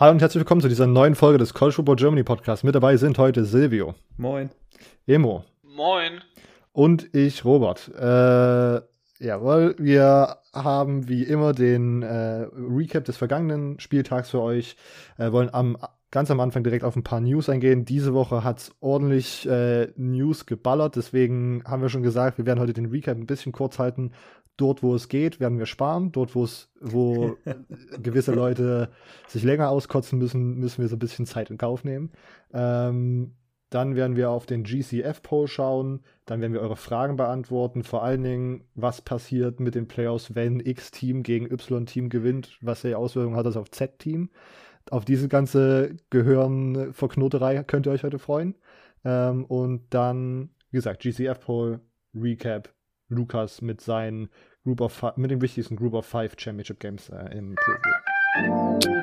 Hallo und herzlich willkommen zu dieser neuen Folge des College Football Germany Podcast. Mit dabei sind heute Silvio. Moin. Emo. Moin. Und ich, Robert. Äh, jawohl, wir haben wie immer den äh, Recap des vergangenen Spieltags für euch. Äh, wollen am, ganz am Anfang direkt auf ein paar News eingehen. Diese Woche hat es ordentlich äh, News geballert, deswegen haben wir schon gesagt, wir werden heute den Recap ein bisschen kurz halten dort, wo es geht, werden wir sparen. Dort, wo es, wo gewisse Leute sich länger auskotzen müssen, müssen wir so ein bisschen Zeit in Kauf nehmen. Ähm, dann werden wir auf den GCF-Poll schauen. Dann werden wir eure Fragen beantworten. Vor allen Dingen, was passiert mit den Playoffs, wenn X-Team gegen Y-Team gewinnt? Was für Auswirkungen hat das auf Z-Team? Auf diese ganze Gehirnverknoterei könnt ihr euch heute freuen. Ähm, und dann, wie gesagt, GCF-Poll, Recap, Lukas mit seinen Group of mit den wichtigsten Group of Five Championship Games äh, im Preview.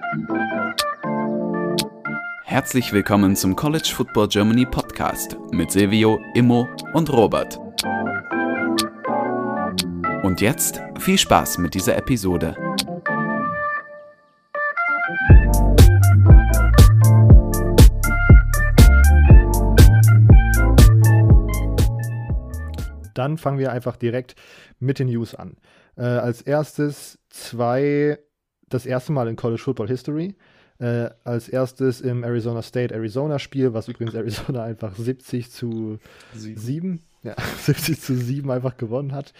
Herzlich willkommen zum College Football Germany Podcast mit Silvio, Immo und Robert. Und jetzt viel Spaß mit dieser Episode. Dann fangen wir einfach direkt mit den News an. Äh, als erstes zwei, das erste Mal in College Football History. Äh, als erstes im Arizona State Arizona Spiel, was übrigens Arizona einfach 70 zu 7, 7 ja, 70 zu 7 einfach gewonnen hat,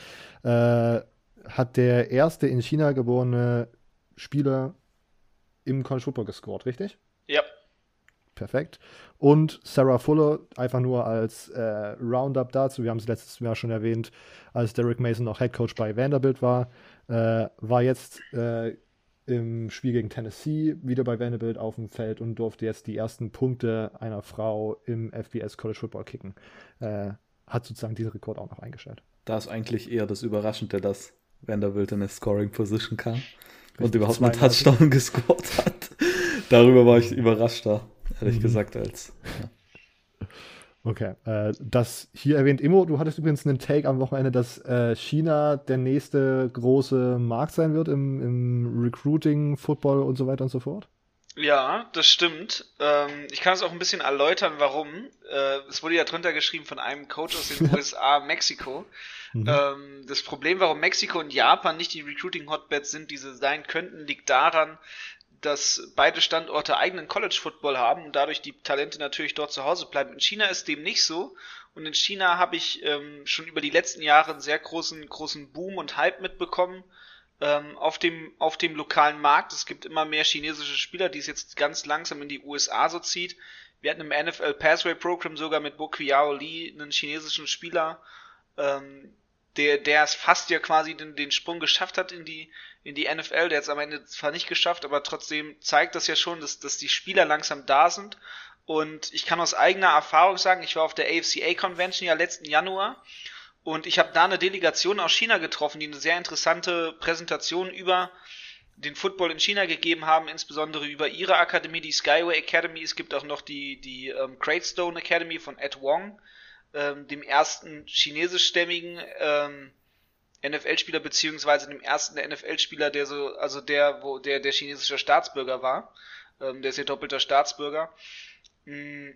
äh, hat der erste in China geborene Spieler im College Football gescored, richtig? Ja. Perfekt. Und Sarah Fuller, einfach nur als äh, Roundup dazu, wir haben es letztes Jahr schon erwähnt, als Derek Mason noch Head Coach bei Vanderbilt war, äh, war jetzt äh, im Spiel gegen Tennessee wieder bei Vanderbilt auf dem Feld und durfte jetzt die ersten Punkte einer Frau im FBS College Football kicken. Äh, hat sozusagen diesen Rekord auch noch eingestellt. Da ist eigentlich eher das Überraschende, dass Vanderbilt in eine Scoring Position kam Richtig, und überhaupt einen Touchdown gescored hat. Darüber war ich überraschter ehrlich mhm. gesagt, als. Ja. Okay, äh, das hier erwähnt Immo, du hattest übrigens einen Take am Wochenende, dass äh, China der nächste große Markt sein wird im, im Recruiting, Football und so weiter und so fort. Ja, das stimmt. Ähm, ich kann es auch ein bisschen erläutern, warum. Äh, es wurde ja drunter geschrieben von einem Coach aus den USA, Mexiko. Mhm. Ähm, das Problem, warum Mexiko und Japan nicht die Recruiting-Hotbeds sind, die sie sein könnten, liegt daran, dass beide Standorte eigenen College Football haben und dadurch die Talente natürlich dort zu Hause bleiben. In China ist dem nicht so. Und in China habe ich ähm, schon über die letzten Jahre einen sehr großen, großen Boom und Hype mitbekommen ähm, auf, dem, auf dem lokalen Markt. Es gibt immer mehr chinesische Spieler, die es jetzt ganz langsam in die USA so zieht. Wir hatten im NFL Pathway Program sogar mit Bo Qiao Li einen chinesischen Spieler, ähm, der, der es fast ja quasi den, den Sprung geschafft hat in die, in die NFL. Der hat es am Ende zwar nicht geschafft, aber trotzdem zeigt das ja schon, dass, dass die Spieler langsam da sind. Und ich kann aus eigener Erfahrung sagen, ich war auf der AFCA Convention ja letzten Januar und ich habe da eine Delegation aus China getroffen, die eine sehr interessante Präsentation über den Football in China gegeben haben, insbesondere über ihre Akademie, die Skyway Academy. Es gibt auch noch die, die ähm, Great Stone Academy von Ed Wong, ähm, dem ersten chinesischstämmigen ähm, NFL-Spieler beziehungsweise dem ersten NFL-Spieler, der so, also der, wo der der chinesischer Staatsbürger war. Ähm, der ist ja doppelter Staatsbürger. Mm,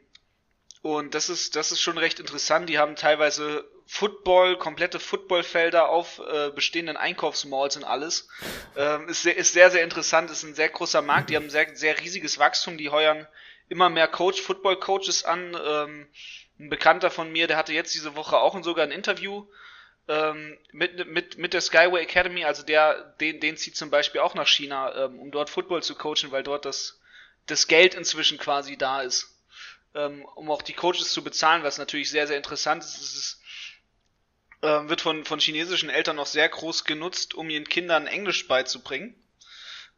und das ist, das ist schon recht interessant. Die haben teilweise Football, komplette Footballfelder auf äh, bestehenden Einkaufsmalls und alles. Ähm, ist, sehr, ist sehr, sehr interessant. Ist ein sehr großer Markt. Die haben sehr, sehr riesiges Wachstum. Die heuern immer mehr Coach, Football-Coaches an. Ähm, ein Bekannter von mir, der hatte jetzt diese Woche auch sogar ein Interview ähm, mit, mit, mit der Skyway Academy, also der, den, den zieht zum Beispiel auch nach China, ähm, um dort Football zu coachen, weil dort das, das Geld inzwischen quasi da ist, ähm, um auch die Coaches zu bezahlen, was natürlich sehr, sehr interessant ist. Es ist, ähm, wird von, von chinesischen Eltern auch sehr groß genutzt, um ihren Kindern Englisch beizubringen.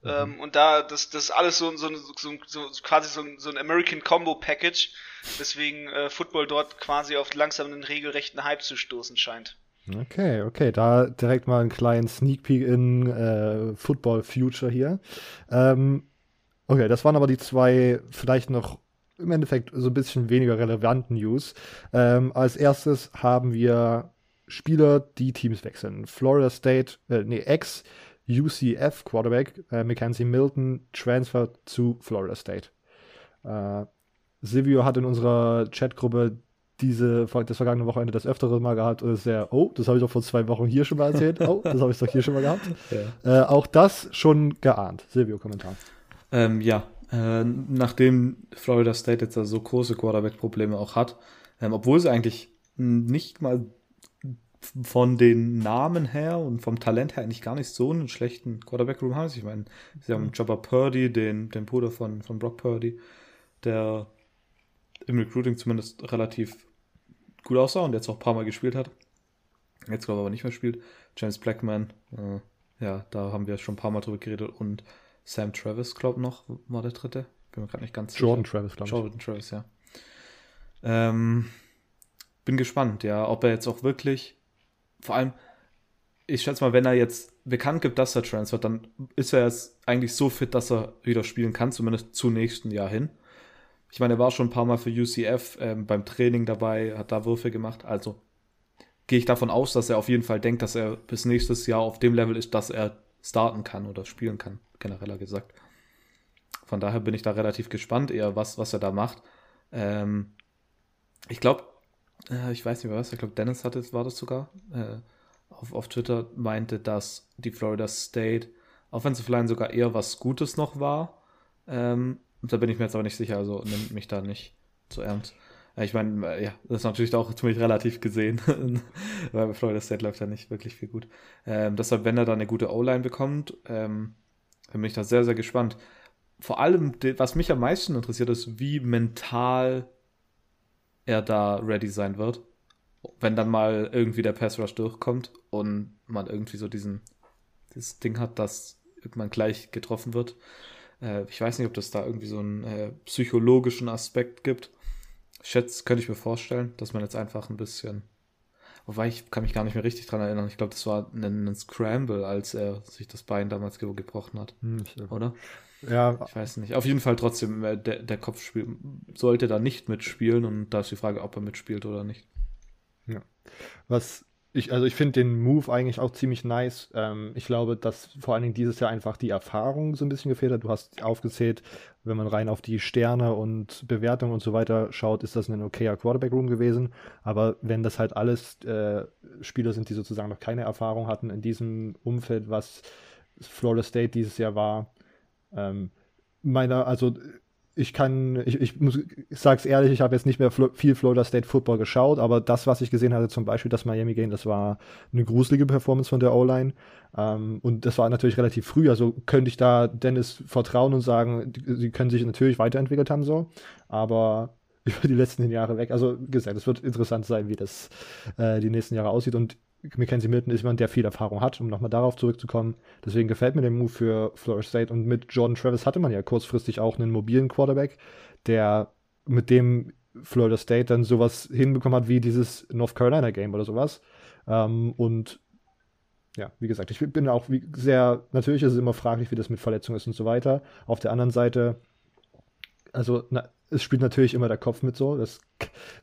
Mhm. Ähm, und da, das, das ist alles so, so, so, so quasi so, so ein American Combo Package, deswegen äh, Football dort quasi auf langsam einen regelrechten Hype zu stoßen scheint. Okay, okay, da direkt mal einen kleinen Sneak Peek in äh, Football Future hier. Ähm, okay, das waren aber die zwei vielleicht noch im Endeffekt so ein bisschen weniger relevanten News. Ähm, als erstes haben wir Spieler, die Teams wechseln. Florida State, äh, nee, Ex UCF Quarterback äh, Mackenzie Milton transferred zu Florida State. Äh, Silvio hat in unserer Chatgruppe diese, das vergangene Wochenende das öftere Mal gehabt und ist sehr, oh, das habe ich doch vor zwei Wochen hier schon mal erzählt. Oh, das habe ich doch hier schon mal gehabt. Ja. Äh, auch das schon geahnt. Silvio, Kommentar. Ähm, ja, äh, nachdem Florida State jetzt so große Quarterback-Probleme auch hat, ähm, obwohl sie eigentlich nicht mal von den Namen her und vom Talent her eigentlich gar nicht so einen schlechten Quarterback-Room haben. Ich meine, sie haben Jobber Purdy, den, den Bruder von, von Brock Purdy, der im Recruiting zumindest relativ gut aussah und jetzt auch ein paar Mal gespielt hat. Jetzt glaube ich aber nicht mehr spielt. James Blackman, äh, ja, da haben wir schon ein paar Mal drüber geredet und Sam Travis, glaube ich, noch, war der dritte. Bin mir gerade nicht ganz Jordan sicher. Travis, glaube ich. Jordan Travis, ja. Ähm, bin gespannt, ja, ob er jetzt auch wirklich, vor allem, ich schätze mal, wenn er jetzt bekannt gibt, dass er transfert, dann ist er jetzt eigentlich so fit, dass er wieder spielen kann, zumindest zum nächsten Jahr hin. Ich meine, er war schon ein paar Mal für UCF ähm, beim Training dabei, hat da Würfe gemacht. Also gehe ich davon aus, dass er auf jeden Fall denkt, dass er bis nächstes Jahr auf dem Level ist, dass er starten kann oder spielen kann, genereller gesagt. Von daher bin ich da relativ gespannt, eher was, was er da macht. Ähm, ich glaube, äh, ich weiß nicht mehr was, ich glaube, Dennis hatte, war das sogar, äh, auf, auf Twitter meinte, dass die Florida State Offensive Line sogar eher was Gutes noch war. Ähm, da bin ich mir jetzt aber nicht sicher, also nimmt mich da nicht zu ernst. Ich meine, äh, ja, das ist natürlich auch ziemlich relativ gesehen, weil bei Florida State läuft ja nicht wirklich viel gut. Ähm, deshalb, wenn er da eine gute O-Line bekommt, ähm, bin ich da sehr, sehr gespannt. Vor allem, was mich am meisten interessiert, ist, wie mental er da ready sein wird. Wenn dann mal irgendwie der Pass Rush durchkommt und man irgendwie so diesen, dieses Ding hat, das irgendwann gleich getroffen wird. Äh, ich weiß nicht, ob das da irgendwie so einen äh, psychologischen Aspekt gibt. Schätze, könnte ich mir vorstellen, dass man jetzt einfach ein bisschen. Wobei ich kann mich gar nicht mehr richtig dran erinnern. Ich glaube, das war ein, ein, Scramble, als er sich das Bein damals ge gebrochen hat. Hm, Oder? Ja. Ich weiß nicht. Auf jeden Fall trotzdem, äh, der, der Kopfspiel sollte da nicht mitspielen und da ist die Frage, ob er mitspielt oder nicht. Ja. Was ich, also ich finde den Move eigentlich auch ziemlich nice. Ähm, ich glaube, dass vor allen Dingen dieses Jahr einfach die Erfahrung so ein bisschen gefehlt hat. Du hast aufgezählt, wenn man rein auf die Sterne und Bewertungen und so weiter schaut, ist das ein okayer Quarterback-Room gewesen. Aber wenn das halt alles äh, Spieler sind, die sozusagen noch keine Erfahrung hatten in diesem Umfeld, was Florida State dieses Jahr war, ähm, meiner, also ich kann, ich, ich, muss, ich sag's ehrlich, ich habe jetzt nicht mehr viel Florida State Football geschaut, aber das, was ich gesehen hatte, zum Beispiel das Miami Game, das war eine gruselige Performance von der O-Line. Ähm, und das war natürlich relativ früh, also könnte ich da Dennis vertrauen und sagen, sie können sich natürlich weiterentwickelt haben, so. Aber über die letzten Jahre weg. Also wie gesagt, es wird interessant sein, wie das äh, die nächsten Jahre aussieht. Und Mackenzie Milton ist jemand, der viel Erfahrung hat, um nochmal darauf zurückzukommen. Deswegen gefällt mir der Move für Florida State. Und mit Jordan Travis hatte man ja kurzfristig auch einen mobilen Quarterback, der mit dem Florida State dann sowas hinbekommen hat wie dieses North Carolina Game oder sowas. Ähm, und ja, wie gesagt, ich bin auch sehr, natürlich ist es immer fraglich, wie das mit Verletzungen ist und so weiter. Auf der anderen Seite, also na, es spielt natürlich immer der Kopf mit so. Das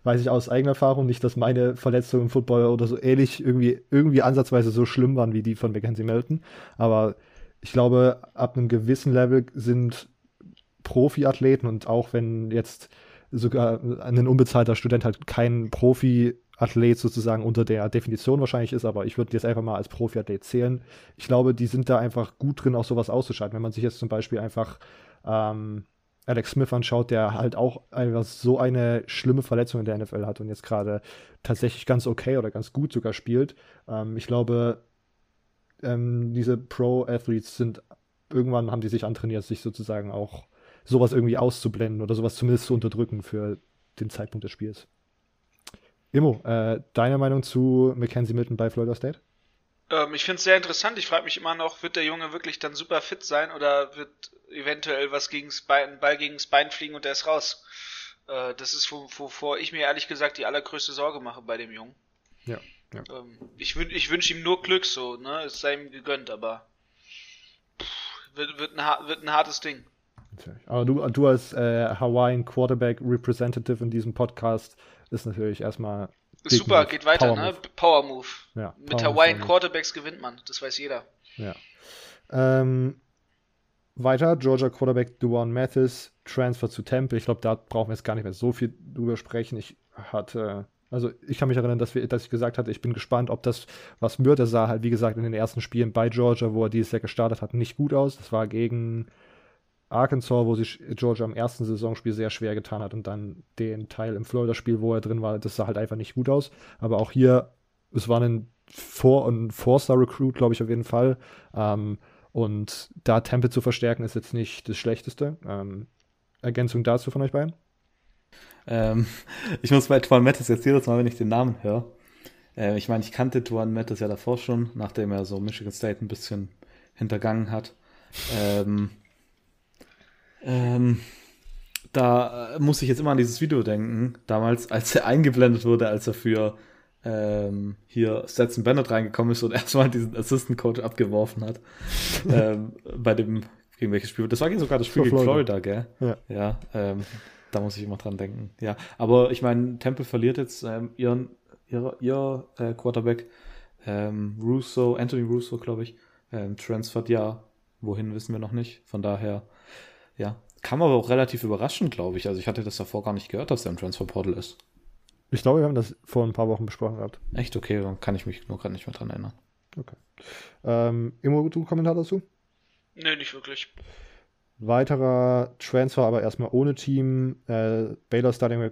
weiß ich aus eigener Erfahrung nicht, dass meine Verletzungen im Football oder so ähnlich irgendwie, irgendwie ansatzweise so schlimm waren wie die von Mackenzie Melton. Aber ich glaube, ab einem gewissen Level sind Profiathleten und auch wenn jetzt sogar ein unbezahlter Student halt kein Profiathlet sozusagen unter der Definition wahrscheinlich ist, aber ich würde jetzt einfach mal als Profiathlet zählen. Ich glaube, die sind da einfach gut drin, auch sowas auszuschalten. Wenn man sich jetzt zum Beispiel einfach ähm, Alex Smith anschaut, der halt auch einfach so eine schlimme Verletzung in der NFL hat und jetzt gerade tatsächlich ganz okay oder ganz gut sogar spielt. Ähm, ich glaube, ähm, diese Pro-Athletes sind, irgendwann haben die sich antrainiert, sich sozusagen auch sowas irgendwie auszublenden oder sowas zumindest zu unterdrücken für den Zeitpunkt des Spiels. Immo, äh, deine Meinung zu Mackenzie Milton bei Florida State? Ähm, ich finde es sehr interessant. Ich frage mich immer noch, wird der Junge wirklich dann super fit sein oder wird eventuell was gegen's Bein, ein Ball gegens Bein fliegen und der ist raus? Äh, das ist, wovor ich mir ehrlich gesagt die allergrößte Sorge mache bei dem Jungen. Ja. ja. Ähm, ich wün ich wünsche ihm nur Glück, so, ne? Es sei ihm gegönnt, aber pff, wird, wird, ein, wird ein hartes Ding. Aber du, du als äh, Hawaiian Quarterback Representative in diesem Podcast ist natürlich erstmal Super, geht weiter, Power ne? Power Move. Ja, Mit Hawaiian Quarterbacks gewinnt man, das weiß jeder. Ja. Ähm, weiter, Georgia Quarterback Duane Mathis, Transfer zu Temple. Ich glaube, da brauchen wir jetzt gar nicht mehr so viel drüber sprechen. Ich hatte, also ich kann mich erinnern, dass, wir, dass ich gesagt hatte, ich bin gespannt, ob das was wird. Er sah halt, wie gesagt, in den ersten Spielen bei Georgia, wo er dieses Jahr gestartet hat, nicht gut aus. Das war gegen Arkansas, wo sich Georgia am ersten Saisonspiel sehr schwer getan hat und dann den Teil im Florida-Spiel, wo er drin war, das sah halt einfach nicht gut aus. Aber auch hier, es war ein Four- und Four-Star-Recruit, glaube ich, auf jeden Fall. Ähm, und da Temple zu verstärken, ist jetzt nicht das Schlechteste. Ähm, Ergänzung dazu von euch beiden? Ähm, ich muss bei Tuan Mattis jetzt jedes Mal, wenn ich den Namen höre. Äh, ich meine, ich kannte Tuan Mattis ja davor schon, nachdem er so Michigan State ein bisschen hintergangen hat. Ähm, ähm, da muss ich jetzt immer an dieses Video denken, damals, als er eingeblendet wurde, als er für ähm, hier Stetson Bennett reingekommen ist und erstmal diesen Assistant Coach abgeworfen hat. ähm, bei dem, gegen welches Spiel? Das war sogar das Spiel gegen Florida, gell? Ja. ja ähm, da muss ich immer dran denken. Ja, aber ich meine, Temple verliert jetzt ähm, ihren, ihr, ihr äh, Quarterback, ähm, Russo, Anthony Russo, glaube ich, ähm, transfert ja. Wohin wissen wir noch nicht. Von daher, ja, kam aber auch relativ überraschend, glaube ich. Also ich hatte das davor gar nicht gehört, dass er im Transferportal ist. Ich glaube, wir haben das vor ein paar Wochen besprochen gehabt. Echt? Okay, dann kann ich mich nur gerade nicht mehr dran erinnern. Okay. Ähm, Immo, du Kommentar dazu? Nee, nicht wirklich. Weiterer Transfer, aber erstmal ohne Team. Äh, Baylor, Starting,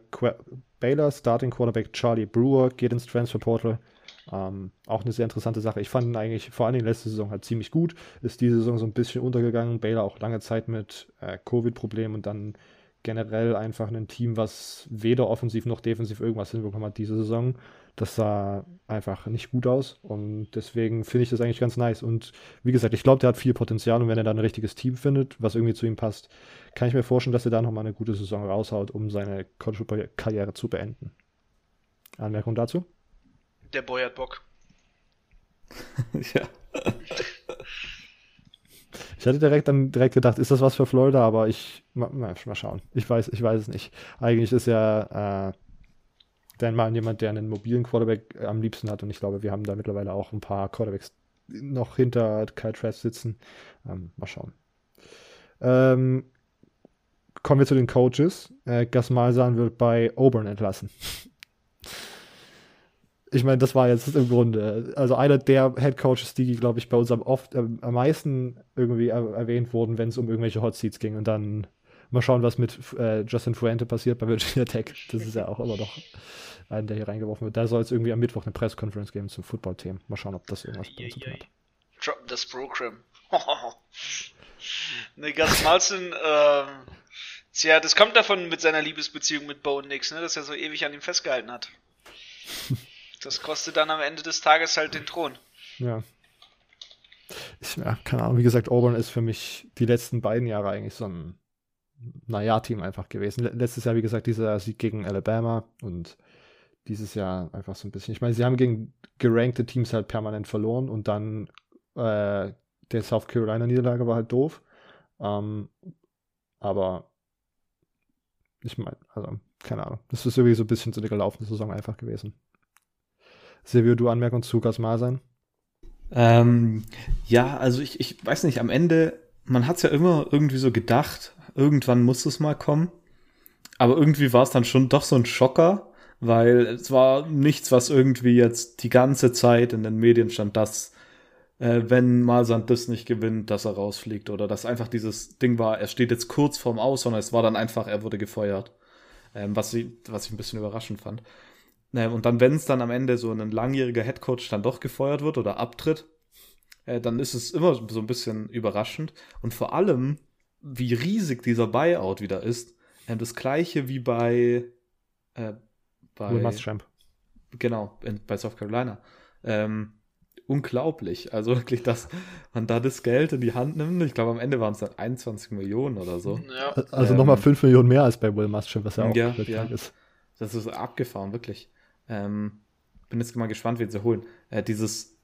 Baylor Starting Quarterback Charlie Brewer geht ins Transferportal. Ähm, auch eine sehr interessante Sache. Ich fand ihn eigentlich vor allem letzte Saison halt ziemlich gut. Ist diese Saison so ein bisschen untergegangen. Baylor auch lange Zeit mit äh, Covid-Problemen und dann generell einfach ein Team, was weder offensiv noch defensiv irgendwas hinbekommen hat diese Saison. Das sah einfach nicht gut aus und deswegen finde ich das eigentlich ganz nice. Und wie gesagt, ich glaube, der hat viel Potenzial und wenn er da ein richtiges Team findet, was irgendwie zu ihm passt, kann ich mir vorstellen, dass er da nochmal eine gute Saison raushaut, um seine College-Karriere zu beenden. Anmerkung dazu? Der Boy hat Bock. ja. Ich hatte direkt dann direkt gedacht, ist das was für Florida, aber ich mal, mal schauen. Ich weiß, ich weiß es nicht. Eigentlich ist ja äh, Dan mal jemand, der einen mobilen Quarterback am liebsten hat und ich glaube, wir haben da mittlerweile auch ein paar Quarterbacks noch hinter Kyle Trask sitzen. Ähm, mal schauen. Ähm, kommen wir zu den Coaches. Äh, Gas Malzahn wird bei Auburn entlassen ich meine, das war jetzt im Grunde, also einer der Head Coaches, die, glaube ich, bei uns am, oft, äh, am meisten irgendwie er erwähnt wurden, wenn es um irgendwelche Hot Seats ging. Und dann mal schauen, was mit äh, Justin Fuente passiert bei Virginia Tech. Das ist ja auch immer noch ein, der hier reingeworfen wird. Da soll es irgendwie am Mittwoch eine Presskonferenz geben zum Football-Themen. Mal schauen, ob das irgendwas bei uns zu tun hat. Drop das Programm. ne, ganz Malzen, ähm, tja, das kommt davon mit seiner Liebesbeziehung mit Bo Nix, ne, dass er so ewig an ihm festgehalten hat. Das kostet dann am Ende des Tages halt den Thron. Ja. Ich, ja, keine Ahnung, wie gesagt, Auburn ist für mich die letzten beiden Jahre eigentlich so ein Naja-Team einfach gewesen. Letztes Jahr, wie gesagt, dieser Sieg gegen Alabama und dieses Jahr einfach so ein bisschen. Ich meine, sie haben gegen gerankte Teams halt permanent verloren und dann äh, der South Carolina-Niederlage war halt doof. Ähm, aber ich meine, also, keine Ahnung. Das ist irgendwie so ein bisschen so eine gelaufene Saison einfach gewesen. Silvio, du Anmerkung zu Gasmar sein? Ähm, ja, also ich, ich weiß nicht, am Ende, man hat es ja immer irgendwie so gedacht, irgendwann muss es mal kommen. Aber irgendwie war es dann schon doch so ein Schocker, weil es war nichts, was irgendwie jetzt die ganze Zeit in den Medien stand, dass äh, wenn Malsand das nicht gewinnt, dass er rausfliegt oder dass einfach dieses Ding war, er steht jetzt kurz vorm Aus, sondern es war dann einfach, er wurde gefeuert. Ähm, was, ich, was ich ein bisschen überraschend fand. Ne, und dann, wenn es dann am Ende so ein langjähriger Headcoach dann doch gefeuert wird oder abtritt, äh, dann ist es immer so ein bisschen überraschend. Und vor allem, wie riesig dieser Buyout wieder ist. Äh, das gleiche wie bei, äh, bei Will Muschamp. Genau, in, bei South Carolina. Ähm, unglaublich. Also wirklich, dass man da das Geld in die Hand nimmt. Ich glaube, am Ende waren es dann 21 Millionen oder so. Ja. Also ähm, nochmal 5 Millionen mehr als bei Will Muschamp, was ja auch ja, ja. ist. Das ist abgefahren, wirklich. Ähm, bin jetzt mal gespannt, wen sie holen. Äh, dieses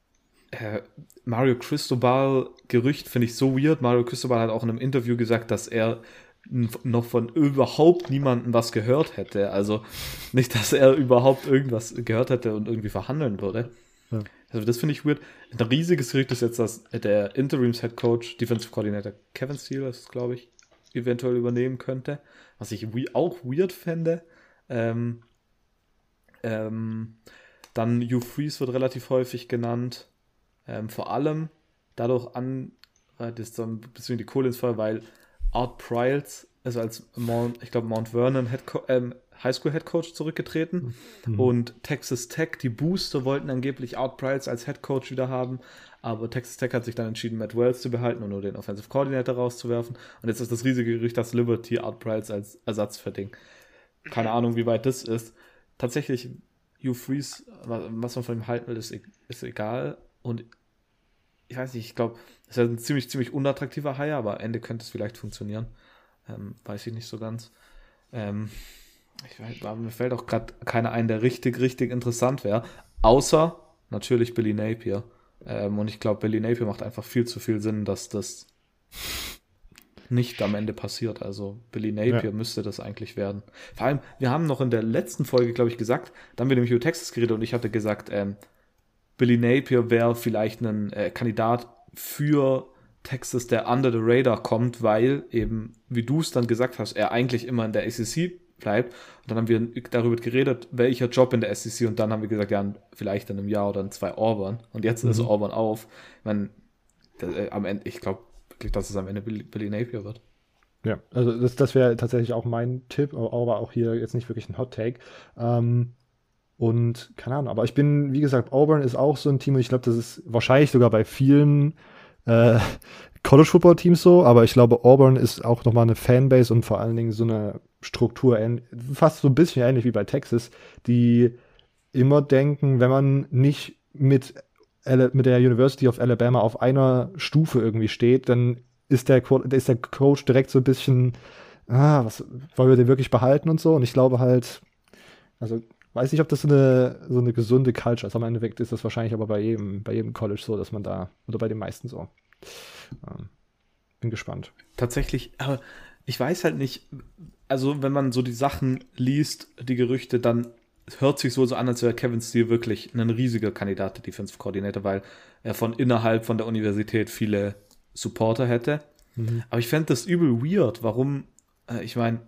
äh, Mario Cristobal-Gerücht finde ich so weird. Mario Cristobal hat auch in einem Interview gesagt, dass er noch von überhaupt niemandem was gehört hätte. Also nicht, dass er überhaupt irgendwas gehört hätte und irgendwie verhandeln würde. Ja. Also das finde ich weird. Ein riesiges Gerücht ist jetzt, dass der Interims-Head Coach, Defensive Coordinator Kevin Steele, das glaube ich, eventuell übernehmen könnte. Was ich auch weird fände. Ähm, ähm, dann Hugh Freeze wird relativ häufig genannt. Ähm, vor allem dadurch an, das ist so ein bisschen die Kohle ins Feuer, weil Art Pryles ist als Mount, ich glaube Mount Vernon Head ähm, Highschool Head Coach zurückgetreten mhm. und Texas Tech, die Booster wollten angeblich Art Pryles als Head Coach wieder haben, aber Texas Tech hat sich dann entschieden, Matt Wells zu behalten und nur den Offensive Coordinator rauszuwerfen und jetzt ist das riesige Gerücht, dass Liberty Art Pryles als Ersatz verdient. Keine Ahnung, wie weit das ist. Tatsächlich Hugh Freeze, was man von ihm halten will, ist, e-, ist egal. Und ich weiß nicht, ich glaube, es ist ein ziemlich, ziemlich unattraktiver Hire, aber am Ende könnte es vielleicht funktionieren. Ähm, weiß ich nicht so ganz. Ähm, ich weiß, mir fällt auch gerade keiner ein, der richtig, richtig interessant wäre. Außer natürlich Billy Napier. Ähm, und ich glaube, Billy Napier macht einfach viel zu viel Sinn, dass das nicht am Ende passiert. Also Billy Napier ja. müsste das eigentlich werden. Vor allem, wir haben noch in der letzten Folge, glaube ich, gesagt, da haben wir nämlich über Texas geredet und ich hatte gesagt, ähm, Billy Napier wäre vielleicht ein äh, Kandidat für Texas, der under the radar kommt, weil eben, wie du es dann gesagt hast, er eigentlich immer in der SEC bleibt. Und dann haben wir darüber geredet, welcher Job in der SEC und dann haben wir gesagt, ja, vielleicht in einem Jahr oder in zwei Auburn. Und jetzt mhm. ist Auburn auf. Ich meine, äh, am Ende, ich glaube, dass es am Ende Billy Napier wird. Ja, also das, das wäre tatsächlich auch mein Tipp, aber auch hier jetzt nicht wirklich ein Hot Take. Ähm, und keine Ahnung, aber ich bin, wie gesagt, Auburn ist auch so ein Team und ich glaube, das ist wahrscheinlich sogar bei vielen äh, College Football Teams so, aber ich glaube, Auburn ist auch nochmal eine Fanbase und vor allen Dingen so eine Struktur, fast so ein bisschen ähnlich wie bei Texas, die immer denken, wenn man nicht mit mit der University of Alabama auf einer Stufe irgendwie steht, dann ist der, ist der Coach direkt so ein bisschen, ah, was wollen wir den wirklich behalten und so. Und ich glaube halt, also weiß nicht, ob das so eine, so eine gesunde Culture ist. Am Endeffekt ist das wahrscheinlich aber bei jedem, bei jedem College so, dass man da, oder bei den meisten so. Ähm, bin gespannt. Tatsächlich, aber ich weiß halt nicht, also wenn man so die Sachen liest, die Gerüchte, dann hört sich so, so an, als wäre Kevin Steele wirklich ein riesiger Kandidat der Defensive Coordinator, weil er von innerhalb von der Universität viele Supporter hätte. Mhm. Aber ich fände das übel weird. Warum? Äh, ich meine,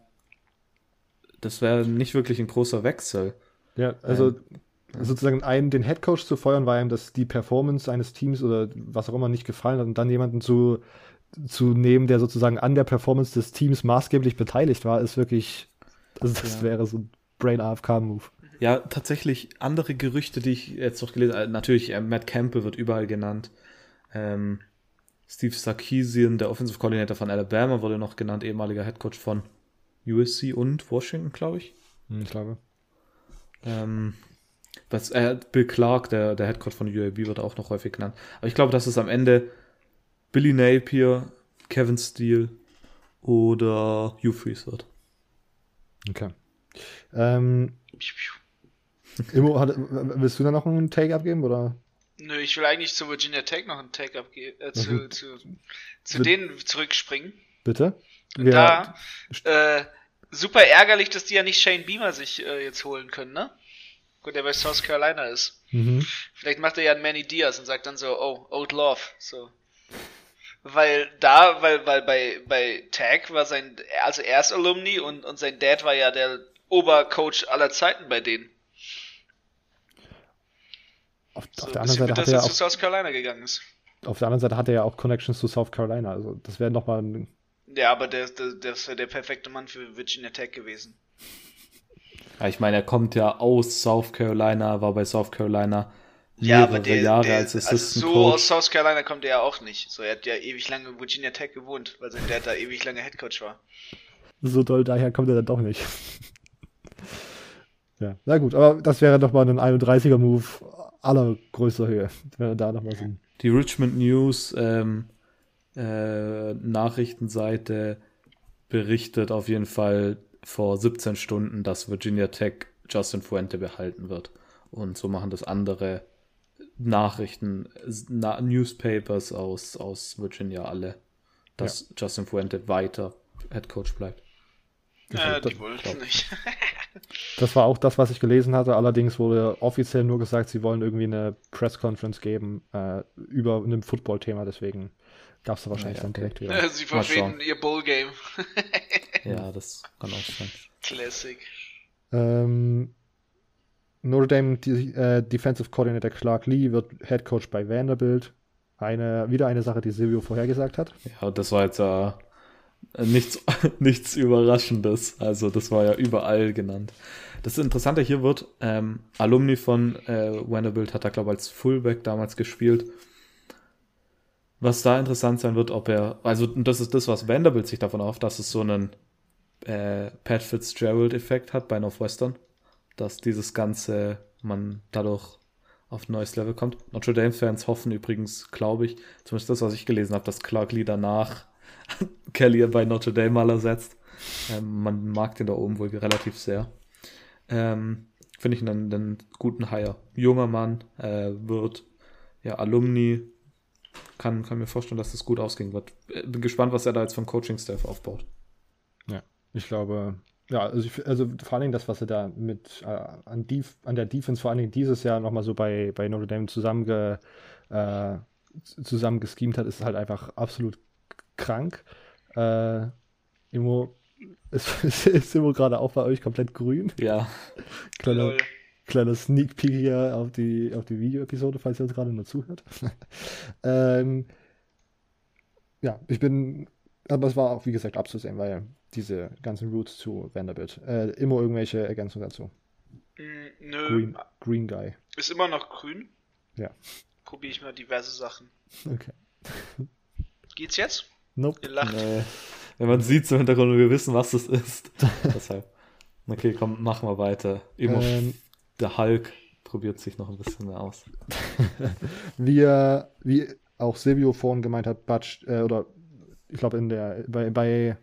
das wäre nicht wirklich ein großer Wechsel. Ja, also ähm, sozusagen einen, den Headcoach zu feuern, war ihm das die Performance eines Teams oder was auch immer nicht gefallen hat und dann jemanden zu, zu nehmen, der sozusagen an der Performance des Teams maßgeblich beteiligt war, ist wirklich, also das ja. wäre so ein Brain AFK-Move. Ja, tatsächlich andere Gerüchte, die ich jetzt noch gelesen habe. Natürlich, äh, Matt Campbell wird überall genannt. Ähm, Steve Sarkisian, der Offensive Coordinator von Alabama, wurde noch genannt, ehemaliger Headcoach von USC und Washington, glaube ich. Hm, ich glaube. Ähm, was, äh, Bill Clark, der, der Headcoach von UAB, wird auch noch häufig genannt. Aber ich glaube, dass es am Ende Billy Napier, Kevin Steele oder Hugh Freeze wird. Okay. Ähm, Immo, hat, willst du da noch einen Take abgeben oder? Nö, ich will eigentlich zu Virginia Tech noch einen Take abgeben, äh, zu, mhm. zu, zu denen zurückspringen. Bitte? Da, äh, super ärgerlich, dass die ja nicht Shane Beamer sich äh, jetzt holen können, ne? Gut, der bei South Carolina ist. Mhm. Vielleicht macht er ja einen Manny Diaz und sagt dann so, oh, Old Love, so. Weil da, weil, weil bei, bei Tag war sein, also er ist Alumni und, und sein Dad war ja der Obercoach aller Zeiten bei denen. Auf, so, auf der anderen Seite hat er auch, zu South Carolina gegangen ist. Auf der anderen Seite hat er ja auch Connections zu South Carolina, also das wäre nochmal ein. Ja, aber der, der, das wäre der perfekte Mann für Virginia Tech gewesen. Ja, ich meine, er kommt ja aus South Carolina, war bei South Carolina ja, aber der, Jahre der, als Assistant also so Coach. aus South Carolina kommt er ja auch nicht. So, er hat ja ewig lange in Virginia Tech gewohnt, weil sein Dad da ewig lange Headcoach war. So toll, daher kommt er dann doch nicht. ja, na gut, aber das wäre doch mal ein 31er Move allergrößter Höhe, wenn wir da nochmal sind. Die Richmond News ähm, äh, Nachrichtenseite berichtet auf jeden Fall vor 17 Stunden, dass Virginia Tech Justin Fuente behalten wird. Und so machen das andere Nachrichten, na, Newspapers aus, aus Virginia alle, dass ja. Justin Fuente weiter Head Coach bleibt. Äh, die wollen es nicht. das war auch das, was ich gelesen hatte. Allerdings wurde offiziell nur gesagt, sie wollen irgendwie eine Press Conference geben äh, über ein Football-Thema. Deswegen gab es da wahrscheinlich ja, okay. dann direkt wieder. sie verfehlen ihr Bowl-Game. ja, das kann auch sein. Classic. Ähm, Notre Dame die, äh, Defensive Coordinator Clark Lee wird Head Coach bei Vanderbilt. Eine, wieder eine Sache, die Silvio vorhergesagt hat. Ja, das war jetzt äh, nichts, nichts Überraschendes. Also, das war ja überall genannt. Das Interessante hier wird, ähm, Alumni von äh, Vanderbilt hat da, glaube ich, als Fullback damals gespielt. Was da interessant sein wird, ob er, also das ist das, was Vanderbilt sich davon auf, dass es so einen äh, Pat Fitzgerald-Effekt hat bei Northwestern, dass dieses Ganze man dadurch auf ein neues Level kommt. Notre Dame-Fans hoffen übrigens, glaube ich, zumindest das, was ich gelesen habe, dass Clark Lee danach Kelly bei Notre Dame mal ersetzt. Ähm, man mag den da oben wohl relativ sehr. Ähm, Finde ich einen, einen, guten Hire. Junger Mann, äh, wird ja Alumni. Kann, kann mir vorstellen, dass das gut ausgehen wird. Äh, bin gespannt, was er da jetzt vom Coaching-Staff aufbaut. Ja, ich glaube, ja, also, ich, also, vor allen Dingen das, was er da mit äh, an, Def an der Defense vor allen Dingen dieses Jahr nochmal so bei, bei Notre Dame zusammenge, äh, zusammen geschemt hat, ist halt einfach absolut krank. Äh, Immo, ist, ist Immo gerade auch bei euch komplett grün? Ja. kleiner, kleiner Sneak Peek hier auf die, auf die Video-Episode, falls ihr uns gerade nur zuhört. ähm, ja, ich bin, aber es war auch, wie gesagt, abzusehen, weil diese ganzen Routes zu Vanderbilt. Äh, immer irgendwelche Ergänzungen dazu. Mm, nö. Green, Green Guy. Ist immer noch grün? Ja. Probiere ich mal diverse Sachen. Okay. Geht's jetzt? Nope. Ihr lacht. Nee. Wenn man sieht im Hintergrund und wir wissen, was das ist. Deshalb. Okay, komm, machen wir weiter. Immer ähm, der Hulk probiert sich noch ein bisschen mehr aus. wie, wie auch Silvio vorhin gemeint hat, Batsch, äh, oder ich glaube in der bei, bei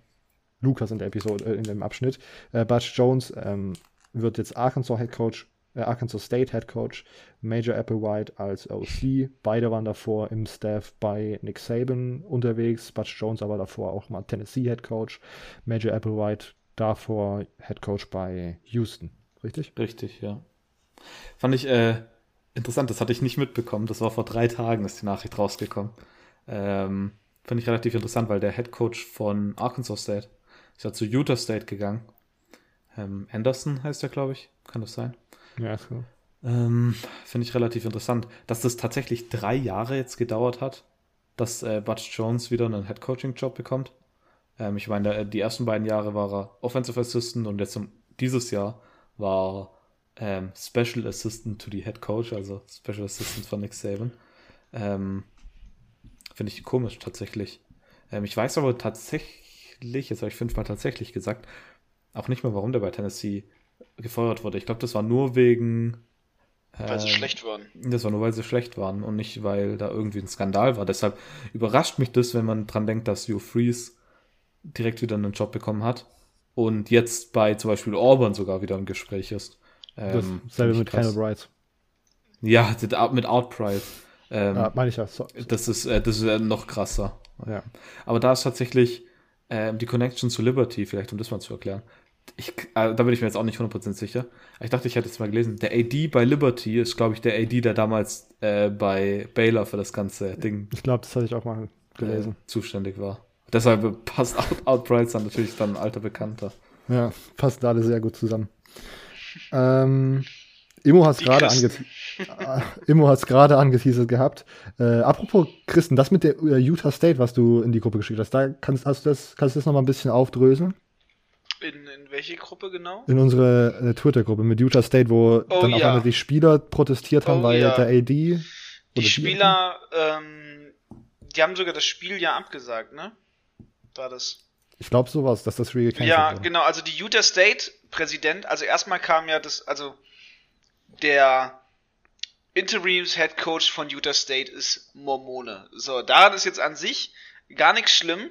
Lukas in der Episode, äh, in dem Abschnitt, äh, Batch Jones ähm, wird jetzt Arkansas Head Coach äh, Arkansas State Head Coach, Major Applewhite als OC. Beide waren davor im Staff bei Nick Saban unterwegs, Butch Jones aber davor auch mal Tennessee Head Coach, Major Applewhite davor Head Coach bei Houston. Richtig? Richtig, ja. Fand ich äh, interessant, das hatte ich nicht mitbekommen. Das war vor drei Tagen, ist die Nachricht rausgekommen. Ähm, Fand ich relativ interessant, weil der Head Coach von Arkansas State ist ja zu Utah State gegangen. Ähm, Anderson heißt er, glaube ich. Kann das sein? Ja, gut. Ähm, Finde ich relativ interessant, dass das tatsächlich drei Jahre jetzt gedauert hat, dass äh, Butch Jones wieder einen Head-Coaching-Job bekommt. Ähm, ich meine, die ersten beiden Jahre war er Offensive Assistant und jetzt dieses Jahr war er ähm, Special Assistant to the Head Coach, also Special Assistant von Nick Saban. Ähm, Finde ich komisch tatsächlich. Ähm, ich weiß aber tatsächlich, jetzt habe ich fünfmal tatsächlich gesagt, auch nicht mehr, warum der bei Tennessee gefeuert wurde. Ich glaube, das war nur wegen. Weil sie ähm, schlecht waren. Das war nur, weil sie schlecht waren und nicht, weil da irgendwie ein Skandal war. Deshalb überrascht mich das, wenn man dran denkt, dass Hugh Freeze direkt wieder einen Job bekommen hat und jetzt bei zum Beispiel Auburn sogar wieder im Gespräch ist. Ähm, dasselbe mit Kendall Bright. Ja, mit Outpride. Ähm, ja, meine ich ja. So, so. Das ist, äh, das ist äh, noch krasser. Ja. Aber da ist tatsächlich äh, die Connection zu Liberty, vielleicht um das mal zu erklären. Ich, äh, da bin ich mir jetzt auch nicht 100% sicher. Ich dachte, ich hätte es mal gelesen. Der AD bei Liberty ist, glaube ich, der AD, der damals äh, bei Baylor für das ganze Ding. Ich glaube, das hatte ich auch mal gelesen. Äh, zuständig war. Deshalb passt Out, Outbrights dann natürlich dann ein alter Bekannter. Ja, passen alle sehr gut zusammen. Ähm, Immo hat es gerade angeteasert. Immo hat es gerade angeteasert gehabt. Äh, apropos Christen, das mit der äh, Utah State, was du in die Gruppe geschickt hast, da kannst, hast du das, kannst du das nochmal ein bisschen aufdröseln? In, in welche Gruppe genau? In unsere äh, Twitter-Gruppe mit Utah State, wo oh, dann ja. auf einmal die Spieler protestiert haben, oh, weil ja. der AD. Die Spieler, ähm, die haben sogar das Spiel ja abgesagt, ne? War das? Ich glaube sowas, dass das gecancelt Ja, wurde. genau. Also die Utah State Präsident, also erstmal kam ja das, also der Interims Head Coach von Utah State ist Mormone. So, daran ist jetzt an sich gar nichts schlimm,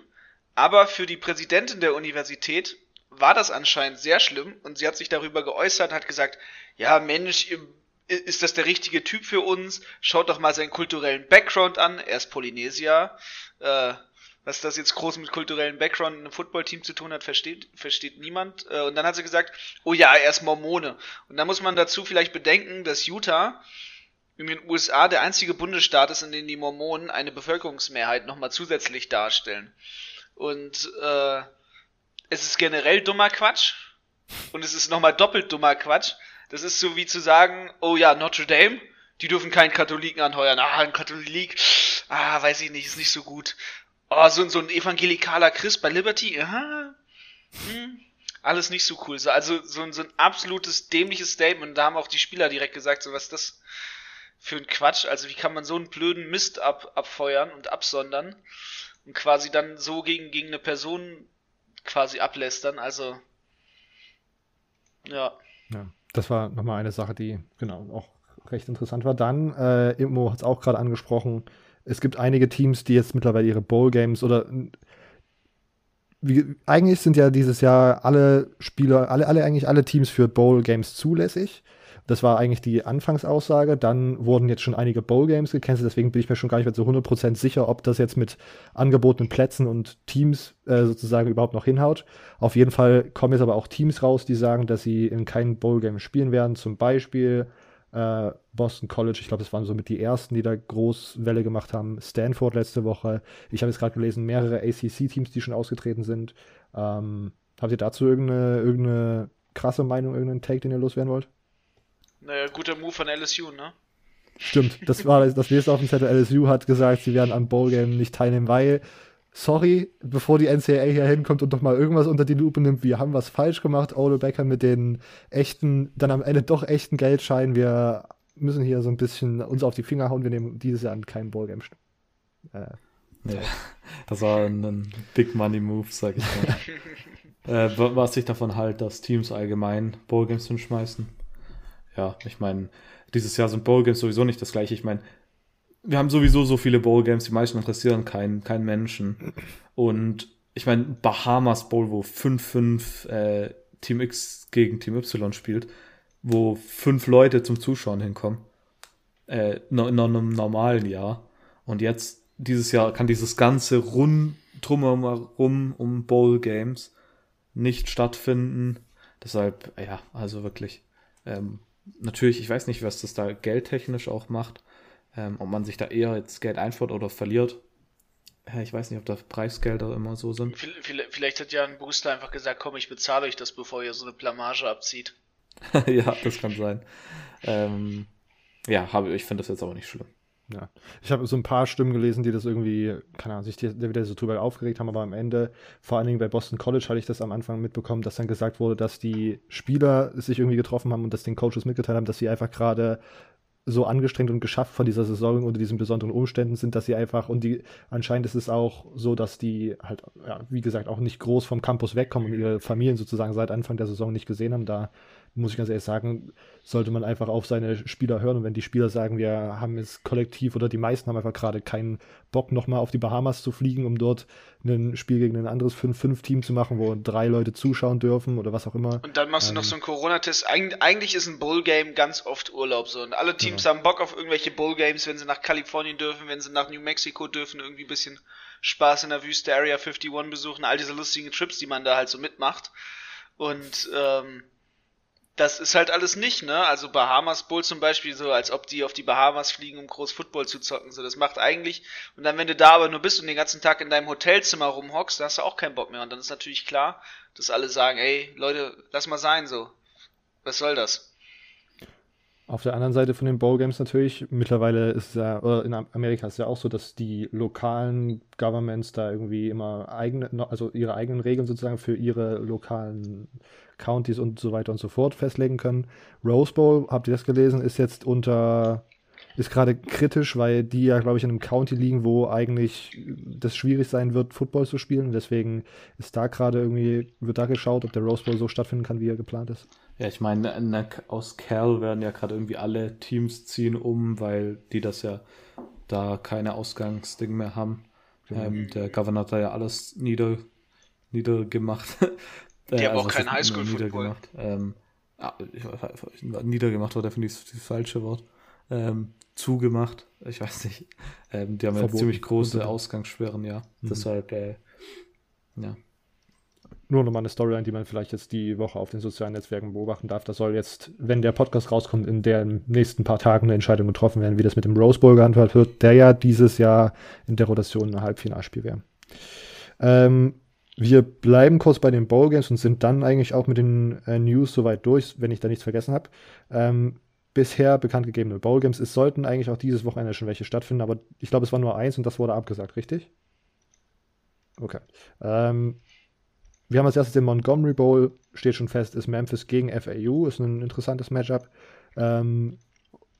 aber für die Präsidentin der Universität war das anscheinend sehr schlimm und sie hat sich darüber geäußert, hat gesagt, ja Mensch, ist das der richtige Typ für uns? Schaut doch mal seinen kulturellen Background an. Er ist Polynesier. Äh, Was das jetzt groß mit kulturellen Background in einem Footballteam zu tun hat, versteht, versteht niemand. Äh, und dann hat sie gesagt, oh ja, er ist Mormone. Und da muss man dazu vielleicht bedenken, dass Utah in den USA der einzige Bundesstaat ist, in dem die Mormonen eine Bevölkerungsmehrheit nochmal zusätzlich darstellen. Und äh, es ist generell dummer Quatsch. Und es ist nochmal doppelt dummer Quatsch. Das ist so wie zu sagen, oh ja, Notre Dame, die dürfen keinen Katholiken anheuern. Ah, ein Katholik, ah, weiß ich nicht, ist nicht so gut. Oh, so, so ein evangelikaler Christ bei Liberty, aha, hm, alles nicht so cool. Also so, so ein absolutes dämliches Statement. Da haben auch die Spieler direkt gesagt, so was das für ein Quatsch. Also wie kann man so einen blöden Mist ab, abfeuern und absondern und quasi dann so gegen, gegen eine Person quasi ablästern. Also ja. Ja, das war nochmal eine Sache, die genau auch recht interessant war. Dann, äh, Immo hat es auch gerade angesprochen, es gibt einige Teams, die jetzt mittlerweile ihre Bowl-Games oder wie, eigentlich sind ja dieses Jahr alle Spieler, alle, alle, eigentlich alle Teams für Bowl-Games zulässig. Das war eigentlich die Anfangsaussage. Dann wurden jetzt schon einige Bowl-Games gecancelt, deswegen bin ich mir schon gar nicht mehr zu 100% sicher, ob das jetzt mit angebotenen Plätzen und Teams äh, sozusagen überhaupt noch hinhaut. Auf jeden Fall kommen jetzt aber auch Teams raus, die sagen, dass sie in keinem Bowl-Game spielen werden. Zum Beispiel äh, Boston College, ich glaube, das waren so mit die ersten, die da groß Welle gemacht haben. Stanford letzte Woche. Ich habe jetzt gerade gelesen, mehrere ACC-Teams, die schon ausgetreten sind. Ähm, habt ihr dazu irgendeine, irgendeine krasse Meinung, irgendeinen Take, den ihr loswerden wollt? Naja, guter Move von LSU, ne? Stimmt, das war das nächste auf dem Zettel. LSU hat gesagt, sie werden am Bowl-Game nicht teilnehmen, weil, sorry, bevor die NCAA hier hinkommt und doch mal irgendwas unter die Lupe nimmt, wir haben was falsch gemacht. Ole Becker mit den echten, dann am Ende doch echten Geldscheinen. Wir müssen hier so ein bisschen uns auf die Finger hauen. Wir nehmen dieses Jahr an kein Bowl-Game. Äh, ja, das war ein, ein Big Money Move, sag ich mal. äh, was ich davon halt, dass Teams allgemein Bowl-Games hinschmeißen ja, ich meine, dieses Jahr sind Bowl Games sowieso nicht das gleiche. Ich meine, wir haben sowieso so viele Bowl Games, die meisten interessieren keinen kein Menschen. Und ich meine, Bahamas Bowl, wo 5-5 äh, Team X gegen Team Y spielt, wo fünf Leute zum Zuschauen hinkommen. Äh, in einem normalen Jahr. Und jetzt, dieses Jahr, kann dieses ganze rund drumherum um Bowl Games nicht stattfinden. Deshalb, ja, also wirklich. Ähm, natürlich, ich weiß nicht, was das da geldtechnisch auch macht. Ähm, ob man sich da eher jetzt Geld einfordert oder verliert. ich weiß nicht, ob da Preisgelder immer so sind. Vielleicht hat ja ein Booster einfach gesagt, komm, ich bezahle euch das, bevor ihr so eine Blamage abzieht. ja, das kann sein. Ähm, ja, habe, ich finde das jetzt aber nicht schlimm. Ja, ich habe so ein paar Stimmen gelesen, die das irgendwie, keine Ahnung, sich wieder so drüber aufgeregt haben, aber am Ende, vor allen Dingen bei Boston College hatte ich das am Anfang mitbekommen, dass dann gesagt wurde, dass die Spieler sich irgendwie getroffen haben und das den Coaches mitgeteilt haben, dass sie einfach gerade so angestrengt und geschafft von dieser Saison unter diesen besonderen Umständen sind, dass sie einfach, und die anscheinend ist es auch so, dass die halt, ja, wie gesagt, auch nicht groß vom Campus wegkommen und ihre Familien sozusagen seit Anfang der Saison nicht gesehen haben. Da muss ich ganz ehrlich sagen, sollte man einfach auf seine Spieler hören. Und wenn die Spieler sagen, wir haben es kollektiv oder die meisten haben einfach gerade keinen Bock, nochmal auf die Bahamas zu fliegen, um dort ein Spiel gegen ein anderes 5-5-Team zu machen, wo drei Leute zuschauen dürfen oder was auch immer. Und dann machst ähm, du noch ähm, so einen Corona-Test. Eig eigentlich ist ein Bowl-Game ganz oft Urlaub so. Und alle Teams ja. haben Bock auf irgendwelche Bowl-Games, wenn sie nach Kalifornien dürfen, wenn sie nach New Mexico dürfen, irgendwie ein bisschen Spaß in der Wüste Area 51 besuchen, all diese lustigen Trips, die man da halt so mitmacht. Und ähm, das ist halt alles nicht, ne? Also Bahamas Bowl zum Beispiel, so als ob die auf die Bahamas fliegen, um groß Football zu zocken. So, das macht eigentlich. Und dann, wenn du da aber nur bist und den ganzen Tag in deinem Hotelzimmer rumhockst, dann hast du auch keinen Bock mehr. Und dann ist natürlich klar, dass alle sagen, ey, Leute, lass mal sein so. Was soll das? Auf der anderen Seite von den Bowl Games natürlich, mittlerweile ist es ja, oder in Amerika ist es ja auch so, dass die lokalen Governments da irgendwie immer eigene, also ihre eigenen Regeln sozusagen für ihre lokalen Counties und so weiter und so fort festlegen können. Rose Bowl, habt ihr das gelesen, ist jetzt unter, ist gerade kritisch, weil die ja, glaube ich, in einem County liegen, wo eigentlich das schwierig sein wird, Football zu spielen. Deswegen ist da gerade irgendwie, wird da geschaut, ob der Rose Bowl so stattfinden kann, wie er geplant ist. Ja, ich meine, aus Cal werden ja gerade irgendwie alle Teams ziehen um, weil die das ja da keine Ausgangsding mehr haben. Mhm. Ähm, der Governor hat da ja alles nieder, niedergemacht. Die haben also auch kein Highschool-Football. Ähm, ja, niedergemacht war definitiv das falsche Wort. ähm, zugemacht. Ich weiß nicht. Ähm, die haben ja ziemlich große Ausgangssperren, ja. Mhm. Deshalb, äh, ja. Nur nochmal eine Storyline, die man vielleicht jetzt die Woche auf den sozialen Netzwerken beobachten darf. Da soll jetzt, wenn der Podcast rauskommt, in den nächsten paar Tagen eine Entscheidung getroffen werden, wie das mit dem Rose Bowl gehandhabt wird, der ja dieses Jahr in der Rotation ein Halbfinalspiel wäre. Ähm, wir bleiben kurz bei den Bowl Games und sind dann eigentlich auch mit den äh, News soweit durch, wenn ich da nichts vergessen habe. Ähm, bisher bekannt gegebene Bowl Games. Es sollten eigentlich auch dieses Wochenende schon welche stattfinden, aber ich glaube, es war nur eins und das wurde abgesagt, richtig? Okay. Ähm, wir haben als erstes den Montgomery Bowl, steht schon fest, ist Memphis gegen FAU, ist ein interessantes Matchup. Ähm,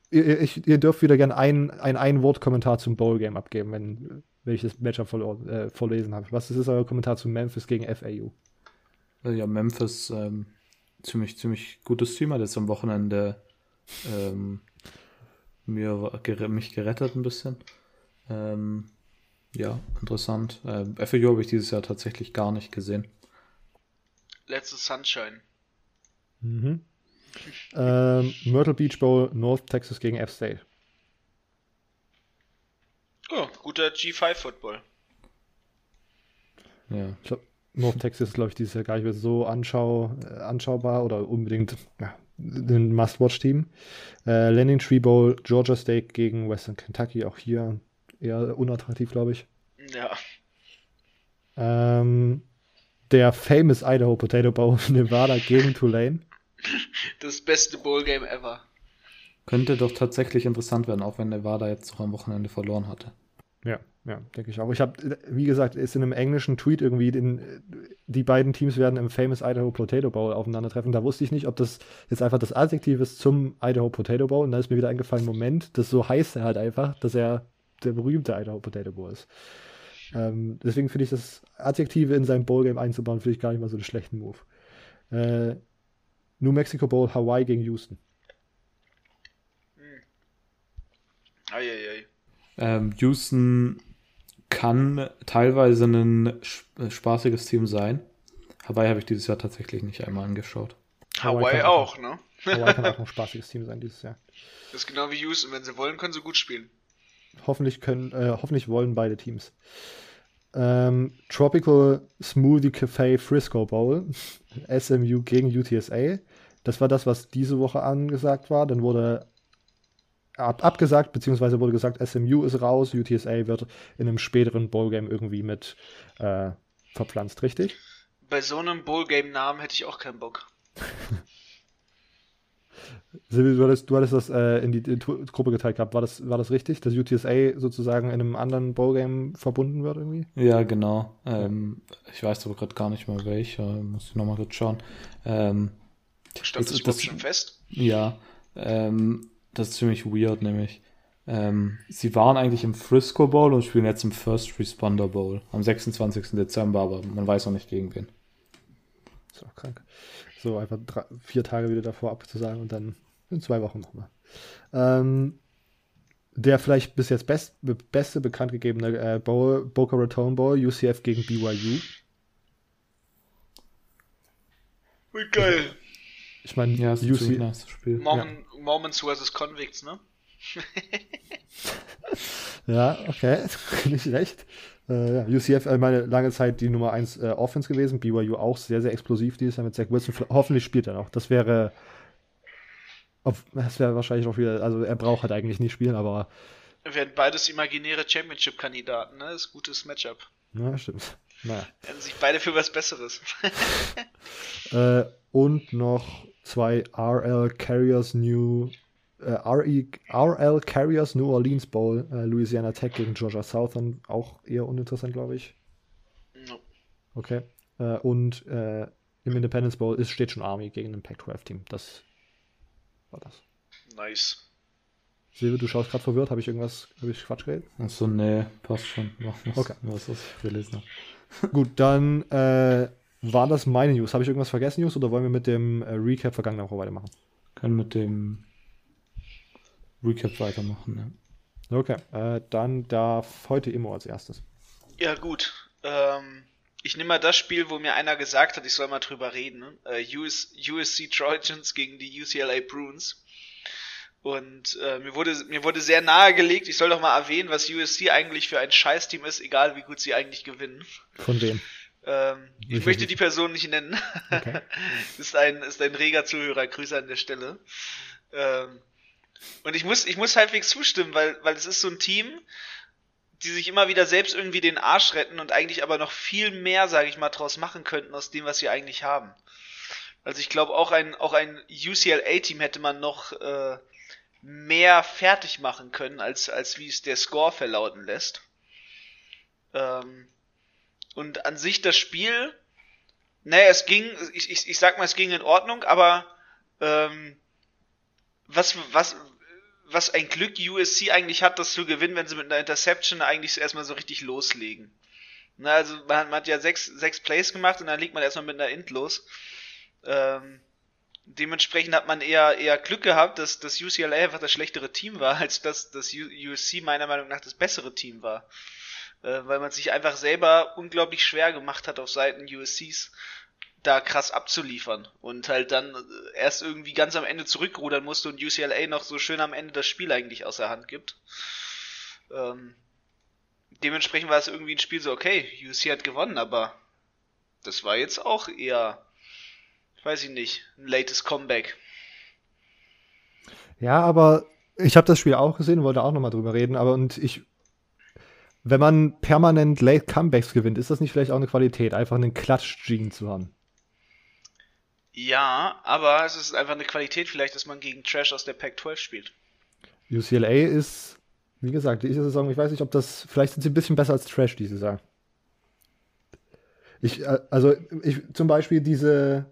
ihr, ich, ihr, dürft wieder gerne ein, ein Ein-Wort-Kommentar zum Bowl-Game abgeben, wenn, wenn ich das Matchup voll, äh, vorlesen habe. Was ist euer Kommentar zu Memphis gegen FAU? Ja, Memphis, ähm, ziemlich, ziemlich gutes Team, hat jetzt am Wochenende ähm, mir, mich gerettet ein bisschen. Ähm, ja, interessant. Ähm, FAU habe ich dieses Jahr tatsächlich gar nicht gesehen. Letztes Sunshine. Mhm. ähm, Myrtle Beach Bowl, North Texas gegen F-State. Oh, guter G5-Football. Ja. Ich glaube, North Texas ist, glaube ich, dieses Jahr gar nicht mehr so anschau, äh, anschaubar oder unbedingt ja, ein Must-Watch-Team. Äh, Landing Tree Bowl, Georgia State gegen Western Kentucky, auch hier eher unattraktiv, glaube ich. Ja. Ähm, der famous Idaho Potato Bowl Nevada gegen Tulane. Das beste Bowl-Game ever. Könnte doch tatsächlich interessant werden, auch wenn Nevada jetzt noch am Wochenende verloren hatte. Ja, ja, denke ich auch. Ich habe, wie gesagt, ist in einem englischen Tweet irgendwie, den, die beiden Teams werden im Famous Idaho Potato Bowl aufeinandertreffen. Da wusste ich nicht, ob das jetzt einfach das Adjektiv ist zum Idaho Potato Bowl. Und da ist mir wieder eingefallen, Moment, das so heißt er halt einfach, dass er der berühmte Idaho Potato Bowl ist. Ähm, deswegen finde ich das Adjektive in sein Bowl-Game einzubauen, finde ich gar nicht mal so einen schlechten Move. Äh, New Mexico Bowl, Hawaii gegen Houston. Hm. Eieiei. Ähm, Houston kann teilweise ein äh, spaßiges Team sein. Hawaii habe ich dieses Jahr tatsächlich nicht einmal angeschaut. Hawaii, Hawaii auch, ne? Hawaii kann auch ein spaßiges Team sein dieses Jahr. Das ist genau wie Houston. Wenn sie wollen, können sie gut spielen. Hoffentlich können, äh, hoffentlich wollen beide Teams. Ähm, Tropical Smoothie Cafe Frisco Bowl, SMU gegen UTSA. Das war das, was diese Woche angesagt war. Dann wurde ab abgesagt, beziehungsweise wurde gesagt, SMU ist raus, UTSA wird in einem späteren Bowl-Game irgendwie mit äh, verpflanzt, richtig? Bei so einem Bowl-Game-Namen hätte ich auch keinen Bock. Silvi, du hattest, du hattest das äh, in die, die Gruppe geteilt gehabt. War das, war das richtig, dass UTSA sozusagen in einem anderen Bowlgame verbunden wird irgendwie? Ja, genau. Ähm, ich weiß aber gerade gar nicht mehr welcher. Muss ich nochmal kurz schauen. Ähm, Stand das, das schon fest? Ja. Ähm, das ist ziemlich weird, nämlich. Ähm, sie waren eigentlich im Frisco Bowl und spielen jetzt im First Responder Bowl am 26. Dezember, aber man weiß noch nicht gegen wen. ist auch krank. So einfach drei, vier Tage wieder davor abzusagen und dann in zwei Wochen nochmal. Ähm, der vielleicht bis jetzt best, beste bekannt gegebene äh, Bowl, Boca Raton Bowl, UCF gegen BYU. Wie geil. Ich meine, ja, ist ein nice Spiel. Mormon, ja. Mormons vs. Convicts, ne? ja, okay, nicht schlecht. Äh, ja, UCF, äh, meine lange Zeit die Nummer 1 äh, Offense gewesen, BYU auch sehr, sehr explosiv dieses Jahr mit Zach Wilson. Hoffentlich spielt er noch. Das wäre, auf, das wäre wahrscheinlich noch wieder, also er braucht halt eigentlich nicht spielen, aber. Werden beides imaginäre Championship-Kandidaten, ne? Das ist ein gutes Matchup. Ja, stimmt. Naja. Werden sich beide für was Besseres. äh, und noch zwei RL Carriers New äh, RE, RL Carriers New Orleans Bowl, äh, Louisiana Tech gegen Georgia Southern, auch eher uninteressant, glaube ich. No. Okay. Äh, und äh, im Independence Bowl ist, steht schon Army gegen ein Pac-12-Team. Das war das. Nice. Silve, du schaust gerade verwirrt. Habe ich irgendwas, habe ich Quatsch geredet? Achso, nee, passt schon. Was, okay. Was, ich gelesen. Gut, dann äh, war das meine News. Habe ich irgendwas vergessen, News, oder wollen wir mit dem äh, Recap vergangener Woche weitermachen? Können mit dem Recap weitermachen, ne? Okay, äh, dann darf heute Immo als erstes. Ja, gut. Ähm, ich nehme mal das Spiel, wo mir einer gesagt hat, ich soll mal drüber reden. Äh, US, USC Trojans gegen die UCLA Bruins. Und äh, mir, wurde, mir wurde sehr nahegelegt, ich soll doch mal erwähnen, was USC eigentlich für ein Scheißteam ist, egal wie gut sie eigentlich gewinnen. Von wem? Ähm, ich möchte die Person nicht nennen. Okay. ist, ein, ist ein reger Zuhörer, Grüße an der Stelle. Ähm, und ich muss, ich muss halbwegs zustimmen, weil, weil es ist so ein Team, die sich immer wieder selbst irgendwie den Arsch retten und eigentlich aber noch viel mehr, sage ich mal, draus machen könnten aus dem, was sie eigentlich haben. Also ich glaube, auch ein, auch ein UCLA-Team hätte man noch äh, mehr fertig machen können, als, als wie es der Score verlauten lässt. Ähm, und an sich das Spiel, naja, es ging, ich, ich, ich sag mal, es ging in Ordnung, aber ähm, was, was, was ein Glück USC eigentlich hat, das zu gewinnen, wenn sie mit einer Interception eigentlich erstmal so richtig loslegen. Na, also man, man, hat ja sechs, sechs Plays gemacht und dann liegt man erstmal mit einer Int los. Ähm, dementsprechend hat man eher, eher Glück gehabt, dass das UCLA einfach das schlechtere Team war, als dass das USC meiner Meinung nach das bessere Team war. Äh, weil man sich einfach selber unglaublich schwer gemacht hat auf Seiten USCs da krass abzuliefern und halt dann äh, erst irgendwie ganz am Ende zurückrudern musste und UCLA noch so schön am Ende das Spiel eigentlich aus der Hand gibt. Ähm, dementsprechend war es irgendwie ein Spiel so, okay, UC hat gewonnen, aber das war jetzt auch eher, weiß ich nicht, ein latest Comeback. Ja, aber ich habe das Spiel auch gesehen, wollte auch nochmal drüber reden, aber und ich wenn man permanent Late Comebacks gewinnt, ist das nicht vielleicht auch eine Qualität, einfach einen Klatsch-Gene zu haben? Ja, aber es ist einfach eine Qualität vielleicht, dass man gegen Trash aus der Pac-12 spielt. UCLA ist, wie gesagt, diese Saison, ich weiß nicht, ob das, vielleicht sind sie ein bisschen besser als Trash diese Saison. Ich, äh, also, ich, zum Beispiel diese,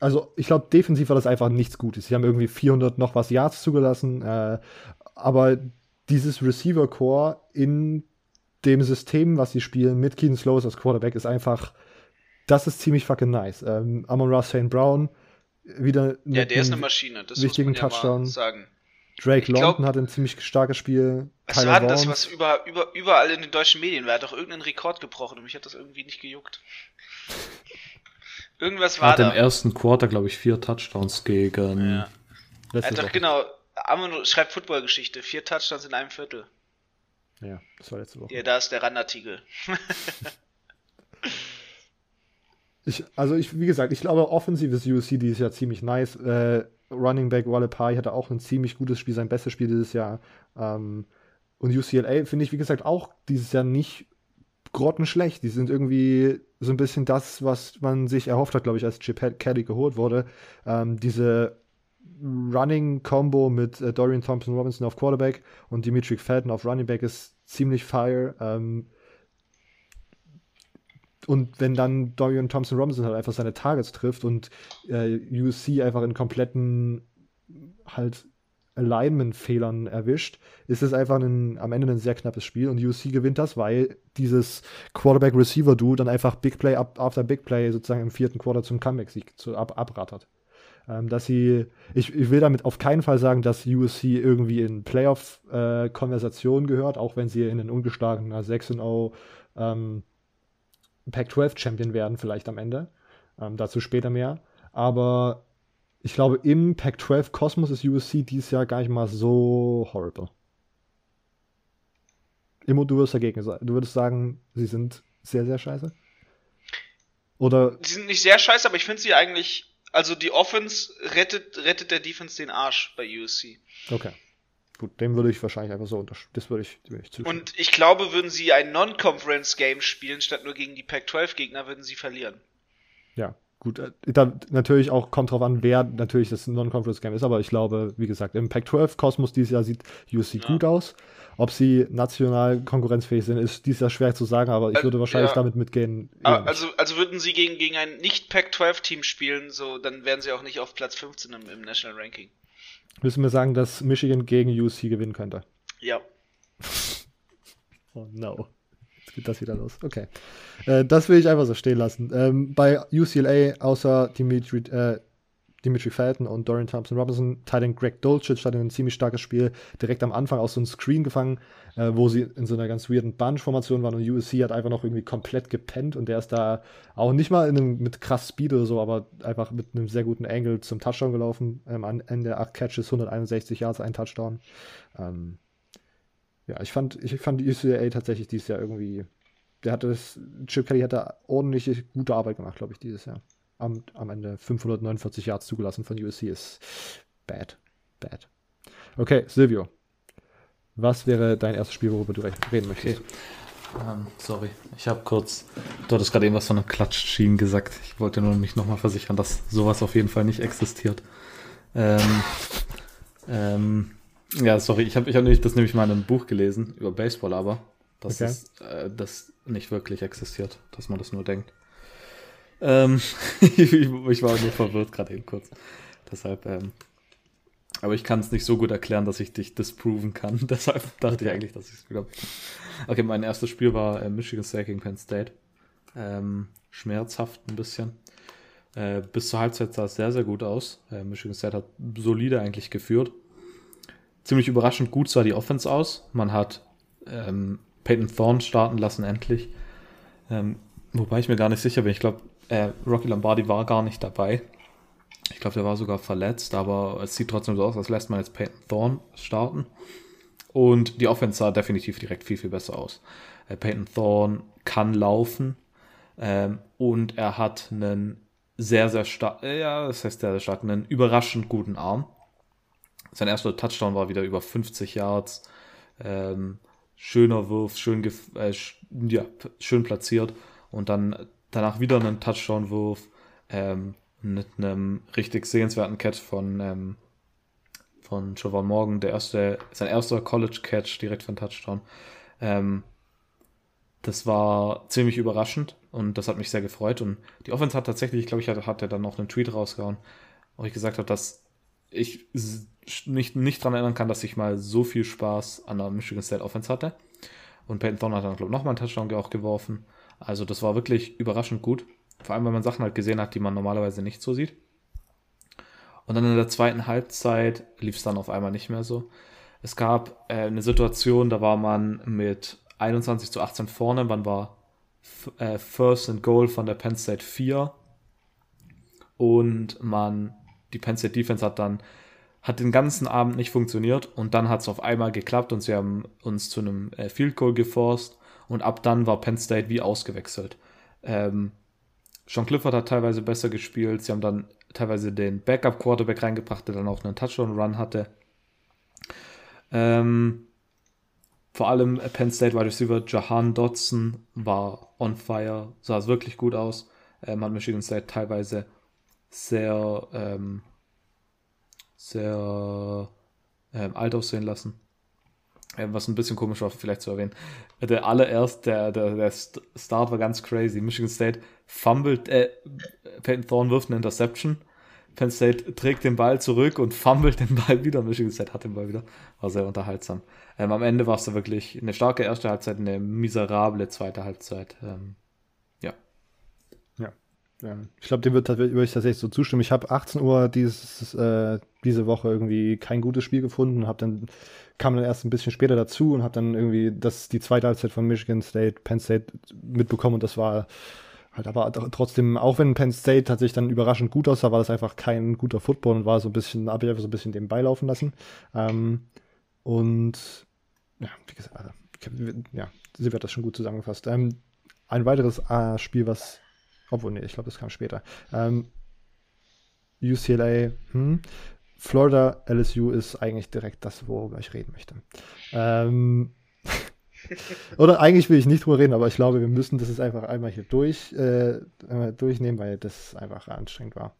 also, ich glaube, defensiv war das einfach nichts Gutes. Sie haben irgendwie 400 noch was Yards zugelassen, äh, aber dieses Receiver-Core in dem System, was sie spielen, mit Keaton Slows als Quarterback, ist einfach das ist ziemlich fucking nice. Ähm, Amon Ross St. Brown wieder Ja, der ist eine Maschine, das wichtigen muss man Touchdown. Ja sagen. Drake ich London hat ein ziemlich starkes Spiel. Was Tyler war denn das, was über, über, überall in den deutschen Medien war? Er hat doch irgendeinen Rekord gebrochen und mich hat das irgendwie nicht gejuckt. Irgendwas war hat da. im ersten Quarter, glaube ich, vier Touchdowns gegen. Ja. Er hat doch, genau, Amon schreibt Footballgeschichte. Vier Touchdowns in einem Viertel. Ja, das war letzte Woche. Ja, da ist der Randartikel. Ich, also ich, wie gesagt, ich glaube, offensives USC dieses Jahr ziemlich nice. Äh, Running Back Walle Pai hatte auch ein ziemlich gutes Spiel, sein bestes Spiel dieses Jahr. Ähm, und UCLA finde ich, wie gesagt, auch dieses Jahr nicht grottenschlecht. Die sind irgendwie so ein bisschen das, was man sich erhofft hat, glaube ich, als Chip Kelly geholt wurde. Ähm, diese Running Combo mit äh, Dorian Thompson Robinson auf Quarterback und Dimitri Felton auf Running Back ist ziemlich fire. Ähm, und wenn dann Dorian Thompson Robinson halt einfach seine Targets trifft und äh, USC einfach in kompletten halt Alignment-Fehlern erwischt, ist es einfach ein, am Ende ein sehr knappes Spiel und USC gewinnt das, weil dieses Quarterback-Receiver-Duo dann einfach Big Play up, after Big Play sozusagen im vierten Quarter zum Comeback-Sieg ab, abrattert. Ähm, dass sie, ich, ich will damit auf keinen Fall sagen, dass USC irgendwie in Playoff-Konversation äh, gehört, auch wenn sie in den ungeschlagenen 6-0 ähm, Pac-12-Champion werden, vielleicht am Ende. Ähm, dazu später mehr. Aber ich glaube, im Pac-12-Kosmos ist USC dieses Jahr gar nicht mal so horrible. Immo, du wirst dagegen sein. Du würdest sagen, sie sind sehr, sehr scheiße? Oder? Sie sind nicht sehr scheiße, aber ich finde sie eigentlich, also die Offense rettet, rettet der Defense den Arsch bei USC. Okay. Gut, dem würde ich wahrscheinlich einfach so. Das würde ich, würde ich zustimmen. Und ich glaube, würden sie ein Non-Conference-Game spielen, statt nur gegen die Pac-12-Gegner, würden sie verlieren. Ja, gut. Äh, da, natürlich auch kommt drauf an, wer natürlich das Non-Conference-Game ist, aber ich glaube, wie gesagt, im Pac-12-Kosmos dieses Jahr sieht USC ja. gut aus. Ob sie national konkurrenzfähig sind, ist dieses Jahr schwer zu sagen, aber ich würde wahrscheinlich ja. damit mitgehen. Also, also würden sie gegen, gegen ein Nicht-Pac-12-Team spielen, so, dann wären sie auch nicht auf Platz 15 im, im National Ranking müssen wir sagen, dass Michigan gegen USC gewinnen könnte. Ja. oh no. Jetzt geht das wieder los. Okay. Äh, das will ich einfach so stehen lassen. Ähm, bei UCLA, außer Dimitri, äh, Dimitri Felton und Dorian Thompson Robinson. Titan Greg Dolchich hatte ein ziemlich starkes Spiel, direkt am Anfang aus so einem Screen gefangen, äh, wo sie in so einer ganz weirden Bunch-Formation waren und USC hat einfach noch irgendwie komplett gepennt und der ist da auch nicht mal einem, mit krass Speed oder so, aber einfach mit einem sehr guten Angle zum Touchdown gelaufen. Ähm, am Ende 8 Catches, 161 Yards, ein Touchdown. Ähm, ja, ich fand, ich fand die UCLA tatsächlich dieses Jahr irgendwie, der hatte das, Chip Kelly hat da ordentliche, gute Arbeit gemacht, glaube ich, dieses Jahr am, am Ende 549 Yards zugelassen von USC ist bad. Bad. Okay, Silvio. Was wäre dein erstes Spiel, worüber du reden möchtest? Okay. Um, ähm, sorry, ich habe kurz, du hattest gerade eben was von einem Klatschschienen gesagt. Ich wollte nur mich nochmal versichern, dass sowas auf jeden Fall nicht existiert. Ähm, ähm, ja, sorry, ich habe ich hab nämlich, das nämlich mal in einem Buch gelesen über Baseball, aber dass okay. es, äh, das nicht wirklich existiert, dass man das nur denkt. Ähm, ich, war nur verwirrt gerade eben kurz. Deshalb, ähm, aber ich kann es nicht so gut erklären, dass ich dich disproven kann. Deshalb dachte ich eigentlich, dass ich es wieder. Okay, mein erstes Spiel war äh, Michigan State gegen Penn State. Ähm, schmerzhaft ein bisschen. Äh, bis zur Halbzeit sah es sehr, sehr gut aus. Äh, Michigan State hat solide eigentlich geführt. Ziemlich überraschend gut sah die Offense aus. Man hat ähm, Peyton Thorne starten lassen, endlich. Ähm, wobei ich mir gar nicht sicher bin. Ich glaube, äh, Rocky Lombardi war gar nicht dabei. Ich glaube, der war sogar verletzt, aber es sieht trotzdem so aus, als lässt man jetzt Peyton Thorne starten. Und die Offense sah definitiv direkt viel, viel besser aus. Äh, Peyton Thorne kann laufen ähm, und er hat einen sehr, sehr stark, äh, ja, das heißt sehr, sehr stark, einen überraschend guten Arm. Sein erster Touchdown war wieder über 50 Yards. Ähm, schöner Wurf, schön, äh, ja, schön platziert. Und dann danach wieder einen Touchdown-Wurf ähm, mit einem richtig sehenswerten Catch von, ähm, von Javon Morgan, der erste, sein erster College-Catch direkt von Touchdown. Ähm, das war ziemlich überraschend und das hat mich sehr gefreut. Und die Offense hat tatsächlich, ich glaube, ich hatte, hatte dann noch einen Tweet rausgehauen, wo ich gesagt habe, dass ich nicht, nicht daran erinnern kann, dass ich mal so viel Spaß an der Michigan State Offense hatte. Und Peyton Thorne hat dann, glaube ich, nochmal einen Touchdown auch geworfen. Also das war wirklich überraschend gut. Vor allem, weil man Sachen halt gesehen hat, die man normalerweise nicht so sieht. Und dann in der zweiten Halbzeit lief es dann auf einmal nicht mehr so. Es gab äh, eine Situation, da war man mit 21 zu 18 vorne. Man war äh, First and Goal von der Penn State 4. Und man, die Penn State Defense hat dann, hat den ganzen Abend nicht funktioniert. Und dann hat es auf einmal geklappt und sie haben uns zu einem äh, Field Goal geforst und ab dann war Penn State wie ausgewechselt. Ähm, Sean Clifford hat teilweise besser gespielt. Sie haben dann teilweise den Backup-Quarterback reingebracht, der dann auch einen Touchdown-Run hatte. Ähm, vor allem Penn State Wide Receiver Jahan Dodson war on fire, sah es wirklich gut aus. Ähm, hat Michigan State teilweise sehr, ähm, sehr ähm, alt aussehen lassen. Äh, was ein bisschen komisch war, vielleicht zu erwähnen. Der allererst, der, der, der Start war ganz crazy. Michigan State fummelt, äh, Peyton Thorne wirft eine Interception. Penn State trägt den Ball zurück und fummelt den Ball wieder. Michigan State hat den Ball wieder. War sehr unterhaltsam. Ähm, am Ende war es da wirklich eine starke erste Halbzeit, eine miserable zweite Halbzeit. Ähm. Ja. Ich glaube, dem wird, würde ich tatsächlich so zustimmen. Ich habe 18 Uhr dieses, äh, diese Woche irgendwie kein gutes Spiel gefunden, habe dann kam dann erst ein bisschen später dazu und habe dann irgendwie das, die zweite Halbzeit von Michigan State, Penn State mitbekommen und das war halt aber trotzdem, auch wenn Penn State tatsächlich dann überraschend gut aussah, war das einfach kein guter Football und war so ein bisschen, habe ich einfach so ein bisschen dem beilaufen lassen. Ähm, und ja, wie gesagt, also, ja, sie wird das schon gut zusammengefasst. Ähm, ein weiteres äh, Spiel, was, obwohl, nee, ich glaube, das kam später. Ähm, UCLA, hm, Florida LSU ist eigentlich direkt das, worüber ich reden möchte. Ähm, oder eigentlich will ich nicht drüber reden, aber ich glaube, wir müssen das jetzt einfach einmal hier durch, äh, durchnehmen, weil das einfach anstrengend war.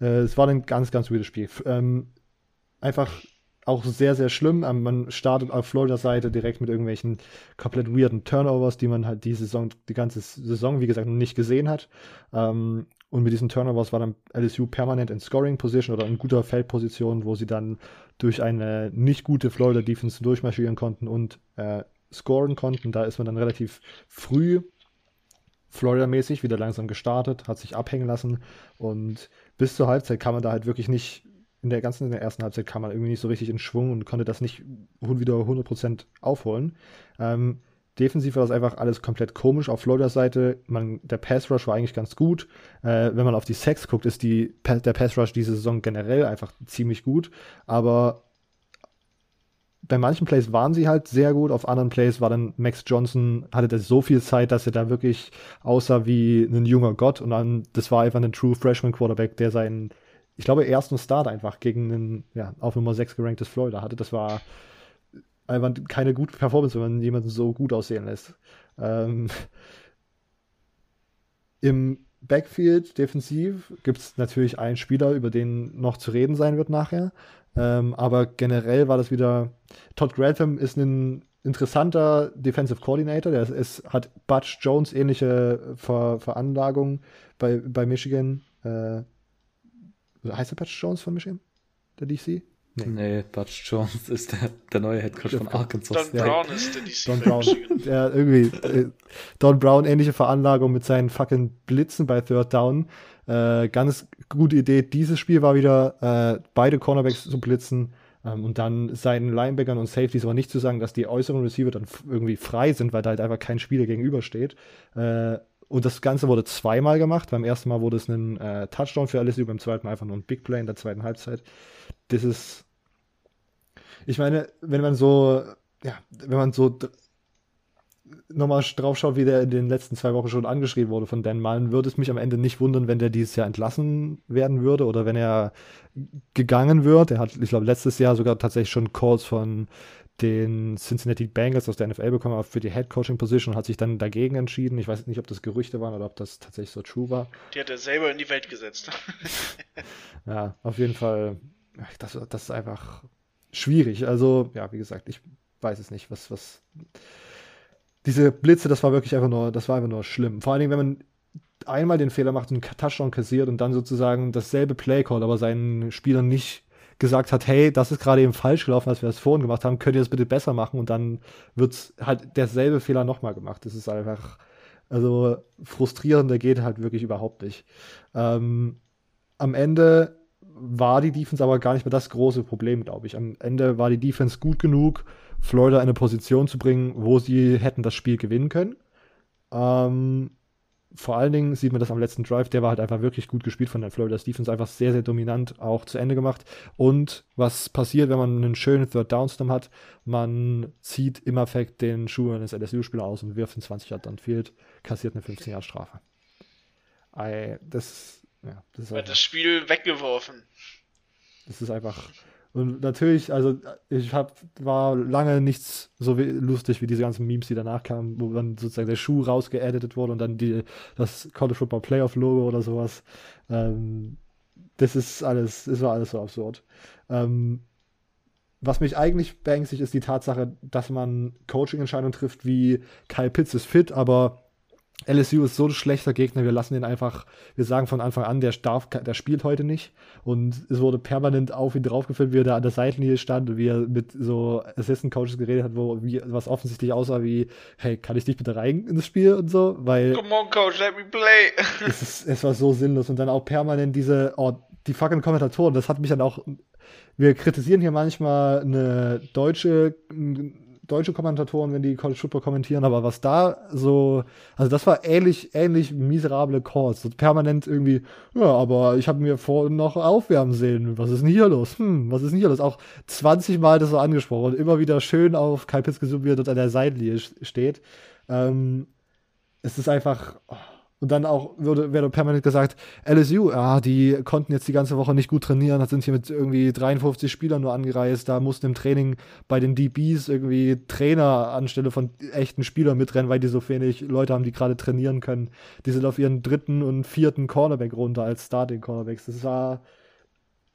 Äh, es war ein ganz, ganz weirdes Spiel. Ähm, einfach auch sehr, sehr schlimm. Ähm, man startet auf Florida-Seite direkt mit irgendwelchen komplett weirden Turnovers, die man halt die Saison, die ganze Saison, wie gesagt, noch nicht gesehen hat. Ähm, und mit diesen Turnovers war dann LSU permanent in Scoring Position oder in guter Feldposition, wo sie dann durch eine nicht gute Florida Defense durchmarschieren konnten und äh, scoren konnten. Da ist man dann relativ früh Florida-mäßig wieder langsam gestartet, hat sich abhängen lassen und bis zur Halbzeit kann man da halt wirklich nicht, in der ganzen in der ersten Halbzeit kam man irgendwie nicht so richtig in Schwung und konnte das nicht wieder 100% aufholen. Ähm, defensiv war das einfach alles komplett komisch auf Floridas Seite. Man, der Pass Rush war eigentlich ganz gut. Äh, wenn man auf die Sex guckt, ist die, der Pass Rush diese Saison generell einfach ziemlich gut. Aber bei manchen Plays waren sie halt sehr gut, auf anderen Plays war dann Max Johnson, hatte das so viel Zeit, dass er da wirklich aussah wie ein junger Gott und dann, das war einfach ein True Freshman Quarterback, der seinen, ich glaube, ersten Start einfach gegen einen, ja, auf Nummer 6 geranktes Florida hatte. Das war einfach keine gute Performance, wenn man jemanden so gut aussehen lässt. Ähm, Im Backfield defensiv gibt es natürlich einen Spieler, über den noch zu reden sein wird nachher. Ähm, aber generell war das wieder. Todd Grantham ist ein interessanter Defensive Coordinator. Der ist, hat Butch Jones ähnliche Ver Veranlagung bei, bei Michigan. Äh, heißt der Butch Jones von Michigan? Der DC? Nee. nee, Butch Jones ist der, der neue Headcoach von Arkansas. Don Brown ist der DC Don Brown. Ja, irgendwie. Äh, Don Brown ähnliche Veranlagung mit seinen fucking Blitzen bei Third Down. Äh, ganz gute Idee. Dieses Spiel war wieder äh, beide Cornerbacks zu blitzen ähm, und dann seinen Linebackern und Safeties aber nicht zu sagen, dass die äußeren Receiver dann irgendwie frei sind, weil da halt einfach kein Spieler gegenübersteht. Äh, und das Ganze wurde zweimal gemacht. Beim ersten Mal wurde es ein äh, Touchdown für LSU, beim zweiten Mal einfach nur ein Big Play in der zweiten Halbzeit. Das ist. Ich meine, wenn man so, ja, wenn man so nochmal drauf schaut, wie der in den letzten zwei Wochen schon angeschrieben wurde von Dan Mullen, würde es mich am Ende nicht wundern, wenn der dieses Jahr entlassen werden würde oder wenn er gegangen wird. Er hat, ich glaube, letztes Jahr sogar tatsächlich schon Calls von den Cincinnati Bengals aus der NFL bekommen, für die Head Coaching Position und hat sich dann dagegen entschieden. Ich weiß nicht, ob das Gerüchte waren oder ob das tatsächlich so true war. Die hat er selber in die Welt gesetzt. ja, auf jeden Fall, das, das ist einfach schwierig. Also, ja, wie gesagt, ich weiß es nicht, was, was diese Blitze, das war wirklich einfach nur, das war einfach nur schlimm. Vor allen Dingen, wenn man einmal den Fehler macht und einen Touchdown kassiert und dann sozusagen dasselbe Playcall, aber seinen Spielern nicht gesagt hat, hey, das ist gerade eben falsch gelaufen, als wir das vorhin gemacht haben, könnt ihr das bitte besser machen und dann wird halt derselbe Fehler nochmal gemacht. Das ist einfach, also frustrierender geht halt wirklich überhaupt nicht. Ähm, am Ende war die Defense aber gar nicht mehr das große Problem, glaube ich. Am Ende war die Defense gut genug, Florida in eine Position zu bringen, wo sie hätten das Spiel gewinnen können. Ähm, vor allen Dingen sieht man das am letzten Drive, der war halt einfach wirklich gut gespielt von der Florida Defense, einfach sehr, sehr dominant auch zu Ende gemacht. Und was passiert, wenn man einen schönen Third Downstorm hat? Man zieht im Effekt den Schuh eines LSU-Spielers aus und wirft einen 20 Yard dann fehlt, kassiert eine 15 Yard Strafe. das, ja, das ist das Spiel weggeworfen. Das ist einfach und natürlich, also ich hab, war lange nichts so wie, lustig wie diese ganzen Memes, die danach kamen, wo dann sozusagen der Schuh rausgeeditet wurde und dann die, das College Football Playoff Logo oder sowas. Ähm, das ist alles, das war alles so absurd. Ähm, was mich eigentlich beängstigt, ist die Tatsache, dass man Coaching-Entscheidungen trifft, wie Kyle Pitts ist fit, aber LSU ist so ein schlechter Gegner, wir lassen ihn einfach, wir sagen von Anfang an, der, darf, der spielt heute nicht. Und es wurde permanent auf ihn draufgeführt, wie er da an der Seitenlinie stand und wie er mit so Assistant Coaches geredet hat, wo wie, was offensichtlich aussah wie, hey, kann ich dich bitte rein ins Spiel und so, weil. Come on, Coach, let me play. es, ist, es war so sinnlos und dann auch permanent diese, oh, die fucking Kommentatoren, das hat mich dann auch, wir kritisieren hier manchmal eine deutsche, deutsche Kommentatoren, wenn die College Football kommentieren, aber was da so, also das war ähnlich, ähnlich miserable Calls. So permanent irgendwie, ja, aber ich habe mir vorhin noch aufwärmen sehen. Was ist denn hier los? Hm, was ist denn hier los? Auch 20 Mal das so angesprochen und immer wieder schön auf Kai wie er dort an der Seitenlinie steht. Ähm, es ist einfach, oh, und dann auch würde, werde permanent gesagt, LSU, ah, die konnten jetzt die ganze Woche nicht gut trainieren, sind hier mit irgendwie 53 Spielern nur angereist, da mussten im Training bei den DBs irgendwie Trainer anstelle von echten Spielern mitrennen, weil die so wenig Leute haben, die gerade trainieren können. Die sind auf ihren dritten und vierten Cornerback runter als Starting Cornerbacks. Das war,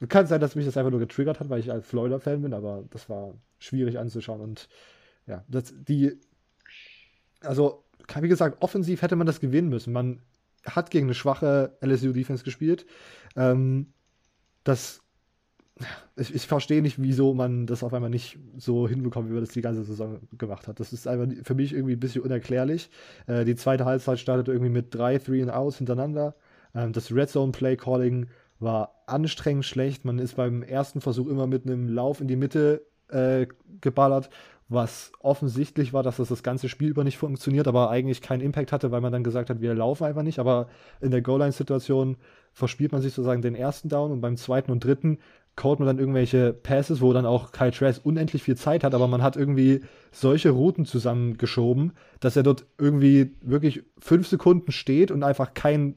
kann sein, dass mich das einfach nur getriggert hat, weil ich als Florida-Fan bin, aber das war schwierig anzuschauen und ja, das, die, also wie gesagt, offensiv hätte man das gewinnen müssen. Man hat gegen eine schwache LSU-Defense gespielt. Ähm, das, ich, ich verstehe nicht, wieso man das auf einmal nicht so hinbekommt, wie man das die ganze Saison gemacht hat. Das ist einfach für mich irgendwie ein bisschen unerklärlich. Äh, die zweite Halbzeit startet irgendwie mit drei Three and Outs hintereinander. Ähm, das Red Zone Play Calling war anstrengend schlecht. Man ist beim ersten Versuch immer mit einem Lauf in die Mitte äh, geballert, was offensichtlich war, dass das das ganze Spiel über nicht funktioniert, aber eigentlich keinen Impact hatte, weil man dann gesagt hat, wir laufen einfach nicht. Aber in der Goal-Line-Situation verspielt man sich sozusagen den ersten Down und beim zweiten und dritten kaut man dann irgendwelche Passes, wo dann auch Kyle Trask unendlich viel Zeit hat, aber man hat irgendwie solche Routen zusammengeschoben, dass er dort irgendwie wirklich fünf Sekunden steht und einfach kein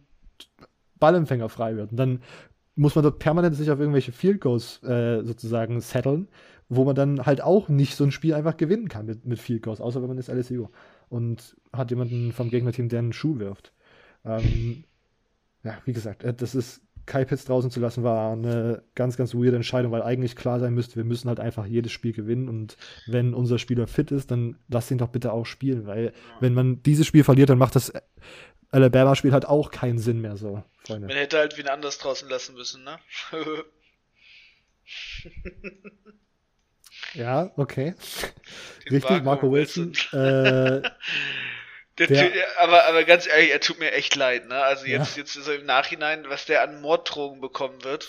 Ballempfänger frei wird. Und dann muss man dort permanent sich auf irgendwelche Field Goals äh, sozusagen setteln, wo man dann halt auch nicht so ein Spiel einfach gewinnen kann mit, mit Field Goals, außer wenn man ist LSU und hat jemanden vom Gegnerteam, der einen Schuh wirft. Ähm, ja, wie gesagt, äh, das ist Kai Pitts draußen zu lassen, war eine ganz, ganz weirde Entscheidung, weil eigentlich klar sein müsste, wir müssen halt einfach jedes Spiel gewinnen und wenn unser Spieler fit ist, dann lass ihn doch bitte auch spielen, weil wenn man dieses Spiel verliert, dann macht das Alabama-Spiel halt auch keinen Sinn mehr so, Freunde. Man hätte halt wen anders draußen lassen müssen, ne? ja, okay. Den Richtig, Marco Wilson. Wilson. Äh, der, der, aber, aber ganz ehrlich, er tut mir echt leid, ne? Also jetzt, ja. jetzt so im Nachhinein, was der an Morddrogen bekommen wird.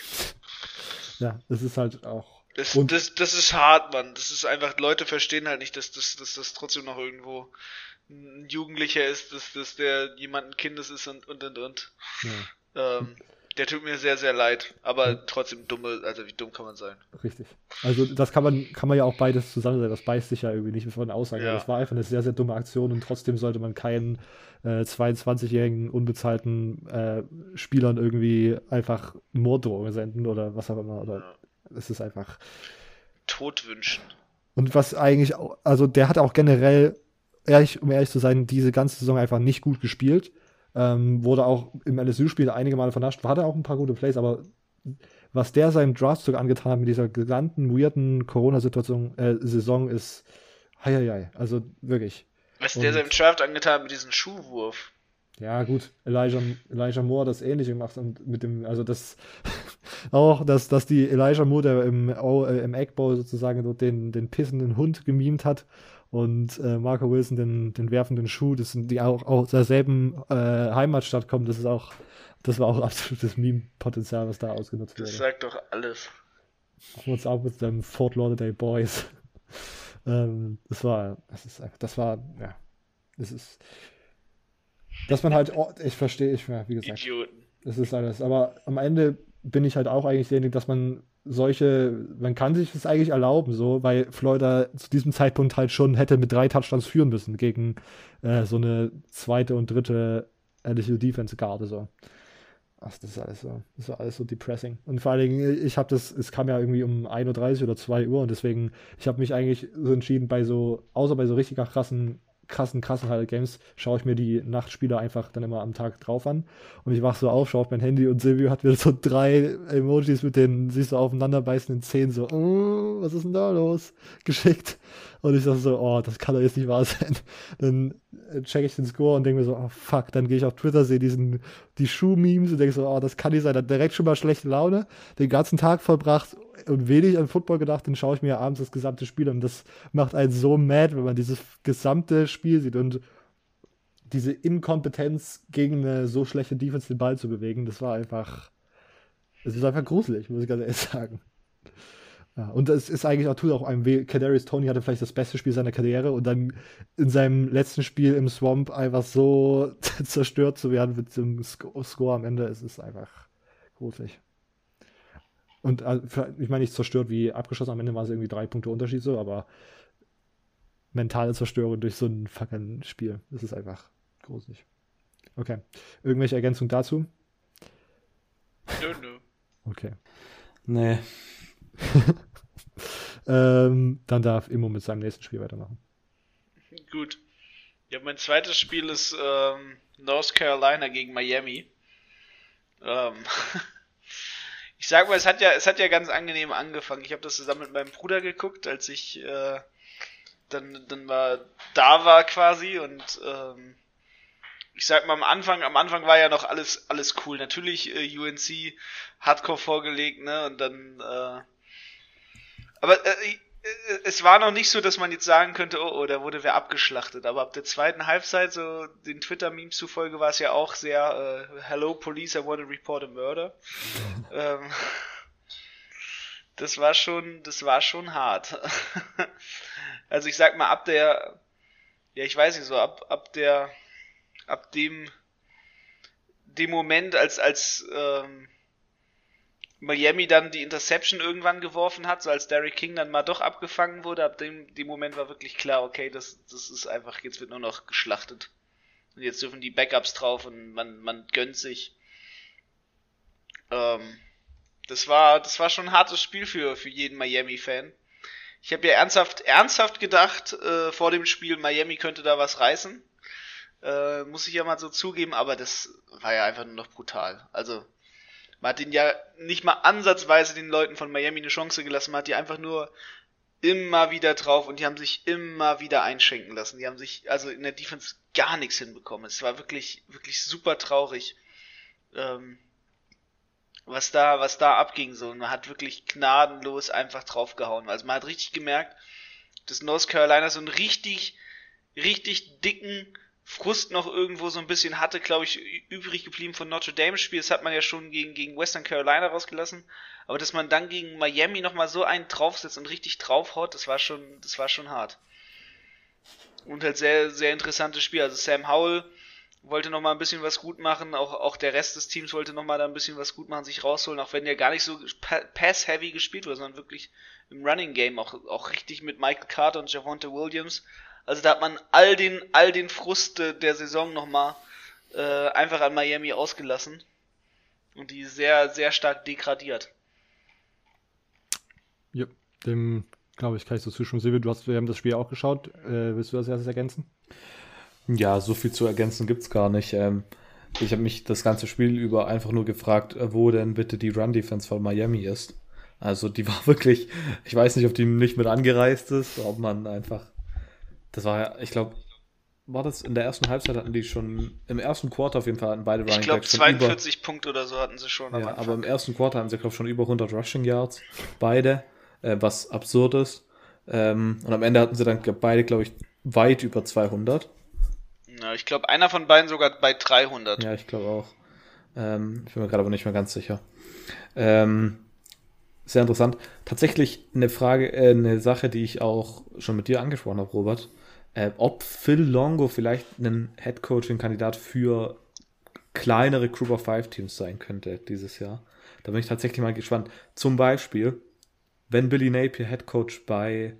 Ja, das ist halt auch. Das, das, das ist hart, Mann. Das ist einfach, Leute verstehen halt nicht, dass das, dass das trotzdem noch irgendwo ein Jugendlicher ist, dass, dass der jemand ein Kindes ist und und und und. Ja. Ähm, der tut mir sehr, sehr leid, aber ja. trotzdem dumme, also wie dumm kann man sein? Richtig. Also das kann man, kann man ja auch beides zusammen sein, das beißt sich ja irgendwie nicht von der Aussage. Ja. Das war einfach eine sehr, sehr dumme Aktion und trotzdem sollte man keinen äh, 22-jährigen unbezahlten äh, Spielern irgendwie einfach Morddrohungen senden oder was auch immer. Oder es ist einfach. Tod wünschen. Und was eigentlich, auch, also der hat auch generell, ehrlich, um ehrlich zu sein, diese ganze Saison einfach nicht gut gespielt. Ähm, wurde auch im LSU-Spiel einige Male vernascht, hatte auch ein paar gute Plays, aber was der seinem Draftzug angetan hat mit dieser gesamten weirden Corona-Situation, äh, Saison ist, heieiei, also wirklich. Was Und, der seinem Draft angetan hat mit diesem Schuhwurf. Ja, gut, Elijah, Elijah Moore das ähnliche gemacht und mit dem, also das auch, dass, dass die Elijah Moore, der im, äh, im Egg Bowl sozusagen den, den pissenden Hund gemimt hat und äh, Marco Wilson den, den werfenden Schuh, das sind die auch aus derselben äh, Heimatstadt kommen, das ist auch, das war auch absolutes Meme-Potenzial, was da ausgenutzt wurde. Das sagt doch alles. What's up with them Fort Lauderdale Boys? ähm, das war, das ist einfach, das war, ja, das ist, dass man halt, oh, ich verstehe, ich, wie gesagt, Idioten. das ist alles, aber am Ende bin ich halt auch eigentlich derjenige, dass man solche, man kann sich das eigentlich erlauben, so, weil Florida zu diesem Zeitpunkt halt schon hätte mit drei Touchdowns führen müssen gegen äh, so eine zweite und dritte LSU Defense Garde, so. Ach, das ist alles so, das ist alles so depressing. Und vor allen Dingen, ich habe das, es kam ja irgendwie um 1.30 Uhr oder 2 Uhr und deswegen, ich habe mich eigentlich so entschieden, bei so, außer bei so richtig krassen krassen, krassen Highlight Games schaue ich mir die Nachtspiele einfach dann immer am Tag drauf an. Und ich wach so auf, schaue auf mein Handy und Silvio hat wieder so drei Emojis mit den sich so aufeinander beißenden Zähnen so, oh, was ist denn da los? geschickt. Und ich sag so, oh, das kann doch jetzt nicht wahr sein. Dann check ich den Score und denke mir so, oh fuck, dann gehe ich auf Twitter, sehe diesen, die Schuh-Memes und denke so, oh, das kann nicht sein. Dann direkt schon mal schlechte Laune, den ganzen Tag verbracht und wenig an Football gedacht, dann schaue ich mir abends das gesamte Spiel an. Das macht einen so mad, wenn man dieses gesamte Spiel sieht und diese Inkompetenz gegen eine so schlechte Defense den Ball zu bewegen, das war einfach, es ist einfach gruselig, muss ich ganz ehrlich sagen. Ja, und es ist eigentlich auch, tut auch einem weh. Kadarius Tony hatte vielleicht das beste Spiel seiner Karriere und dann in seinem letzten Spiel im Swamp einfach so zerstört zu werden mit dem Score am Ende, es ist einfach gruselig. Und äh, ich meine, nicht zerstört wie abgeschossen, am Ende war es irgendwie drei Punkte Unterschied so, aber mentale Zerstörung durch so ein fucking Spiel, das ist einfach gruselig. Okay. Irgendwelche Ergänzungen dazu? Nö, nö. Okay. Nee. ähm, dann darf Immo mit seinem nächsten Spiel weitermachen. Gut. Ja, mein zweites Spiel ist ähm, North Carolina gegen Miami. Ähm, ich sag mal, es hat ja, es hat ja ganz angenehm angefangen. Ich habe das zusammen mit meinem Bruder geguckt, als ich äh, dann, dann war da war quasi und ähm, ich sag mal am Anfang, am Anfang war ja noch alles alles cool. Natürlich äh, UNC Hardcore vorgelegt, ne? Und dann äh, Aber äh, äh, es war noch nicht so, dass man jetzt sagen könnte, oh, oh, da wurde wer abgeschlachtet. Aber ab der zweiten Halbzeit, so den Twitter-Memes zufolge, war es ja auch sehr äh, Hello Police, I want to report a murder. ähm, das war schon, das war schon hart. also ich sag mal, ab der, ja, ich weiß nicht so, ab, ab der, ab dem, dem Moment, als, als ähm, Miami dann die Interception irgendwann geworfen hat, so als Derrick King dann mal doch abgefangen wurde, ab dem, dem Moment war wirklich klar, okay, das, das ist einfach, jetzt wird nur noch geschlachtet. Und jetzt dürfen die Backups drauf und man, man gönnt sich. Ähm, das war, das war schon ein hartes Spiel für, für jeden Miami-Fan. Ich habe ja ernsthaft, ernsthaft gedacht, äh, vor dem Spiel, Miami könnte da was reißen. Äh, muss ich ja mal so zugeben, aber das war ja einfach nur noch brutal. Also, man hat den ja nicht mal ansatzweise den Leuten von Miami eine Chance gelassen, man hat die einfach nur immer wieder drauf und die haben sich immer wieder einschenken lassen. Die haben sich also in der Defense gar nichts hinbekommen. Es war wirklich, wirklich super traurig. Ähm, was da, was da abging so. Und man hat wirklich gnadenlos einfach draufgehauen. Also man hat richtig gemerkt, dass North Carolina so einen richtig, richtig dicken Frust noch irgendwo so ein bisschen hatte, glaube ich, übrig geblieben von Notre Dame Spiel. Das hat man ja schon gegen, gegen Western Carolina rausgelassen. Aber dass man dann gegen Miami nochmal so einen draufsetzt und richtig draufhaut, das war schon, das war schon hart. Und halt sehr, sehr interessantes Spiel. Also Sam Howell, wollte noch mal ein bisschen was gut machen, auch, auch der Rest des Teams wollte noch mal da ein bisschen was gut machen, sich rausholen, auch wenn der gar nicht so pass-heavy gespielt wurde, sondern wirklich im Running Game auch, auch richtig mit Michael Carter und Javonte Williams. Also da hat man all den, all den Frust der Saison noch mal äh, einfach an Miami ausgelassen und die sehr, sehr stark degradiert. Ja, dem glaube ich, kann ich so zustimmen. Silvio, du hast, wir haben das Spiel auch geschaut. Äh, willst du das erstes ergänzen? Ja, so viel zu ergänzen gibt's gar nicht. Ähm, ich habe mich das ganze Spiel über einfach nur gefragt, äh, wo denn bitte die Run-Defense von Miami ist. Also die war wirklich, ich weiß nicht, ob die nicht mit angereist ist, ob man einfach, das war ja, ich glaube, war das in der ersten Halbzeit hatten die schon, im ersten Quarter auf jeden Fall hatten beide Running Ich glaube 42 über, Punkte oder so hatten sie schon. Ja, aber im ersten Quarter hatten sie, glaube ich, schon über 100 Rushing Yards, beide, äh, was absurd ist. Ähm, und am Ende hatten sie dann beide, glaube ich, weit über 200. Ja, ich glaube, einer von beiden sogar bei 300. Ja, ich glaube auch. Ähm, ich bin mir gerade aber nicht mehr ganz sicher. Ähm, sehr interessant. Tatsächlich eine Frage, äh, eine Sache, die ich auch schon mit dir angesprochen habe, Robert. Äh, ob Phil Longo vielleicht ein Head-Coaching-Kandidat für kleinere Group of Five Teams sein könnte dieses Jahr. Da bin ich tatsächlich mal gespannt. Zum Beispiel, wenn Billy Napier Head Coach bei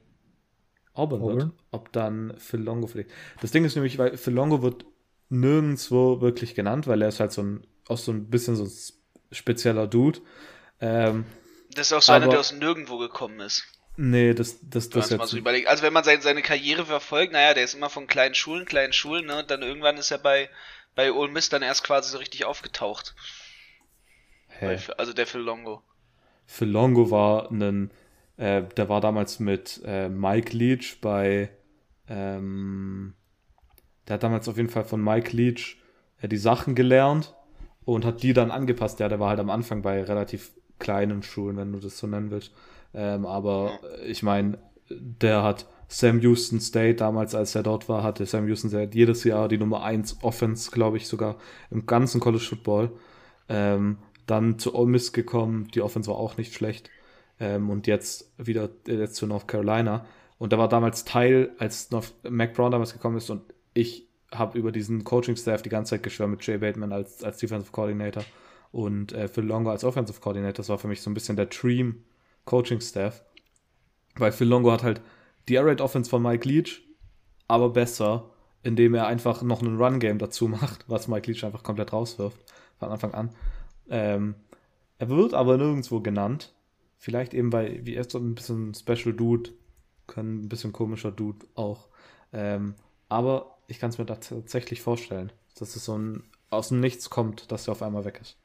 Auburn, Auburn, wird, ob dann Phil Longo vielleicht. Das Ding ist nämlich, weil Phil Longo wird nirgendwo wirklich genannt, weil er ist halt so ein, auch so ein bisschen so ein spezieller Dude. Ähm, das ist auch so aber, einer, der aus nirgendwo gekommen ist. Nee, das, das, das jetzt. Mal so überlegt. Also wenn man seine, seine Karriere verfolgt, naja, der ist immer von kleinen Schulen, kleinen Schulen, ne, und dann irgendwann ist er bei, bei Ole Miss dann erst quasi so richtig aufgetaucht. Hey. also der Phil Longo. Phil Longo war ein äh, der war damals mit äh, Mike Leach bei. Ähm, der hat damals auf jeden Fall von Mike Leach äh, die Sachen gelernt und hat die dann angepasst. Ja, der war halt am Anfang bei relativ kleinen Schulen, wenn du das so nennen willst. Ähm, aber ich meine, der hat Sam Houston State damals, als er dort war, hatte Sam Houston State jedes Jahr die Nummer 1 Offense, glaube ich, sogar im ganzen College Football. Ähm, dann zu Ole Miss gekommen, die Offense war auch nicht schlecht ähm, und jetzt wieder jetzt zu North Carolina. Und da war damals Teil, als North, Mac Brown damals gekommen ist und ich habe über diesen Coaching-Staff die ganze Zeit geschwärmt mit Jay Bateman als, als Defensive Coordinator und äh, Phil Longo als Offensive Coordinator. Das war für mich so ein bisschen der Dream Coaching-Staff. Weil Phil Longo hat halt die Air Raid Offense von Mike Leach, aber besser, indem er einfach noch ein Run-Game dazu macht, was Mike Leach einfach komplett rauswirft von Anfang an. Ähm, er wird aber nirgendwo genannt Vielleicht eben, weil, wie er so ein bisschen Special Dude, können ein bisschen komischer Dude auch. Ähm, aber ich kann es mir tatsächlich vorstellen, dass es so ein aus dem Nichts kommt, dass er auf einmal weg ist.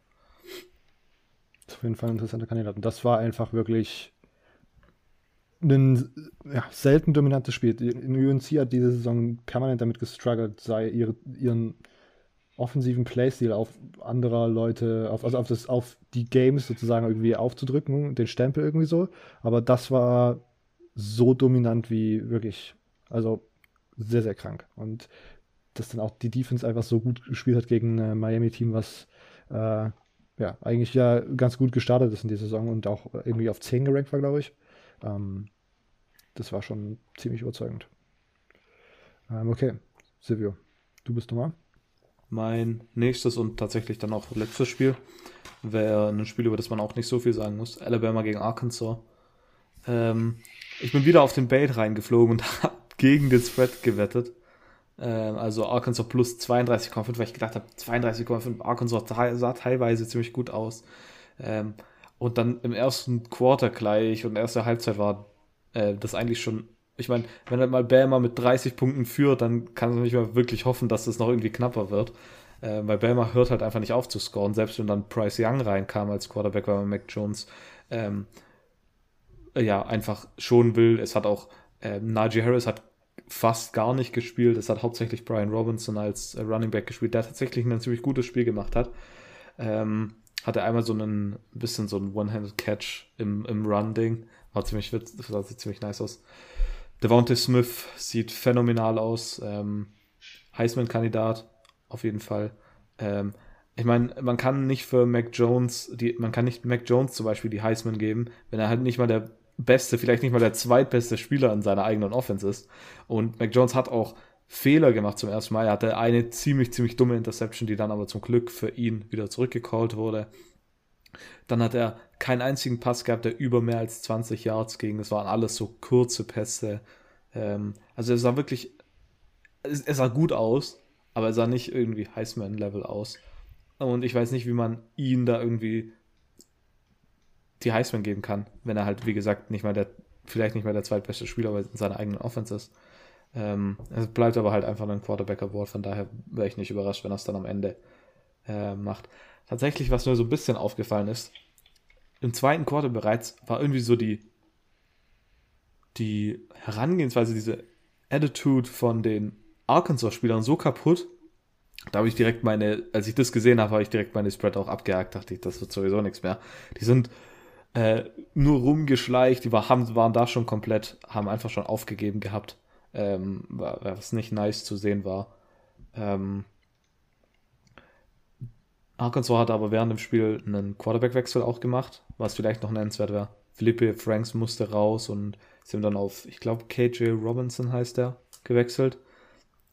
Auf jeden Fall ein interessanter Kandidat. Und das war einfach wirklich ein ja, selten dominantes Spiel. In UNC hat diese Saison permanent damit gestruggelt, sei ihre, ihren offensiven Playstil auf anderer Leute, auf, also auf, das, auf die Games sozusagen irgendwie aufzudrücken, den Stempel irgendwie so. Aber das war so dominant wie wirklich, also sehr, sehr krank. Und dass dann auch die Defense einfach so gut gespielt hat gegen ein Miami-Team, was äh, ja eigentlich ja ganz gut gestartet ist in dieser Saison und auch irgendwie auf 10 gerankt war, glaube ich. Ähm, das war schon ziemlich überzeugend. Ähm, okay, Silvio, du bist nochmal. Mein nächstes und tatsächlich dann auch letztes Spiel wäre ein Spiel, über das man auch nicht so viel sagen muss. Alabama gegen Arkansas. Ähm, ich bin wieder auf den Bait reingeflogen und habe gegen den Spread gewettet. Ähm, also Arkansas plus 32,5, weil ich gedacht habe, 32,5 Arkansas sah teilweise ziemlich gut aus. Ähm, und dann im ersten Quarter gleich und erste Halbzeit war äh, das eigentlich schon ich meine, wenn halt mal Bama mit 30 Punkten führt, dann kann man nicht mehr wirklich hoffen, dass es noch irgendwie knapper wird. Äh, weil Bama hört halt einfach nicht auf zu scoren, selbst wenn dann Bryce Young reinkam als Quarterback, weil man Mac Jones ähm, ja einfach schon will. Es hat auch äh, Najee Harris hat fast gar nicht gespielt. Es hat hauptsächlich Brian Robinson als äh, Running Back gespielt, der tatsächlich ein ziemlich gutes Spiel gemacht hat. Ähm, hatte einmal so ein bisschen so ein One-Handed-Catch im, im Run-Ding. War ziemlich, sah ziemlich nice aus. Devontae Smith sieht phänomenal aus. Ähm, Heisman-Kandidat, auf jeden Fall. Ähm, ich meine, man kann nicht für Mac Jones, die, man kann nicht Mac Jones zum Beispiel die Heisman geben, wenn er halt nicht mal der beste, vielleicht nicht mal der zweitbeste Spieler in seiner eigenen Offense ist. Und Mac Jones hat auch Fehler gemacht zum ersten Mal. Er hatte eine ziemlich, ziemlich dumme Interception, die dann aber zum Glück für ihn wieder zurückgecallt wurde. Dann hat er keinen einzigen Pass gehabt, der über mehr als 20 Yards ging. Das waren alles so kurze Pässe. Ähm, also er sah wirklich, er sah gut aus, aber er sah nicht irgendwie Heisman-Level aus. Und ich weiß nicht, wie man ihn da irgendwie die Heisman geben kann, wenn er halt, wie gesagt, nicht mal der, vielleicht nicht mal der zweitbeste Spieler in seiner eigenen Offense ist. Ähm, es bleibt aber halt einfach ein Quarterback-Award, von daher wäre ich nicht überrascht, wenn er es dann am Ende äh, macht. Tatsächlich, was mir so ein bisschen aufgefallen ist, im zweiten Quarter bereits war irgendwie so die, die Herangehensweise, diese Attitude von den Arkansas-Spielern so kaputt. Da habe ich direkt meine, als ich das gesehen habe, habe ich direkt meine Spread auch abgehakt, dachte ich, das wird sowieso nichts mehr. Die sind äh, nur rumgeschleicht, die war, haben, waren da schon komplett, haben einfach schon aufgegeben gehabt, ähm, was nicht nice zu sehen war. Ähm, Arkansas hat aber während dem Spiel einen Quarterback-Wechsel auch gemacht, was vielleicht noch nennenswert wäre. Philippe Franks musste raus und haben dann auf, ich glaube, KJ Robinson heißt der, gewechselt,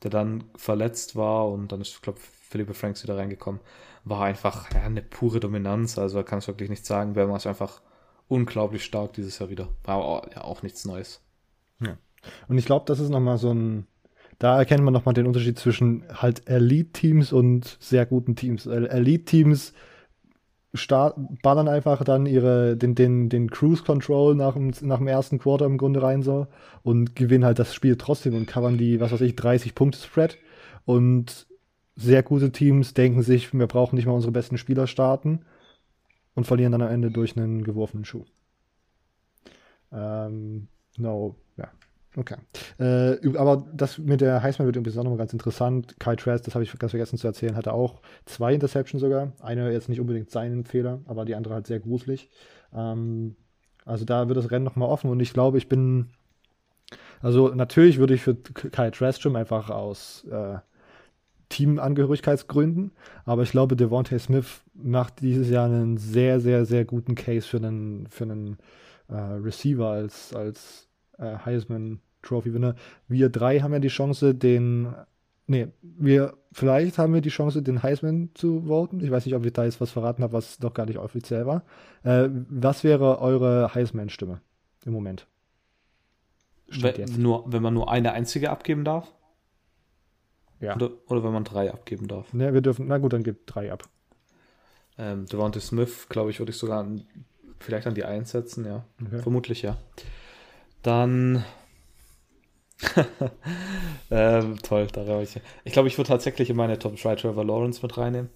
der dann verletzt war und dann ist, ich glaube, Philippe Franks wieder reingekommen. War einfach ja, eine pure Dominanz, also kann es wirklich nicht sagen. Bama ist einfach unglaublich stark dieses Jahr wieder. War ja auch nichts Neues. Ja. Und ich glaube, das ist nochmal so ein da erkennt man nochmal den Unterschied zwischen halt Elite-Teams und sehr guten Teams. Elite-Teams ballern einfach dann ihre, den, den, den Cruise Control nach dem, nach dem ersten Quarter im Grunde rein so und gewinnen halt das Spiel trotzdem und covern die, was weiß ich, 30 Punkte Spread. Und sehr gute Teams denken sich, wir brauchen nicht mal unsere besten Spieler starten und verlieren dann am Ende durch einen geworfenen Schuh. Ähm, no, ja. Okay. Äh, aber das mit der Heisman wird übrigens auch nochmal ganz interessant. Kyle Trask, das habe ich ganz vergessen zu erzählen, hatte auch zwei Interceptions sogar. Eine jetzt nicht unbedingt seinen Fehler, aber die andere halt sehr gruselig. Ähm, also da wird das Rennen nochmal offen und ich glaube, ich bin. Also natürlich würde ich für Kyle Trask schon einfach aus äh, Teamangehörigkeitsgründen, aber ich glaube, Devontae Smith macht dieses Jahr einen sehr, sehr, sehr guten Case für einen, für einen äh, Receiver als, als äh, Heisman Trophy-Winner. Wir drei haben ja die Chance, den. Nee, wir vielleicht haben wir die Chance, den Heisman zu voten. Ich weiß nicht, ob ich da jetzt was verraten habe, was noch gar nicht offiziell war. Äh, was wäre eure Heisman-Stimme im Moment? Wenn, nur, wenn man nur eine einzige abgeben darf? Ja. Oder, oder wenn man drei abgeben darf? Ne, wir dürfen, na gut, dann gibt drei ab. Ähm, Devontae Smith, glaube ich, würde ich sogar an, vielleicht an die Eins setzen, ja. Okay. Vermutlich, ja. Dann ähm, toll, da ich. Ich glaube, ich würde tatsächlich in meine Top 3 Trevor Lawrence mit reinnehmen.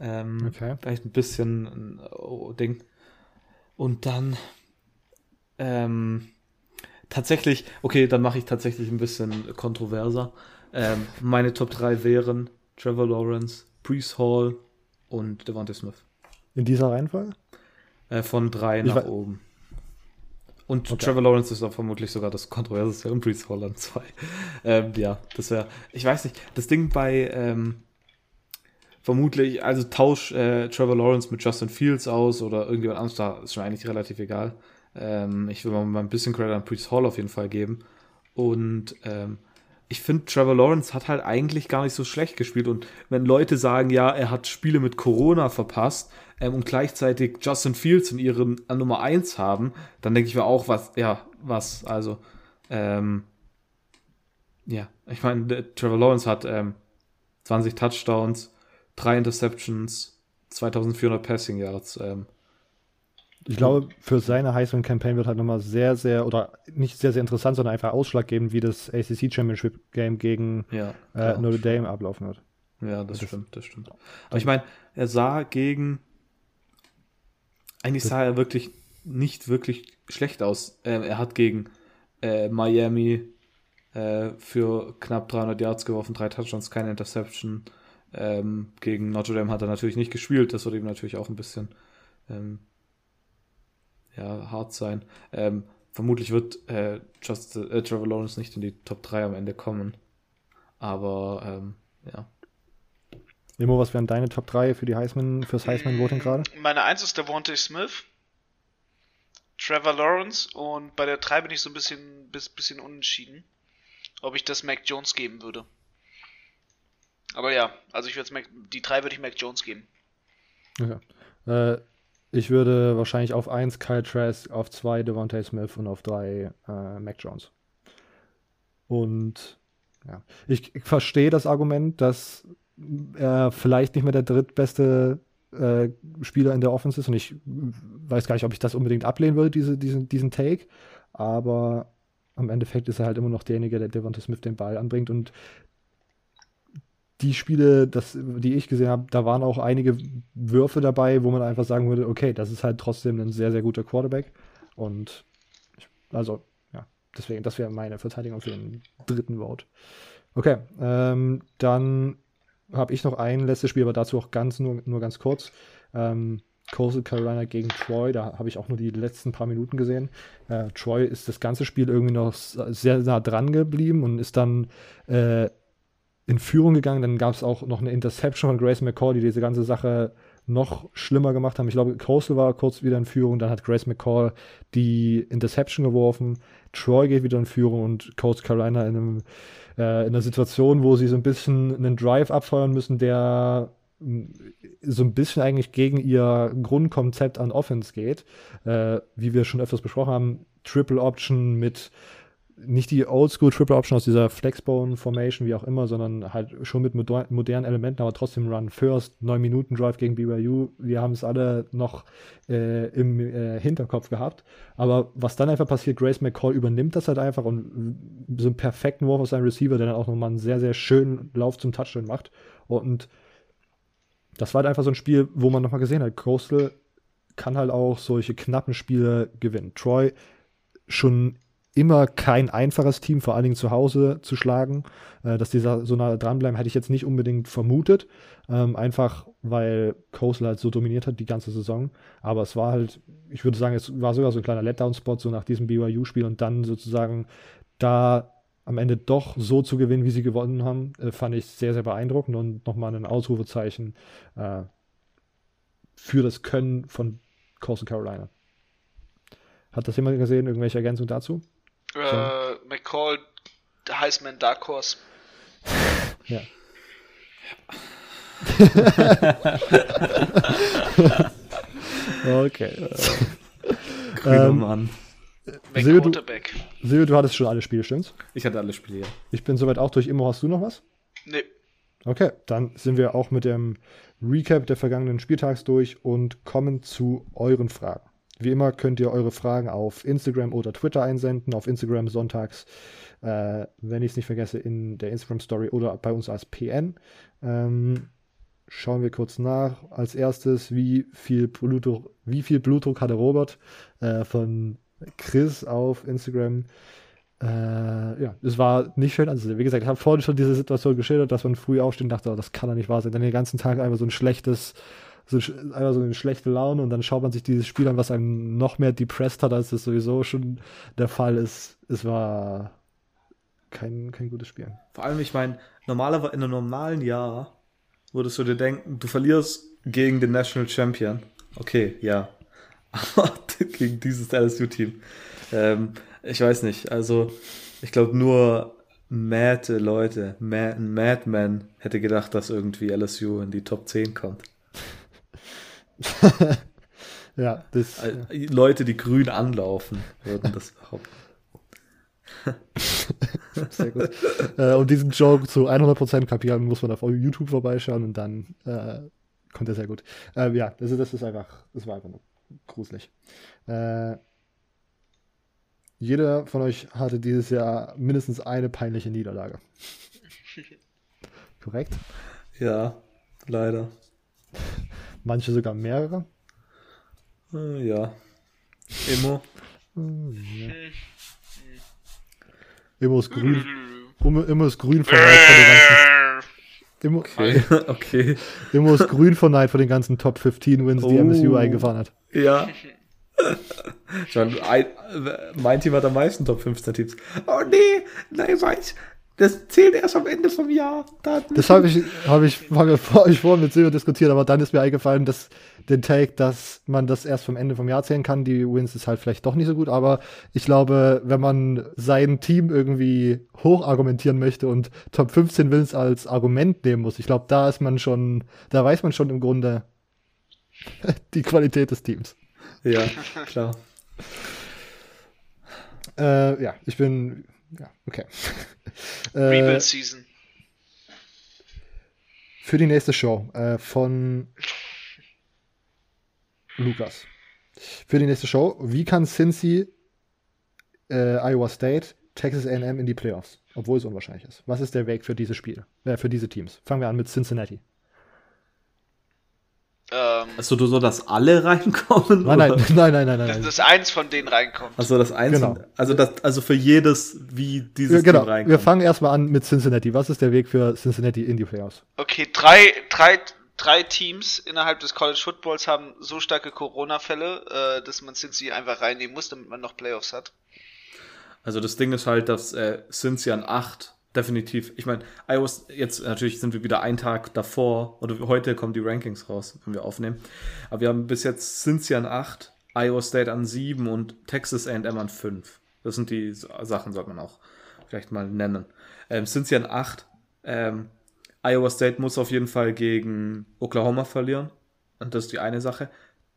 Ähm, okay. Vielleicht ein bisschen ein oh, Ding. Und dann ähm, tatsächlich, okay, dann mache ich tatsächlich ein bisschen kontroverser. Ähm, meine Top 3 wären Trevor Lawrence, Brees Hall und Devontae Smith. In dieser Reihenfolge? Äh, von drei nach oben. Und okay. Trevor Lawrence ist auch vermutlich sogar das kontroverseste und Brees Hall an zwei. Ähm, ja, das wäre, ich weiß nicht, das Ding bei, ähm, vermutlich, also tausch äh, Trevor Lawrence mit Justin Fields aus oder irgendjemand anderes, da ist schon eigentlich relativ egal. Ähm, ich will mal ein bisschen Credit an Brees Hall auf jeden Fall geben. Und ähm, ich finde, Trevor Lawrence hat halt eigentlich gar nicht so schlecht gespielt. Und wenn Leute sagen, ja, er hat Spiele mit Corona verpasst ähm, und gleichzeitig Justin Fields in ihren an Nummer 1 haben, dann denke ich mir auch, was, ja, was, also, ähm, ja, ich meine, Trevor Lawrence hat ähm, 20 Touchdowns, drei Interceptions, 2400 Passing Yards. Ähm, ich glaube, für seine Heisman-Campaign wird halt nochmal sehr, sehr, oder nicht sehr, sehr interessant, sondern einfach ausschlaggebend, wie das ACC Championship Game gegen ja, äh, Notre Dame ablaufen wird. Ja, das, das stimmt, das stimmt. Aber ich meine, er sah gegen, eigentlich sah er wirklich nicht wirklich schlecht aus. Ähm, er hat gegen äh, Miami äh, für knapp 300 Yards geworfen, drei Touchdowns, keine Interception. Ähm, gegen Notre Dame hat er natürlich nicht gespielt, das wird ihm natürlich auch ein bisschen ähm, ja, hart sein. Ähm, vermutlich wird äh, Just, äh, Trevor Lawrence nicht in die Top 3 am Ende kommen. Aber ähm, ja. Nemo, was wären deine Top 3 für die Heisman, fürs Heisman-Voting mm, gerade? Meine 1 ist Devontae Smith, Trevor Lawrence und bei der 3 bin ich so ein bisschen, bisschen unentschieden, ob ich das Mac Jones geben würde. Aber ja, also ich würde die 3 würde ich Mac Jones geben. Okay. Äh, ich würde wahrscheinlich auf 1 Kyle Trask, auf 2 Devontae Smith und auf 3 äh, Mac Jones. Und ja, ich, ich verstehe das Argument, dass er vielleicht nicht mehr der drittbeste äh, Spieler in der Offense ist. Und ich weiß gar nicht, ob ich das unbedingt ablehnen würde, diese, diesen, diesen Take, aber am Endeffekt ist er halt immer noch derjenige, der Devontae Smith den Ball anbringt. Und die Spiele, das, die ich gesehen habe, da waren auch einige Würfe dabei, wo man einfach sagen würde, okay, das ist halt trotzdem ein sehr, sehr guter Quarterback. Und ich, also, ja, deswegen, das wäre meine Verteidigung für den dritten Vote. Okay, ähm, dann habe ich noch ein letztes Spiel, aber dazu auch ganz nur, nur ganz kurz. Ähm, Coastal Carolina gegen Troy, da habe ich auch nur die letzten paar Minuten gesehen. Äh, Troy ist das ganze Spiel irgendwie noch sehr nah dran geblieben und ist dann äh, in Führung gegangen. Dann gab es auch noch eine Interception von Grace McCall, die diese ganze Sache noch schlimmer gemacht haben. Ich glaube, Coastal war kurz wieder in Führung, dann hat Grace McCall die Interception geworfen. Troy geht wieder in Führung und Coast Carolina in, einem, äh, in einer Situation, wo sie so ein bisschen einen Drive abfeuern müssen, der mm, so ein bisschen eigentlich gegen ihr Grundkonzept an Offense geht. Äh, wie wir schon öfters besprochen haben, Triple Option mit nicht die Oldschool Triple Option aus dieser Flexbone Formation, wie auch immer, sondern halt schon mit modernen Elementen, aber trotzdem Run First, 9 Minuten Drive gegen BYU. Wir haben es alle noch äh, im äh, Hinterkopf gehabt. Aber was dann einfach passiert, Grace McCall übernimmt das halt einfach und so einen perfekten Wurf aus seinem Receiver, der dann auch nochmal einen sehr, sehr schönen Lauf zum Touchdown macht. Und das war halt einfach so ein Spiel, wo man nochmal gesehen hat, Coastal kann halt auch solche knappen Spiele gewinnen. Troy schon immer kein einfaches Team, vor allen Dingen zu Hause zu schlagen. Äh, dass die so nah dranbleiben, hätte ich jetzt nicht unbedingt vermutet. Ähm, einfach weil Coastal halt so dominiert hat die ganze Saison. Aber es war halt, ich würde sagen, es war sogar so ein kleiner Letdown-Spot, so nach diesem BYU-Spiel und dann sozusagen da am Ende doch so zu gewinnen, wie sie gewonnen haben, äh, fand ich sehr, sehr beeindruckend und nochmal ein Ausrufezeichen äh, für das Können von Coastal Carolina. Hat das jemand gesehen? Irgendwelche Ergänzungen dazu? Äh, McCall, Heisman Dark Horse. ja. okay. Grüner ähm, Mann. Silvio du, Silvio, du hattest schon alle Spiele, stimmt's? Ich hatte alle Spiele, ja. Ich bin soweit auch durch. Immer hast du noch was? Nee. Okay, dann sind wir auch mit dem Recap der vergangenen Spieltags durch und kommen zu euren Fragen. Wie immer könnt ihr eure Fragen auf Instagram oder Twitter einsenden. Auf Instagram sonntags, äh, wenn ich es nicht vergesse, in der Instagram Story oder bei uns als PN. Ähm, schauen wir kurz nach. Als erstes, wie viel Blutdruck, wie viel Blutdruck hatte Robert äh, von Chris auf Instagram? Äh, ja, es war nicht schön. Also, wie gesagt, ich habe vorhin schon diese Situation geschildert, dass man früh aufsteht und dachte, oh, das kann doch nicht wahr sein. Dann den ganzen Tag einfach so ein schlechtes so, einfach so eine schlechte Laune und dann schaut man sich dieses Spiel an, was einen noch mehr depressed hat, als es sowieso schon der Fall ist. Es war kein, kein gutes Spiel. Vor allem, ich meine, normalerweise in einem normalen Jahr würdest du dir denken, du verlierst gegen den National Champion. Okay, ja. Aber gegen dieses LSU-Team. Ähm, ich weiß nicht, also ich glaube nur mad Leute, mad, Madman hätte gedacht, dass irgendwie LSU in die Top 10 kommt. ja, das. Also, Leute, die grün anlaufen, würden das behaupten. Sehr gut. äh, um diesen Joke zu 100% kapieren, muss man auf YouTube vorbeischauen und dann äh, kommt er sehr gut. Äh, ja, also das ist einfach, das war einfach nur gruselig. Äh, jeder von euch hatte dieses Jahr mindestens eine peinliche Niederlage. Korrekt? Ja, leider. Manche sogar mehrere? Äh, ja. Immo. ja. Immo ist grün. Immo ist grün von Neid von den ganzen. Immo, okay. okay. Immo ist grün von Neid von den ganzen Top 15 Wins, die oh. MSU eingefahren hat. Ja. Ich meine, ein, mein Team hat am meisten Top 15 Teams. Oh nee, nein, weiß. Das zählt erst am Ende vom Jahr. Da das habe ich, hab ich, hab ich vorhin mit Silvio diskutiert, aber dann ist mir eingefallen, dass den Take, dass man das erst vom Ende vom Jahr zählen kann, die Wins ist halt vielleicht doch nicht so gut, aber ich glaube, wenn man sein Team irgendwie hoch argumentieren möchte und Top 15 Wins als Argument nehmen muss, ich glaube, da ist man schon, da weiß man schon im Grunde die Qualität des Teams. Ja, klar. äh, ja, ich bin. Ja, okay. äh, Rebuild Season. Für die nächste Show äh, von Lukas. Für die nächste Show, wie kann Cincy, äh, Iowa State, Texas AM in die Playoffs, obwohl es unwahrscheinlich ist? Was ist der Weg für diese Spiele, äh, für diese Teams? Fangen wir an mit Cincinnati. Ähm, also du so, dass alle reinkommen? Nein, nein, nein, nein, nein, nein. Dass, dass eins von denen reinkommt. Also das eins, genau. also das, also für jedes, wie dieses ja, genau. Team reinkommt. Wir fangen erstmal an mit Cincinnati. Was ist der Weg für Cincinnati in die Playoffs? Okay, drei, drei, drei Teams innerhalb des College Footballs haben so starke Corona-Fälle, äh, dass man Cincinnati einfach reinnehmen muss, damit man noch Playoffs hat. Also das Ding ist halt, dass äh, Cincinnati an acht definitiv. Ich meine, iOS, jetzt natürlich sind wir wieder einen Tag davor, oder heute kommen die Rankings raus, wenn wir aufnehmen. Aber wir haben bis jetzt Cincy an 8, Iowa State an 7 und Texas AM an 5. Das sind die Sachen, sollte man auch vielleicht mal nennen. Ähm, Cincy an 8. Ähm, Iowa State muss auf jeden Fall gegen Oklahoma verlieren. Und das ist die eine Sache.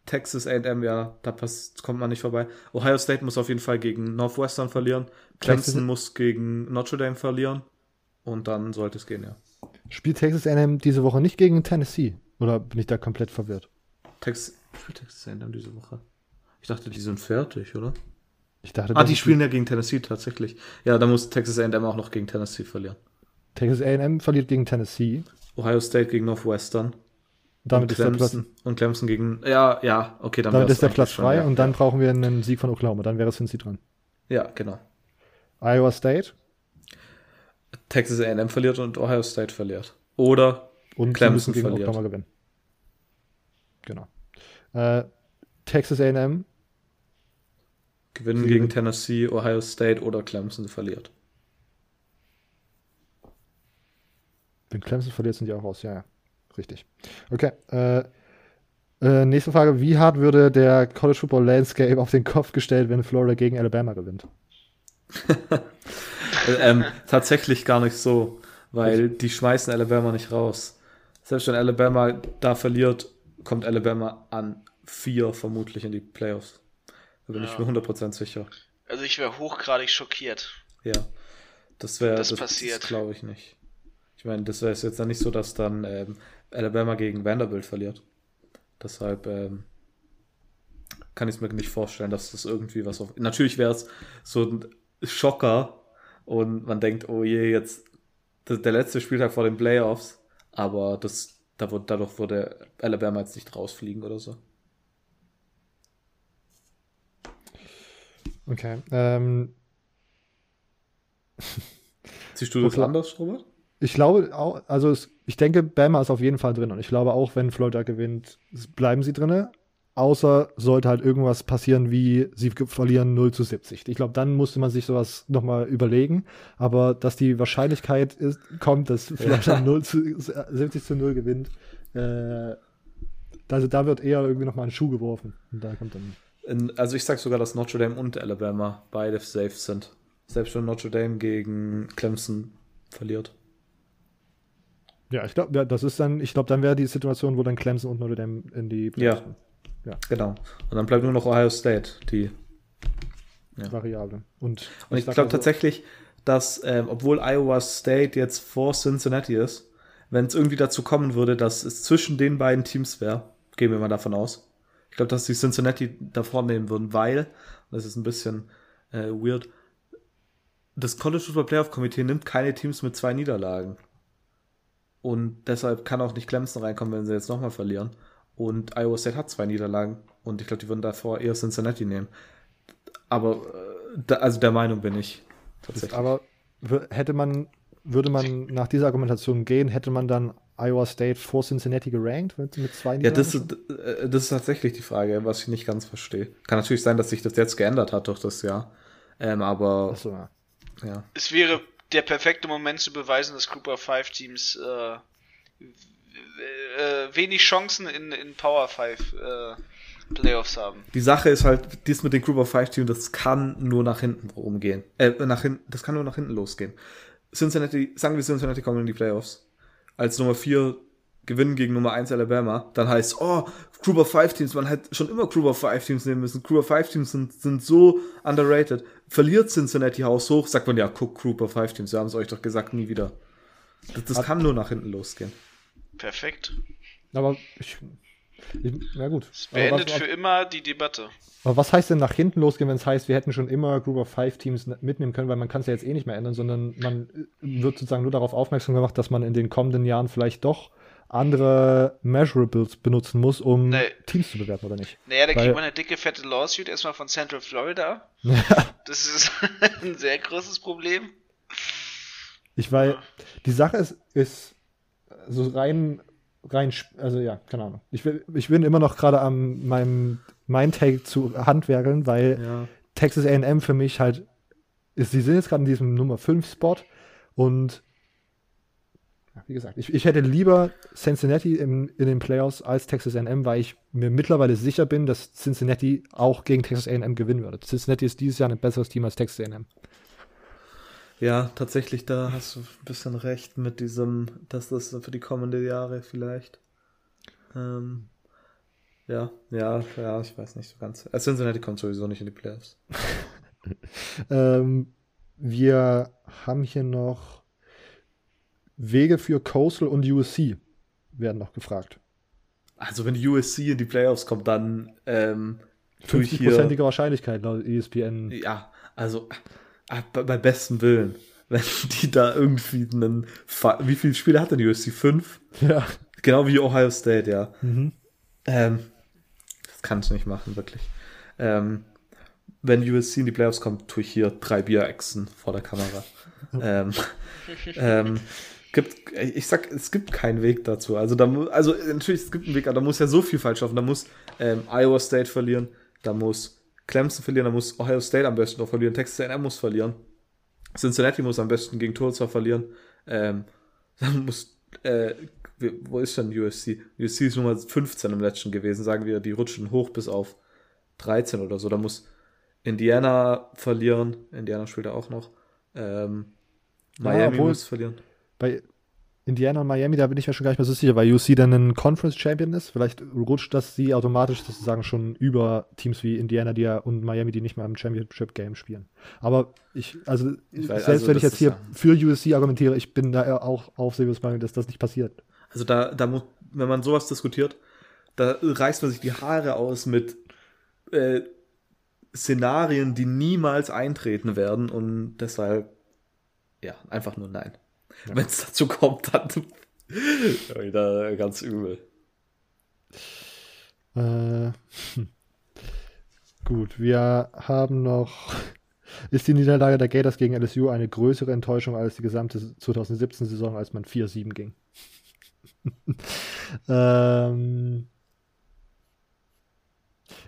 Texas AM, ja, da passt, kommt man nicht vorbei. Ohio State muss auf jeden Fall gegen Northwestern verlieren. Clemson Texas muss gegen Notre Dame verlieren. Und dann sollte es gehen, ja. Spielt Texas AM diese Woche nicht gegen Tennessee? Oder bin ich da komplett verwirrt? Tex spielt Texas AM diese Woche? Ich dachte, die sind fertig, oder? Ich dachte, ah, die spielen ja gegen Tennessee tatsächlich. Ja, da muss Texas AM auch noch gegen Tennessee verlieren. Texas AM verliert gegen Tennessee. Ohio State gegen Northwestern. Damit ist der Platz, und Clemson gegen. Ja, ja, okay, dann Damit ist der Platz frei schon, ja. und dann brauchen wir einen Sieg von Oklahoma. Dann wäre Cincy dran. Ja, genau. Iowa State. Texas A&M verliert und Ohio State verliert. Oder und Clemson gegen verliert. Oklahoma gewinnen. Genau. Äh, Texas A&M gewinnen gegen Tennessee, Ohio State oder Clemson verliert. Wenn Clemson verliert, sind die auch raus. Ja, ja. Richtig. Okay. Äh, äh, nächste Frage. Wie hart würde der College Football Landscape auf den Kopf gestellt, wenn Florida gegen Alabama gewinnt? ähm, tatsächlich gar nicht so, weil die schmeißen Alabama nicht raus. Selbst wenn Alabama da verliert, kommt Alabama an vier vermutlich in die Playoffs. Da bin ja. ich mir 100% sicher. Also ich wäre hochgradig schockiert. Ja, das wäre das, das passiert. glaube ich nicht. Ich meine, das wäre jetzt dann nicht so, dass dann ähm, Alabama gegen Vanderbilt verliert. Deshalb ähm, kann ich es mir nicht vorstellen, dass das irgendwie was auf. Natürlich wäre es so ein Schocker und man denkt, oh je, jetzt der letzte Spieltag vor den Playoffs, aber das, da wird, dadurch würde Alabama jetzt nicht rausfliegen oder so. Okay. Ähm. Siehst du das anders, Robert? Ich glaube auch, also es, ich denke, Bama ist auf jeden Fall drin und ich glaube auch, wenn Florida gewinnt, bleiben sie drin. Außer sollte halt irgendwas passieren, wie sie verlieren 0 zu 70. Ich glaube, dann musste man sich sowas nochmal überlegen. Aber dass die Wahrscheinlichkeit ist, kommt, dass Florida ja. 0 zu, 70 zu 0 gewinnt, äh, also da wird eher irgendwie nochmal ein Schuh geworfen. Und da kommt dann. In, also ich sag sogar, dass Notre Dame und Alabama beide safe sind. Selbst wenn Notre Dame gegen Clemson verliert. Ja, ich glaube, das ist dann, ich glaube, dann wäre die Situation, wo dann Clemson und Notre Dame in die ja. Ja. Genau. Und dann bleibt nur noch Ohio State, die ja. Variable. Und, und ich glaube also, tatsächlich, dass, ähm, obwohl Iowa State jetzt vor Cincinnati ist, wenn es irgendwie dazu kommen würde, dass es zwischen den beiden Teams wäre, gehen wir mal davon aus. Ich glaube, dass die Cincinnati davor nehmen würden, weil, das ist ein bisschen äh, weird, das College Football Playoff Komitee nimmt keine Teams mit zwei Niederlagen. Und deshalb kann auch nicht Clemson reinkommen, wenn sie jetzt nochmal verlieren. Und Iowa State hat zwei Niederlagen und ich glaube, die würden davor eher Cincinnati nehmen. Aber äh, da, also der Meinung bin ich tatsächlich. Aber hätte man, würde man nach dieser Argumentation gehen, hätte man dann Iowa State vor Cincinnati gerankt mit, mit zwei Niederlagen? Ja, das, äh, das ist tatsächlich die Frage, was ich nicht ganz verstehe. Kann natürlich sein, dass sich das jetzt geändert hat durch das Jahr. Ähm, aber so, ja. ja. Es wäre der perfekte Moment zu beweisen, dass Group of Five Teams äh, äh, wenig Chancen in, in Power 5 äh, Playoffs haben. Die Sache ist halt, dies mit den Group of Five Team, das kann nur nach hinten rumgehen. Äh, nach hinten, das kann nur nach hinten losgehen. Cincinnati, sagen wir Cincinnati kommen in die Playoffs. Als Nummer 4 gewinnen gegen Nummer 1 Alabama, dann heißt, oh, Group of Five Teams, man hätte schon immer Group of Five Teams nehmen müssen. Group of Five Teams sind, sind so underrated. Verliert Cincinnati Haus hoch, sagt man ja, guck, Group of Five Teams, wir haben es euch doch gesagt, nie wieder. Das, das kann nur nach hinten losgehen. Perfekt. Aber ich, ich na gut. Es beendet was, für immer die Debatte. Aber was heißt denn nach hinten losgehen, wenn es heißt, wir hätten schon immer Group of Five Teams mitnehmen können, weil man kann es ja jetzt eh nicht mehr ändern, sondern man wird sozusagen nur darauf aufmerksam gemacht, dass man in den kommenden Jahren vielleicht doch andere Measurables benutzen muss, um nee. Teams zu bewerten, oder nicht? Naja, da kriegt man eine dicke, fette Lawsuit erstmal von Central Florida. das ist ein sehr großes Problem. Ich weil, die Sache ist, ist so rein, rein, also ja, keine Ahnung. Ich, will, ich bin immer noch gerade am meinem mein Take zu handwerkeln, weil ja. Texas A&M für mich halt ist, sie sind jetzt gerade in diesem Nummer 5 Spot und wie gesagt, ich, ich hätte lieber Cincinnati im, in den Playoffs als Texas A&M, weil ich mir mittlerweile sicher bin, dass Cincinnati auch gegen Texas A&M gewinnen würde. Cincinnati ist dieses Jahr ein besseres Team als Texas A&M. Ja, tatsächlich, da hast du ein bisschen recht mit diesem, dass das für die kommenden Jahre vielleicht. Ähm, ja, ja, ja, ich weiß nicht so ganz. Äh, Cincinnati kommt sowieso nicht in die Playoffs. ähm, wir haben hier noch Wege für Coastal und USC werden noch gefragt. Also wenn die USC in die Playoffs kommt, dann ähm, 50-prozentige Wahrscheinlichkeit laut ESPN. Ja, also Ah, bei bestem Willen. Wenn die da irgendwie einen. Wie viele Spiele hat denn die USC? Fünf? Ja. Genau wie Ohio State, ja. Mhm. Ähm, das kannst du nicht machen, wirklich. Ähm, wenn USC in die Playoffs kommt, tue ich hier drei Bierechsen vor der Kamera. ähm, ähm, gibt, ich sag, es gibt keinen Weg dazu. Also, da, also natürlich, es gibt einen Weg, aber da muss ja so viel falsch laufen. Da muss ähm, Iowa State verlieren, da muss Clemson verlieren, dann muss Ohio State am besten noch verlieren, Texas A&M muss verlieren, Cincinnati muss am besten gegen Tulsa verlieren, ähm, dann muss, äh, wo ist denn USC? USC ist Nummer 15 im letzten gewesen, sagen wir, die rutschen hoch bis auf 13 oder so, da muss Indiana verlieren, Indiana spielt er auch noch, ähm, Miami ja, muss verlieren. Bei, Indiana und Miami, da bin ich ja schon gar nicht mehr so sicher, weil UC dann ein Conference Champion ist. Vielleicht rutscht das sie automatisch sozusagen schon über Teams wie Indiana die ja, und Miami, die nicht mehr im Championship Game spielen. Aber ich, also ich weiß, selbst also wenn ich jetzt hier ja für USC argumentiere, ich bin da auch auf Serious Meinung, dass das nicht passiert. Also da, da muss, wenn man sowas diskutiert, da reißt man sich die Haare aus mit äh, Szenarien, die niemals eintreten werden und deshalb ja, einfach nur nein. Ja. Wenn es dazu kommt, dann wieder ganz übel. Äh, hm. Gut, wir haben noch Ist die Niederlage der Gators gegen LSU eine größere Enttäuschung als die gesamte 2017-Saison, als man 4-7 ging? ähm,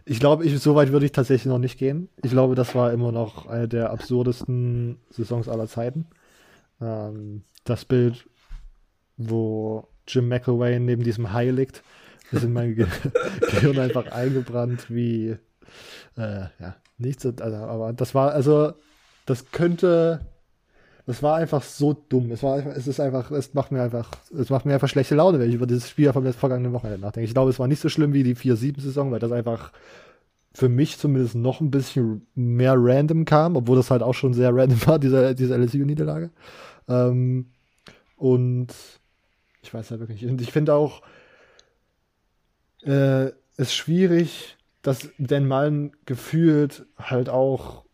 ich glaube, ich, so weit würde ich tatsächlich noch nicht gehen. Ich glaube, das war immer noch eine der absurdesten Saisons aller Zeiten. Ähm, das Bild, wo Jim McElwain neben diesem Hai liegt, ist in mein Ge Gehirn einfach eingebrannt wie äh, ja, nichts. Also, aber das war, also, das könnte, das war einfach so dumm. Es war einfach, es ist einfach, es macht mir einfach, es macht mir einfach schlechte Laune, wenn ich über dieses Spiel vom letzten vergangenen Wochenende nachdenke. Ich glaube, es war nicht so schlimm wie die 4-7-Saison, weil das einfach für mich zumindest noch ein bisschen mehr random kam, obwohl das halt auch schon sehr random war, diese, diese LSU-Niederlage. Ähm, und ich weiß halt wirklich nicht. Und ich finde auch, äh, es schwierig, dass Dan Mullen gefühlt halt auch,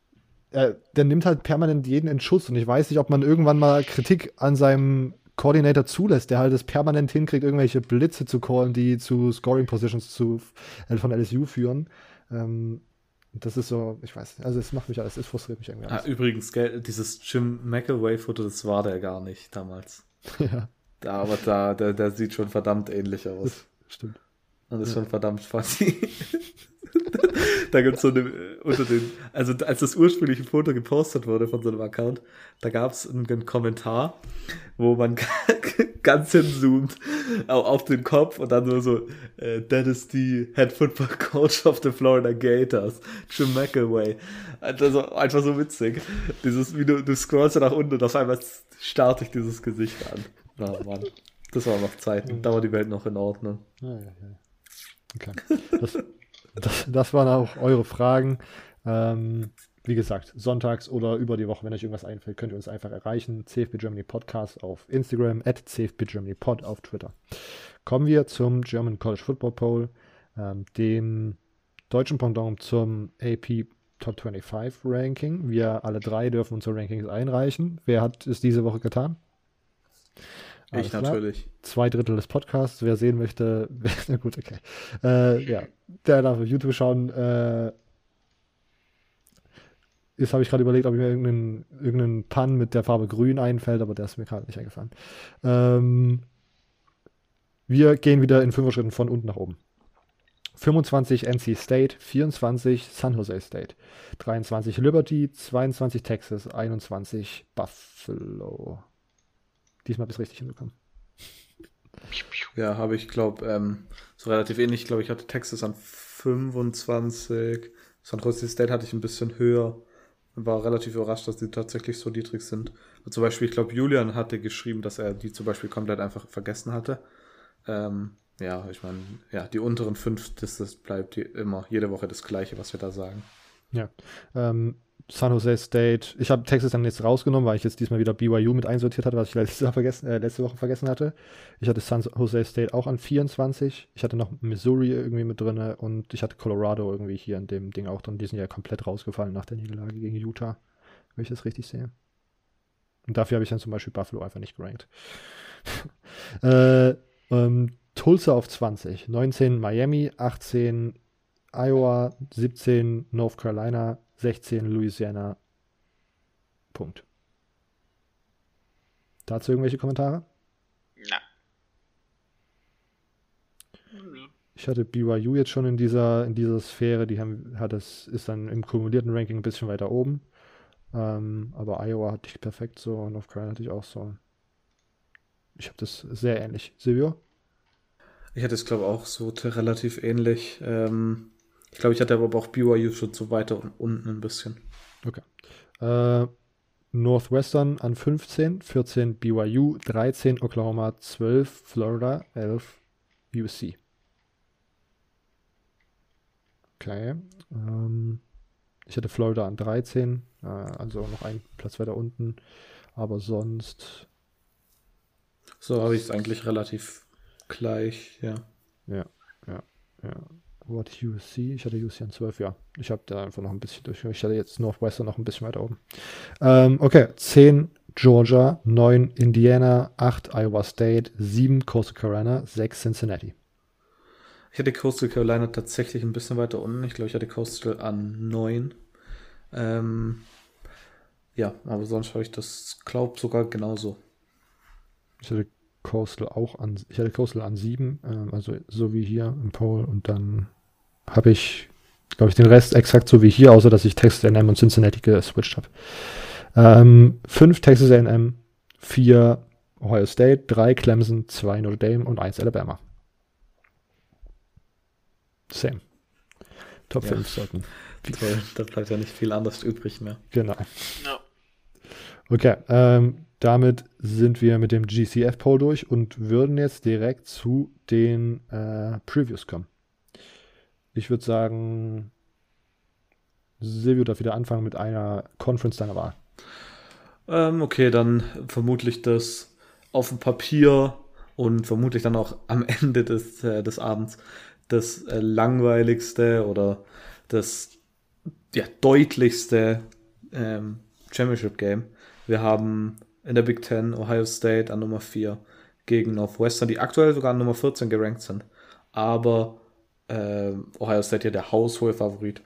äh, der nimmt halt permanent jeden in Schutz und ich weiß nicht, ob man irgendwann mal Kritik an seinem Coordinator zulässt, der halt es permanent hinkriegt, irgendwelche Blitze zu callen, die zu Scoring Positions zu, äh, von LSU führen. Ähm, das ist so, ich weiß nicht, also es macht mich alles, es frustriert mich irgendwie. Ah, übrigens, gell, dieses Jim McElway-Foto, das war der gar nicht damals. Ja. Da, aber da, der, der sieht schon verdammt ähnlich aus. Das stimmt. Und ist ja. schon verdammt funny. da gibt es so eine, unter den, also als das ursprüngliche Foto gepostet wurde von so einem Account, da gab es einen, Kommentar, wo man ganz hinzoomt auf den Kopf und dann nur so, äh, that is the Head Football Coach of the Florida Gators, Jim McElway. Also einfach so witzig. Dieses, wie du, du scrollst nach unten und auf einmal starrt dich dieses Gesicht an. Oh Mann. Das war noch Zeiten. Da war die Welt noch in Ordnung. Ja, ja, ja. Okay. Das, das, das, waren auch eure Fragen. Ähm, wie gesagt, sonntags oder über die Woche, wenn euch irgendwas einfällt, könnt ihr uns einfach erreichen. CFB Germany Podcast auf Instagram, at CFB Germany Pod auf Twitter. Kommen wir zum German College Football Poll, ähm, dem deutschen Pendant zum AP Top 25 Ranking. Wir alle drei dürfen unsere Rankings einreichen. Wer hat es diese Woche getan? Ich klar. natürlich. Zwei Drittel des Podcasts. Wer sehen möchte, na gut, okay. Äh, ja, der darf auf YouTube schauen. Äh, jetzt habe ich gerade überlegt, ob mir irgendein, irgendein Pan mit der Farbe grün einfällt, aber der ist mir gerade nicht eingefallen. Ähm, wir gehen wieder in fünf Schritten von unten nach oben. 25 NC State, 24 San Jose State, 23 Liberty, 22 Texas, 21 Buffalo. Diesmal bis richtig hinbekommen. Ja, habe ich, glaube ähm, so relativ ähnlich. Ich glaube, ich hatte Texas an 25. San Jose State hatte ich ein bisschen höher. War relativ überrascht, dass die tatsächlich so niedrig sind. Und zum Beispiel, ich glaube, Julian hatte geschrieben, dass er die zum Beispiel komplett einfach vergessen hatte. Ähm, ja, ich meine, ja, die unteren fünf, das, das bleibt immer jede Woche das Gleiche, was wir da sagen. Ja. Ähm, San Jose State. Ich habe Texas dann jetzt rausgenommen, weil ich jetzt diesmal wieder BYU mit einsortiert hatte, was ich letzte, vergessen, äh, letzte Woche vergessen hatte. Ich hatte San Jose State auch an 24. Ich hatte noch Missouri irgendwie mit drin und ich hatte Colorado irgendwie hier in dem Ding auch drin. Die sind ja komplett rausgefallen nach der Niederlage gegen Utah, wenn ich das richtig sehe. Und dafür habe ich dann zum Beispiel Buffalo einfach nicht gerankt. äh, ähm, Tulsa auf 20, 19 Miami, 18 Iowa, 17 North Carolina, 16 Louisiana. Punkt. Dazu irgendwelche Kommentare? Na. Ich hatte BYU jetzt schon in dieser, in dieser Sphäre, die haben, hat das, ist dann im kumulierten Ranking ein bisschen weiter oben. Ähm, aber Iowa hatte ich perfekt so und North Carolina hatte ich auch so. Ich habe das sehr ähnlich. Silvio? Ich hatte es, glaube ich, auch so relativ ähnlich. Ähm, ich glaube, ich hatte aber auch BYU schon so weiter unten ein bisschen. Okay. Äh, Northwestern an 15, 14 BYU, 13 Oklahoma, 12 Florida, 11 UC. Okay. Ähm, ich hatte Florida an 13, äh, also noch einen Platz weiter unten. Aber sonst. So habe ich es eigentlich relativ gleich, ja. Ja, ja, ja. What UC? Ich hatte UC an 12, ja. Ich habe da einfach noch ein bisschen durch. Ich hatte jetzt Northwestern noch ein bisschen weiter oben. Ähm, okay, 10 Georgia, 9 Indiana, 8 Iowa State, 7 Coastal Carolina, 6 Cincinnati. Ich hatte Coastal Carolina tatsächlich ein bisschen weiter unten. Ich glaube, ich hatte Coastal an 9. Ähm, ja, aber sonst habe ich das, glaube sogar genauso. Ich hatte Coastal auch an, ich hatte Coastal an sieben, ähm, also so wie hier im Poll und dann habe ich, glaube ich, den Rest exakt so wie hier, außer dass ich Texas A&M und Cincinnati geswitcht habe. Ähm, fünf Texas A&M, vier Ohio State, drei Clemson, zwei Notre Dame und eins Alabama. Same. Top ja. 5 sollten. Toll, da bleibt ja nicht viel anders übrig mehr. Genau. No. Okay, ähm, damit sind wir mit dem GCF-Poll durch und würden jetzt direkt zu den äh, Previews kommen. Ich würde sagen, Silvio darf wieder anfangen mit einer Conference deiner Wahl. Ähm, okay, dann vermutlich das auf dem Papier und vermutlich dann auch am Ende des, äh, des Abends das äh, langweiligste oder das ja, deutlichste ähm, Championship Game. Wir haben in der Big Ten Ohio State an Nummer 4 gegen Northwestern, die aktuell sogar an Nummer 14 gerankt sind. Aber äh, Ohio State hier der haushohe Favorit.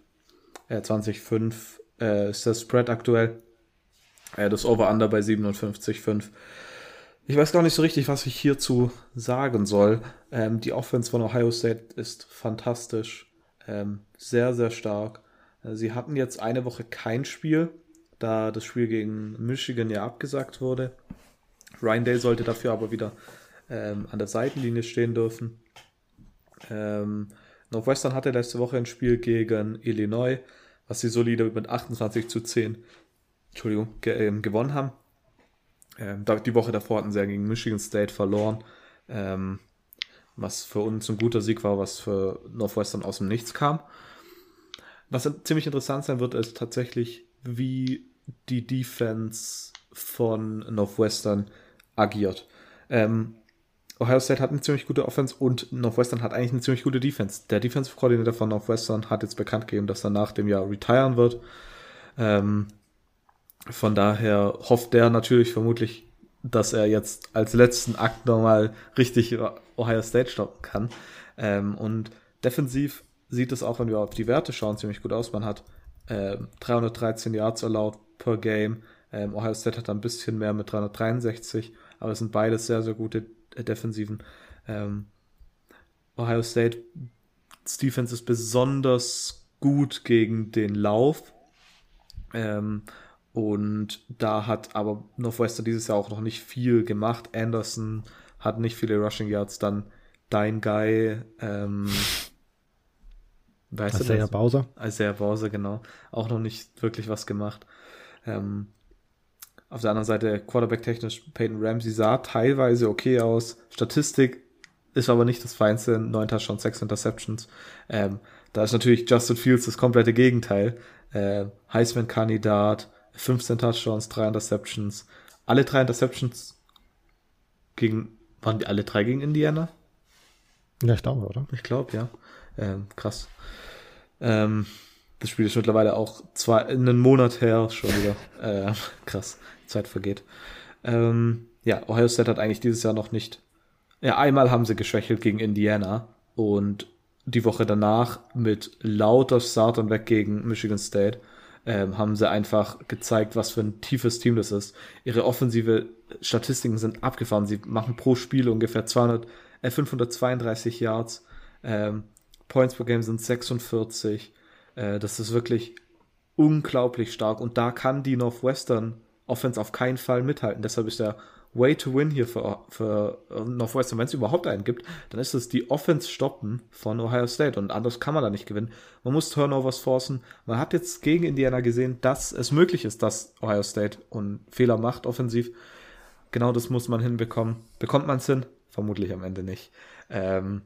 Äh, 2005 äh, ist der Spread aktuell. Äh, das Over-Under bei 57,5. Ich weiß gar nicht so richtig, was ich hierzu sagen soll. Ähm, die Offense von Ohio State ist fantastisch. Ähm, sehr, sehr stark. Äh, sie hatten jetzt eine Woche kein Spiel, da das Spiel gegen Michigan ja abgesagt wurde. Ryan Day sollte dafür aber wieder ähm, an der Seitenlinie stehen dürfen. Ähm, Northwestern hatte letzte Woche ein Spiel gegen Illinois, was sie solide mit 28 zu 10 Entschuldigung, ge äh, gewonnen haben. Ähm, die Woche davor hatten sie ja gegen Michigan State verloren, ähm, was für uns ein guter Sieg war, was für Northwestern aus dem Nichts kam. Was ziemlich interessant sein wird, ist tatsächlich, wie die Defense von Northwestern agiert. Ähm, Ohio State hat eine ziemlich gute Offense und Northwestern hat eigentlich eine ziemlich gute Defense. Der Defensive Coordinator von Northwestern hat jetzt bekannt gegeben, dass er nach dem Jahr retiren wird. Ähm, von daher hofft der natürlich vermutlich, dass er jetzt als letzten Akt nochmal richtig Ohio State stoppen kann. Ähm, und defensiv sieht es auch, wenn wir auf die Werte schauen, ziemlich gut aus. Man hat äh, 313 Yards erlaubt per Game. Ähm, Ohio State hat ein bisschen mehr mit 363, aber es sind beides sehr, sehr gute äh, Defensiven. Ähm, Ohio State Defense ist besonders gut gegen den Lauf. Ähm, und da hat aber Northwestern dieses Jahr auch noch nicht viel gemacht. Anderson hat nicht viele Rushing Yards. Dann dein Guy, ähm, weißt Isaiah du Bowser. Isaiah Bowser, genau. Auch noch nicht wirklich was gemacht. Ähm, auf der anderen Seite, Quarterback-technisch, Peyton Ramsey sah teilweise okay aus. Statistik ist aber nicht das Feinste. Neun Touchdowns, sechs Interceptions. Ähm, da ist natürlich Justin Fields das komplette Gegenteil. Äh, Heisman-Kandidat, 15 Touchdowns, 3 Interceptions. Alle drei Interceptions gegen, waren die alle drei gegen Indiana? Ja, ich glaube, oder? Ich glaube, ja. Ähm, krass. Ähm, das Spiel ist mittlerweile auch zwar einen Monat her schon wieder. äh, krass, Zeit vergeht. Ähm, ja, Ohio State hat eigentlich dieses Jahr noch nicht. Ja, einmal haben sie geschwächelt gegen Indiana und die Woche danach mit lauter Startern weg gegen Michigan State ähm, haben sie einfach gezeigt, was für ein tiefes Team das ist. Ihre offensive Statistiken sind abgefahren. Sie machen pro Spiel ungefähr 200, äh, 532 Yards. Ähm, Points per Game sind 46. Äh, das ist wirklich unglaublich stark. Und da kann die Northwestern Offense auf keinen Fall mithalten. Deshalb ist der Way to win hier für, für Northwestern, wenn es überhaupt einen gibt, dann ist es die Offense stoppen von Ohio State und anders kann man da nicht gewinnen. Man muss Turnovers forcen. Man hat jetzt gegen Indiana gesehen, dass es möglich ist, dass Ohio State und Fehler macht offensiv. Genau das muss man hinbekommen. Bekommt man es hin? Vermutlich am Ende nicht. Ähm,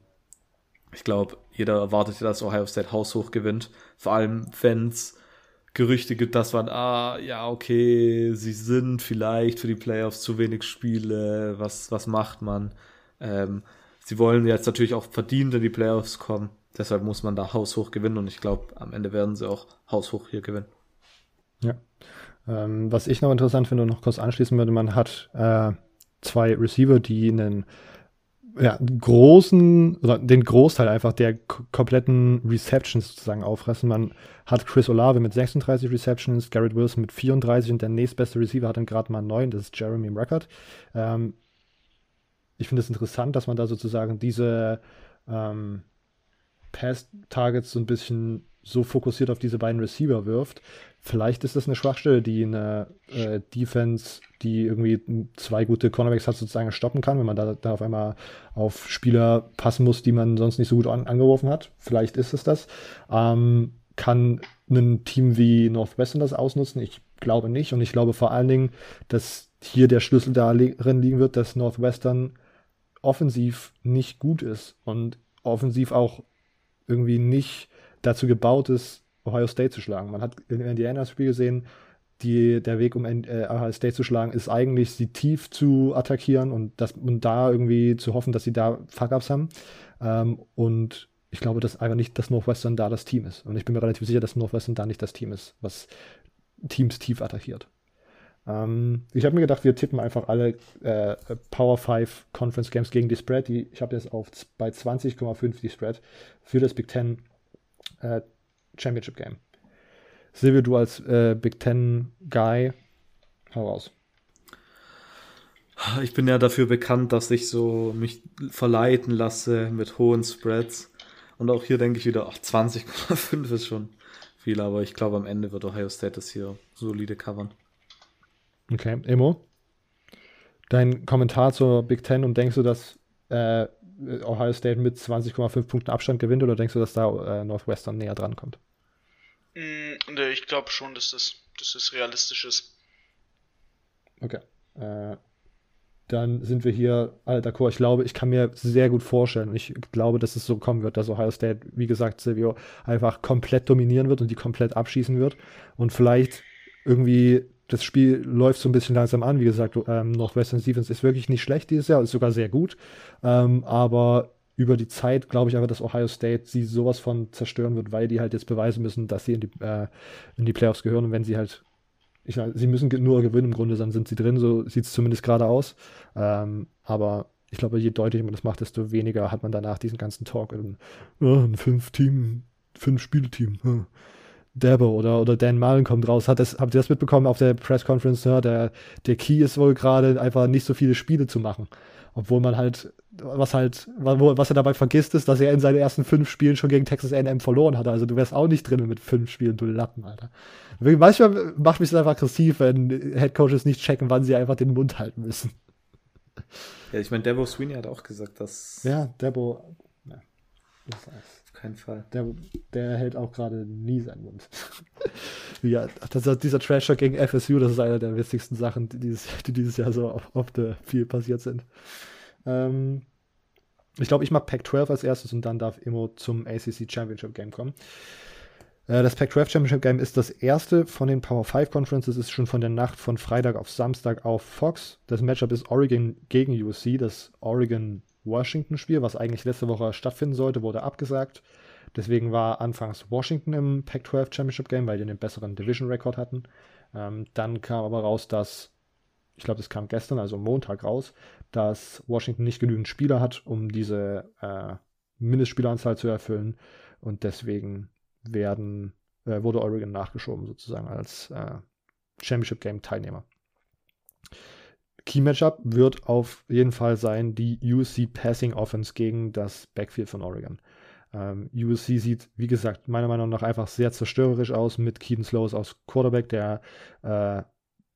ich glaube, jeder erwartet, dass Ohio State haushoch gewinnt. Vor allem, wenn es Gerüchte gibt, dass man, ah, ja, okay, sie sind vielleicht für die Playoffs zu wenig Spiele, was, was macht man? Ähm, sie wollen jetzt natürlich auch verdient in die Playoffs kommen, deshalb muss man da haushoch gewinnen und ich glaube, am Ende werden sie auch haushoch hier gewinnen. Ja. Ähm, was ich noch interessant finde und noch kurz anschließen würde, man hat äh, zwei Receiver, die einen ja, großen, den Großteil einfach der kompletten Receptions sozusagen auffressen. Man hat Chris Olave mit 36 Receptions, Garrett Wilson mit 34 und der nächstbeste Receiver hat dann gerade mal 9, das ist Jeremy Record. Ähm, ich finde es interessant, dass man da sozusagen diese ähm, Pass-Targets so ein bisschen so fokussiert auf diese beiden Receiver wirft. Vielleicht ist das eine Schwachstelle, die eine äh, Defense, die irgendwie zwei gute Cornerbacks hat, sozusagen stoppen kann, wenn man da, da auf einmal auf Spieler passen muss, die man sonst nicht so gut an, angeworfen hat. Vielleicht ist es das. Ähm, kann ein Team wie Northwestern das ausnutzen? Ich glaube nicht. Und ich glaube vor allen Dingen, dass hier der Schlüssel darin liegen wird, dass Northwestern offensiv nicht gut ist und offensiv auch irgendwie nicht dazu gebaut ist, Ohio State zu schlagen. Man hat im Indiana-Spiel gesehen, die, der Weg, um äh, Ohio State zu schlagen, ist eigentlich, sie tief zu attackieren und, das, und da irgendwie zu hoffen, dass sie da Fuck-Ups haben. Ähm, und ich glaube, dass einfach nicht, dass Northwestern da das Team ist. Und ich bin mir relativ sicher, dass Northwestern da nicht das Team ist, was Teams tief attackiert. Ähm, ich habe mir gedacht, wir tippen einfach alle äh, Power 5 Conference Games gegen die Spread. Die, ich habe jetzt auf bei 20,5 die Spread für das Big Ten äh, Championship Game. Silvio, du als äh, Big Ten Guy, hau raus. Ich bin ja dafür bekannt, dass ich so mich verleiten lasse mit hohen Spreads. Und auch hier denke ich wieder, ach, 20,5 ist schon viel, aber ich glaube, am Ende wird Ohio State das hier solide covern. Okay, Emo, dein Kommentar zur Big Ten und denkst du, dass äh, Ohio State mit 20,5 Punkten Abstand gewinnt oder denkst du, dass da äh, Northwestern näher dran kommt? Mm, ne, ich glaube schon, dass das, dass das realistisch ist. Okay. Äh, dann sind wir hier alle d'accord. Ich glaube, ich kann mir sehr gut vorstellen und ich glaube, dass es so kommen wird, dass Ohio State, wie gesagt, Silvio, einfach komplett dominieren wird und die komplett abschießen wird und vielleicht irgendwie das Spiel läuft so ein bisschen langsam an. Wie gesagt, ähm, Northwestern Stevens ist wirklich nicht schlecht dieses Jahr, ist sogar sehr gut. Ähm, aber über die Zeit glaube ich einfach, dass Ohio State sie sowas von zerstören wird, weil die halt jetzt beweisen müssen, dass sie in die, äh, in die Playoffs gehören. Und wenn sie halt, ich meine, sie müssen nur gewinnen im Grunde, dann sind sie drin, so sieht es zumindest gerade aus. Ähm, aber ich glaube, je deutlicher man das macht, desto weniger hat man danach diesen ganzen Talk. In, oh, ein Fünf-Team, Fünf-Spiele-Team. Hm. Dabo oder, oder Dan Mullen kommt raus. Hat das, habt ihr das mitbekommen auf der Press Conference? Ja, der, der Key ist wohl gerade einfach nicht so viele Spiele zu machen. Obwohl man halt, was halt, was er dabei vergisst, ist, dass er in seinen ersten fünf Spielen schon gegen Texas AM verloren hatte. Also du wärst auch nicht drin mit fünf Spielen, du Lappen, Alter. Manchmal macht mich das einfach aggressiv, wenn Headcoaches nicht checken, wann sie einfach den Mund halten müssen. Ja, ich meine, Debo Sweeney hat auch gesagt, dass. Ja, Debo. Ja, das heißt keinen Fall. Der, der hält auch gerade nie seinen Mund. ja, das, dieser Trasher gegen FSU, das ist eine der witzigsten Sachen, die dieses, die dieses Jahr so auf, der viel passiert sind. Ähm, ich glaube, ich mag Pac-12 als erstes und dann darf Immo zum ACC Championship Game kommen. Äh, das Pac-12 Championship Game ist das erste von den Power 5 Conferences, ist schon von der Nacht von Freitag auf Samstag auf Fox. Das Matchup ist Oregon gegen USC, das Oregon Washington-Spiel, was eigentlich letzte Woche stattfinden sollte, wurde abgesagt. Deswegen war anfangs Washington im Pac-12 Championship Game, weil die einen besseren Division-Rekord hatten. Ähm, dann kam aber raus, dass, ich glaube, das kam gestern, also Montag raus, dass Washington nicht genügend Spieler hat, um diese äh, Mindestspieleranzahl zu erfüllen. Und deswegen werden, äh, wurde Oregon nachgeschoben, sozusagen als äh, Championship Game Teilnehmer. Key Matchup wird auf jeden Fall sein die USC Passing Offense gegen das Backfield von Oregon. Ähm, USC sieht, wie gesagt, meiner Meinung nach einfach sehr zerstörerisch aus mit Keaton Slows aus Quarterback, der äh,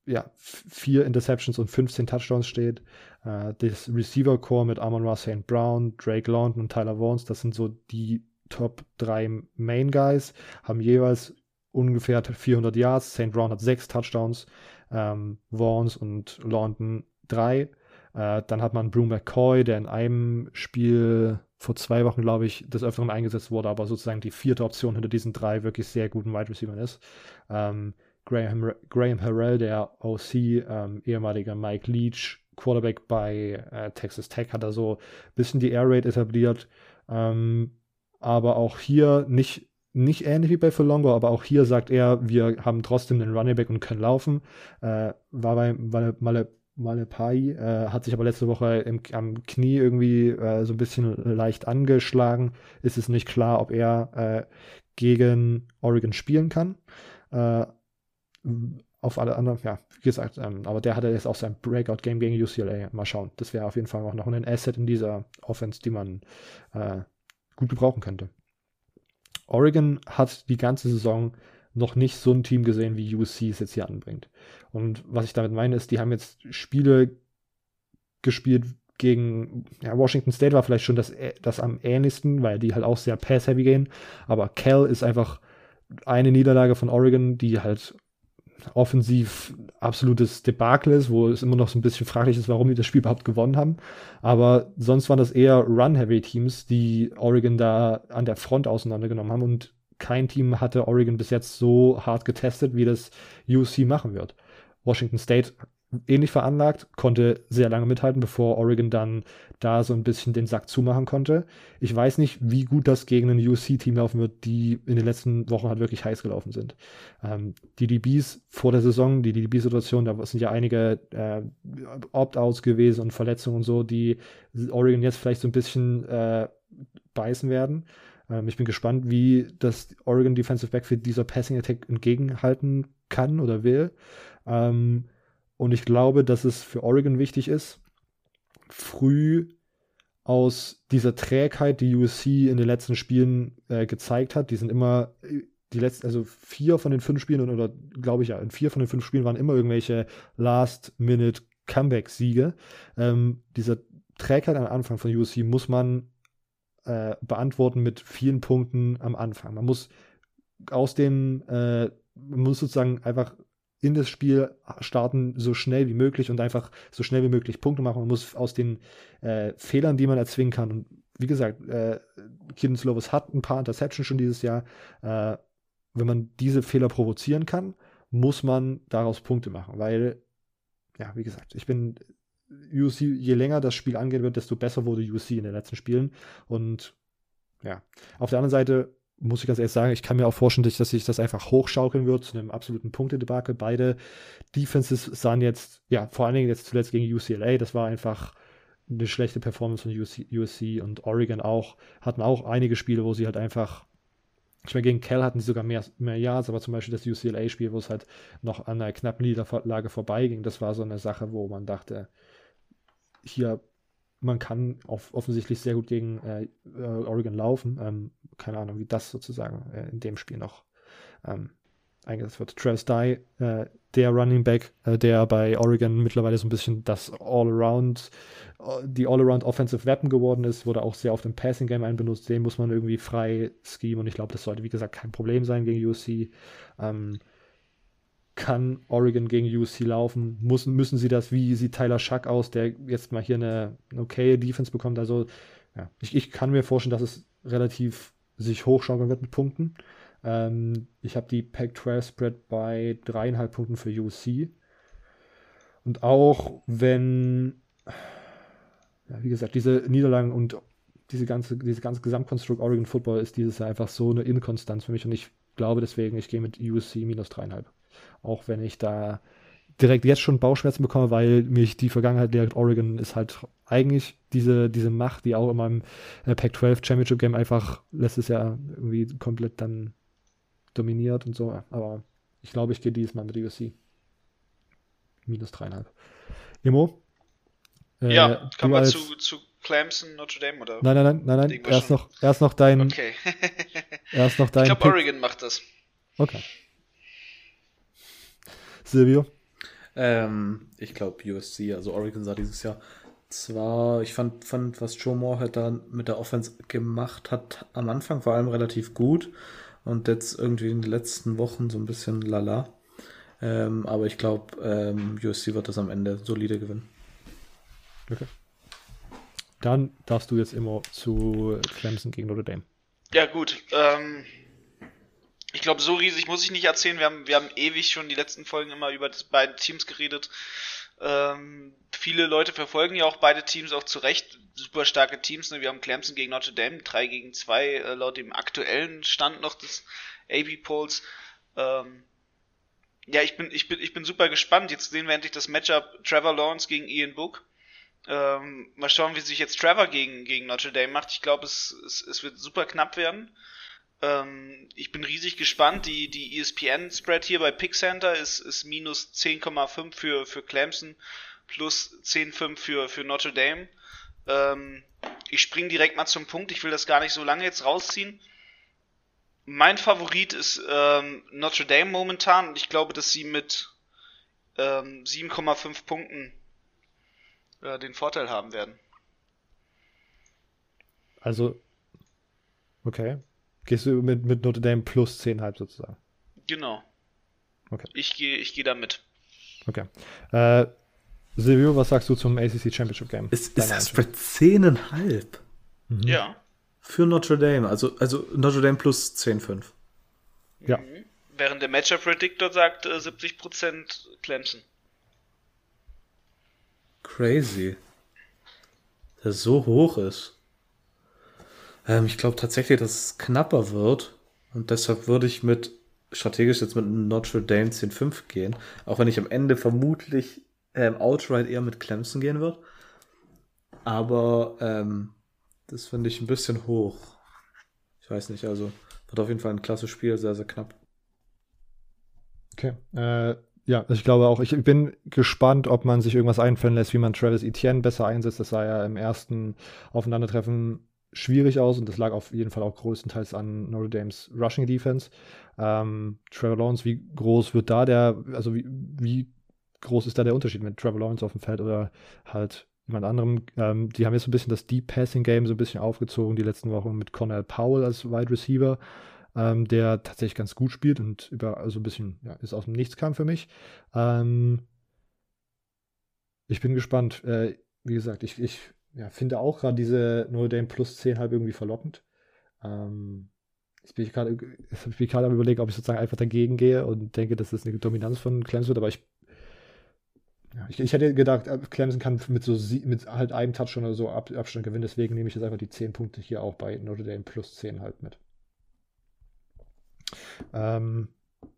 ja, vier Interceptions und 15 Touchdowns steht. Äh, das Receiver Core mit Amon Ross St. Brown, Drake London und Tyler Vaughns, das sind so die Top 3 Main Guys, haben jeweils ungefähr 400 Yards. St. Brown hat sechs Touchdowns ähm, Vaughns und London drei. Äh, dann hat man Brew McCoy, der in einem Spiel vor zwei Wochen, glaube ich, des Öfteren eingesetzt wurde, aber sozusagen die vierte Option hinter diesen drei wirklich sehr guten Wide Receivers ist. Ähm, Graham, Graham Harrell, der OC, ähm, ehemaliger Mike Leach, Quarterback bei äh, Texas Tech, hat da so ein bisschen die Air Raid etabliert. Ähm, aber auch hier nicht nicht ähnlich wie bei Fulongo, aber auch hier sagt er, wir haben trotzdem einen Running Back und können laufen. Äh, war bei Male, Malepai, äh, hat sich aber letzte Woche im, am Knie irgendwie äh, so ein bisschen leicht angeschlagen. Ist es nicht klar, ob er äh, gegen Oregon spielen kann. Äh, auf alle anderen, ja, wie gesagt, ähm, aber der hatte jetzt auch sein Breakout-Game gegen UCLA. Mal schauen. Das wäre auf jeden Fall auch noch ein Asset in dieser Offense, die man äh, gut gebrauchen könnte. Oregon hat die ganze Saison noch nicht so ein Team gesehen, wie UC es jetzt hier anbringt. Und was ich damit meine, ist, die haben jetzt Spiele gespielt gegen ja, Washington State war vielleicht schon das, das am ähnlichsten, weil die halt auch sehr pass-heavy gehen. Aber Cal ist einfach eine Niederlage von Oregon, die halt offensiv absolutes Debakel ist, wo es immer noch so ein bisschen fraglich ist, warum die das Spiel überhaupt gewonnen haben. Aber sonst waren das eher Run-Heavy-Teams, die Oregon da an der Front auseinandergenommen haben und kein Team hatte Oregon bis jetzt so hart getestet, wie das UC machen wird. Washington State ähnlich veranlagt, konnte sehr lange mithalten, bevor Oregon dann da so ein bisschen den Sack zumachen konnte. Ich weiß nicht, wie gut das gegen ein UC-Team laufen wird, die in den letzten Wochen halt wirklich heiß gelaufen sind. Ähm, die DBs vor der Saison, die DB-Situation, da sind ja einige äh, Opt-outs gewesen und Verletzungen und so, die Oregon jetzt vielleicht so ein bisschen äh, beißen werden. Ähm, ich bin gespannt, wie das Oregon Defensive Backfield dieser Passing Attack entgegenhalten kann oder will. Ähm, und ich glaube, dass es für Oregon wichtig ist, früh aus dieser Trägheit, die USC in den letzten Spielen äh, gezeigt hat, die sind immer die letzten, also vier von den fünf Spielen oder glaube ich ja, in vier von den fünf Spielen waren immer irgendwelche Last-Minute Comeback-Siege. Ähm, diese Trägheit am Anfang von USC muss man äh, beantworten mit vielen Punkten am Anfang. Man muss aus den, äh, man muss sozusagen einfach in das Spiel starten, so schnell wie möglich und einfach so schnell wie möglich Punkte machen. Man muss aus den äh, Fehlern, die man erzwingen kann, und wie gesagt, äh, Kiden Slovis hat ein paar Interceptions schon dieses Jahr. Äh, wenn man diese Fehler provozieren kann, muss man daraus Punkte machen, weil, ja, wie gesagt, ich bin UC, je länger das Spiel angehen wird, desto besser wurde UC in den letzten Spielen. Und ja, auf der anderen Seite muss ich ganz ehrlich sagen, ich kann mir auch vorstellen, dass sich das einfach hochschaukeln wird zu einem absoluten Punktedebakel. Beide Defenses sahen jetzt, ja, vor allen Dingen jetzt zuletzt gegen UCLA, das war einfach eine schlechte Performance von USC, USC und Oregon auch, hatten auch einige Spiele, wo sie halt einfach, ich meine, gegen Cal hatten sie sogar mehr, mehr Yards, aber zum Beispiel das UCLA-Spiel, wo es halt noch an einer knappen Niederlage vorbeiging, das war so eine Sache, wo man dachte, hier man kann auf, offensichtlich sehr gut gegen äh, äh, Oregon laufen. Ähm, keine Ahnung, wie das sozusagen äh, in dem Spiel noch ähm, eingesetzt wird. Travis Dye, äh, der Running Back, äh, der bei Oregon mittlerweile so ein bisschen das All-Around, die All-Around Offensive Weapon geworden ist, wurde auch sehr oft im Passing Game einbenutzt. Den muss man irgendwie frei schemen und ich glaube, das sollte, wie gesagt, kein Problem sein gegen UC. Ähm, kann Oregon gegen UC laufen? Müssen, müssen sie das? Wie sieht Tyler Schuck aus, der jetzt mal hier eine, eine okay Defense bekommt? Also, ja, ich, ich kann mir vorstellen, dass es relativ sich hochschaukeln wird mit Punkten. Ähm, ich habe die Pac-12 Spread bei dreieinhalb Punkten für UC. Und auch wenn, ja, wie gesagt, diese Niederlagen und diese ganze, diese ganze Gesamtkonstrukt Oregon Football ist dieses Jahr einfach so eine Inkonstanz für mich und ich glaube deswegen, ich gehe mit UC minus dreieinhalb. Auch wenn ich da direkt jetzt schon Bauchschmerzen bekomme, weil mich die Vergangenheit lehrt, Oregon ist halt eigentlich diese, diese Macht, die auch in meinem äh, Pac-12 Championship Game einfach letztes Jahr irgendwie komplett dann dominiert und so. Aber ich glaube, ich gehe dieses Mal mit USC. Minus dreieinhalb. Immo? Äh, ja, kann man zu, zu Clemson, Notre Dame oder? Nein, nein, nein, nein, nein. Erst noch, erst noch dein. Okay. erst noch dein. Ich glaube, Oregon macht das. Okay. Silvio? Ähm, ich glaube USC, also Oregon sah dieses Jahr zwar, ich fand, fand was Joe Moore halt da mit der Offense gemacht hat, am Anfang vor allem relativ gut und jetzt irgendwie in den letzten Wochen so ein bisschen lala. Ähm, aber ich glaube, ähm, USC wird das am Ende solide gewinnen. Okay. Dann darfst du jetzt immer zu Clemson gegen Notre Dame. Ja, gut. Ähm, glaube, so riesig muss ich nicht erzählen. Wir haben, wir haben ewig schon die letzten Folgen immer über das beide Teams geredet. Ähm, viele Leute verfolgen ja auch beide Teams auch zu Recht. Super starke Teams. Ne? Wir haben Clemson gegen Notre Dame, 3 gegen 2, äh, laut dem aktuellen Stand noch des AP-Polls. Ähm, ja, ich bin, ich bin, ich bin super gespannt. Jetzt sehen wir endlich das Matchup Trevor Lawrence gegen Ian Book. Ähm, mal schauen, wie sich jetzt Trevor gegen, gegen Notre Dame macht. Ich glaube, es, es, es wird super knapp werden. Ähm, ich bin riesig gespannt. Die, die ESPN-Spread hier bei Pick Center ist, ist minus 10,5 für, für Clemson, plus 10,5 für, für Notre Dame. Ähm, ich spring direkt mal zum Punkt. Ich will das gar nicht so lange jetzt rausziehen. Mein Favorit ist ähm, Notre Dame momentan ich glaube, dass sie mit ähm, 7,5 Punkten äh, den Vorteil haben werden. Also, okay. Gehst du mit, mit Notre Dame plus 10,5 sozusagen? Genau. Okay. Ich gehe ich geh da mit. Okay. Äh, Silvio, was sagst du zum ACC Championship Game? Ist, ist das Spread 10,5? Mhm. Ja. Für Notre Dame, also, also Notre Dame plus 10,5. Ja. Mhm. Während der Matchup Predictor sagt äh, 70% Clemson. Crazy. Der so hoch ist. Ähm, ich glaube tatsächlich, dass es knapper wird. Und deshalb würde ich mit strategisch jetzt mit Notre Dame 10-5 gehen. Auch wenn ich am Ende vermutlich ähm, outright eher mit Clemson gehen wird. Aber ähm, das finde ich ein bisschen hoch. Ich weiß nicht, also wird auf jeden Fall ein klasse Spiel, sehr, sehr knapp. Okay. Äh, ja, ich glaube auch, ich bin gespannt, ob man sich irgendwas einfallen lässt, wie man Travis Etienne besser einsetzt. Das sah ja im ersten Aufeinandertreffen schwierig aus und das lag auf jeden Fall auch größtenteils an Notre Dames Rushing Defense. Ähm, Trevor Lawrence, wie groß wird da der, also wie, wie groß ist da der Unterschied mit Trevor Lawrence auf dem Feld oder halt jemand anderem? Ähm, die haben jetzt so ein bisschen das Deep Passing Game so ein bisschen aufgezogen die letzten Wochen mit Cornell Powell als Wide Receiver ähm, der tatsächlich ganz gut spielt und über also ein bisschen ja, ist aus dem Nichts kam für mich. Ähm, ich bin gespannt. Äh, wie gesagt, ich, ich ja, finde auch gerade diese Notre Dame Plus 10 halb irgendwie verlockend. Ähm, jetzt bin ich gerade am überlegen, ob ich sozusagen einfach dagegen gehe und denke, dass das eine Dominanz von Clemson wird, aber ich ja, ich, ich, hätte gedacht, äh, Clemson kann mit so mit halt einem Touch oder so Ab, Abstand gewinnen, deswegen nehme ich jetzt einfach die 10 Punkte hier auch bei Notre Dame plus 10 halt mit. Ähm,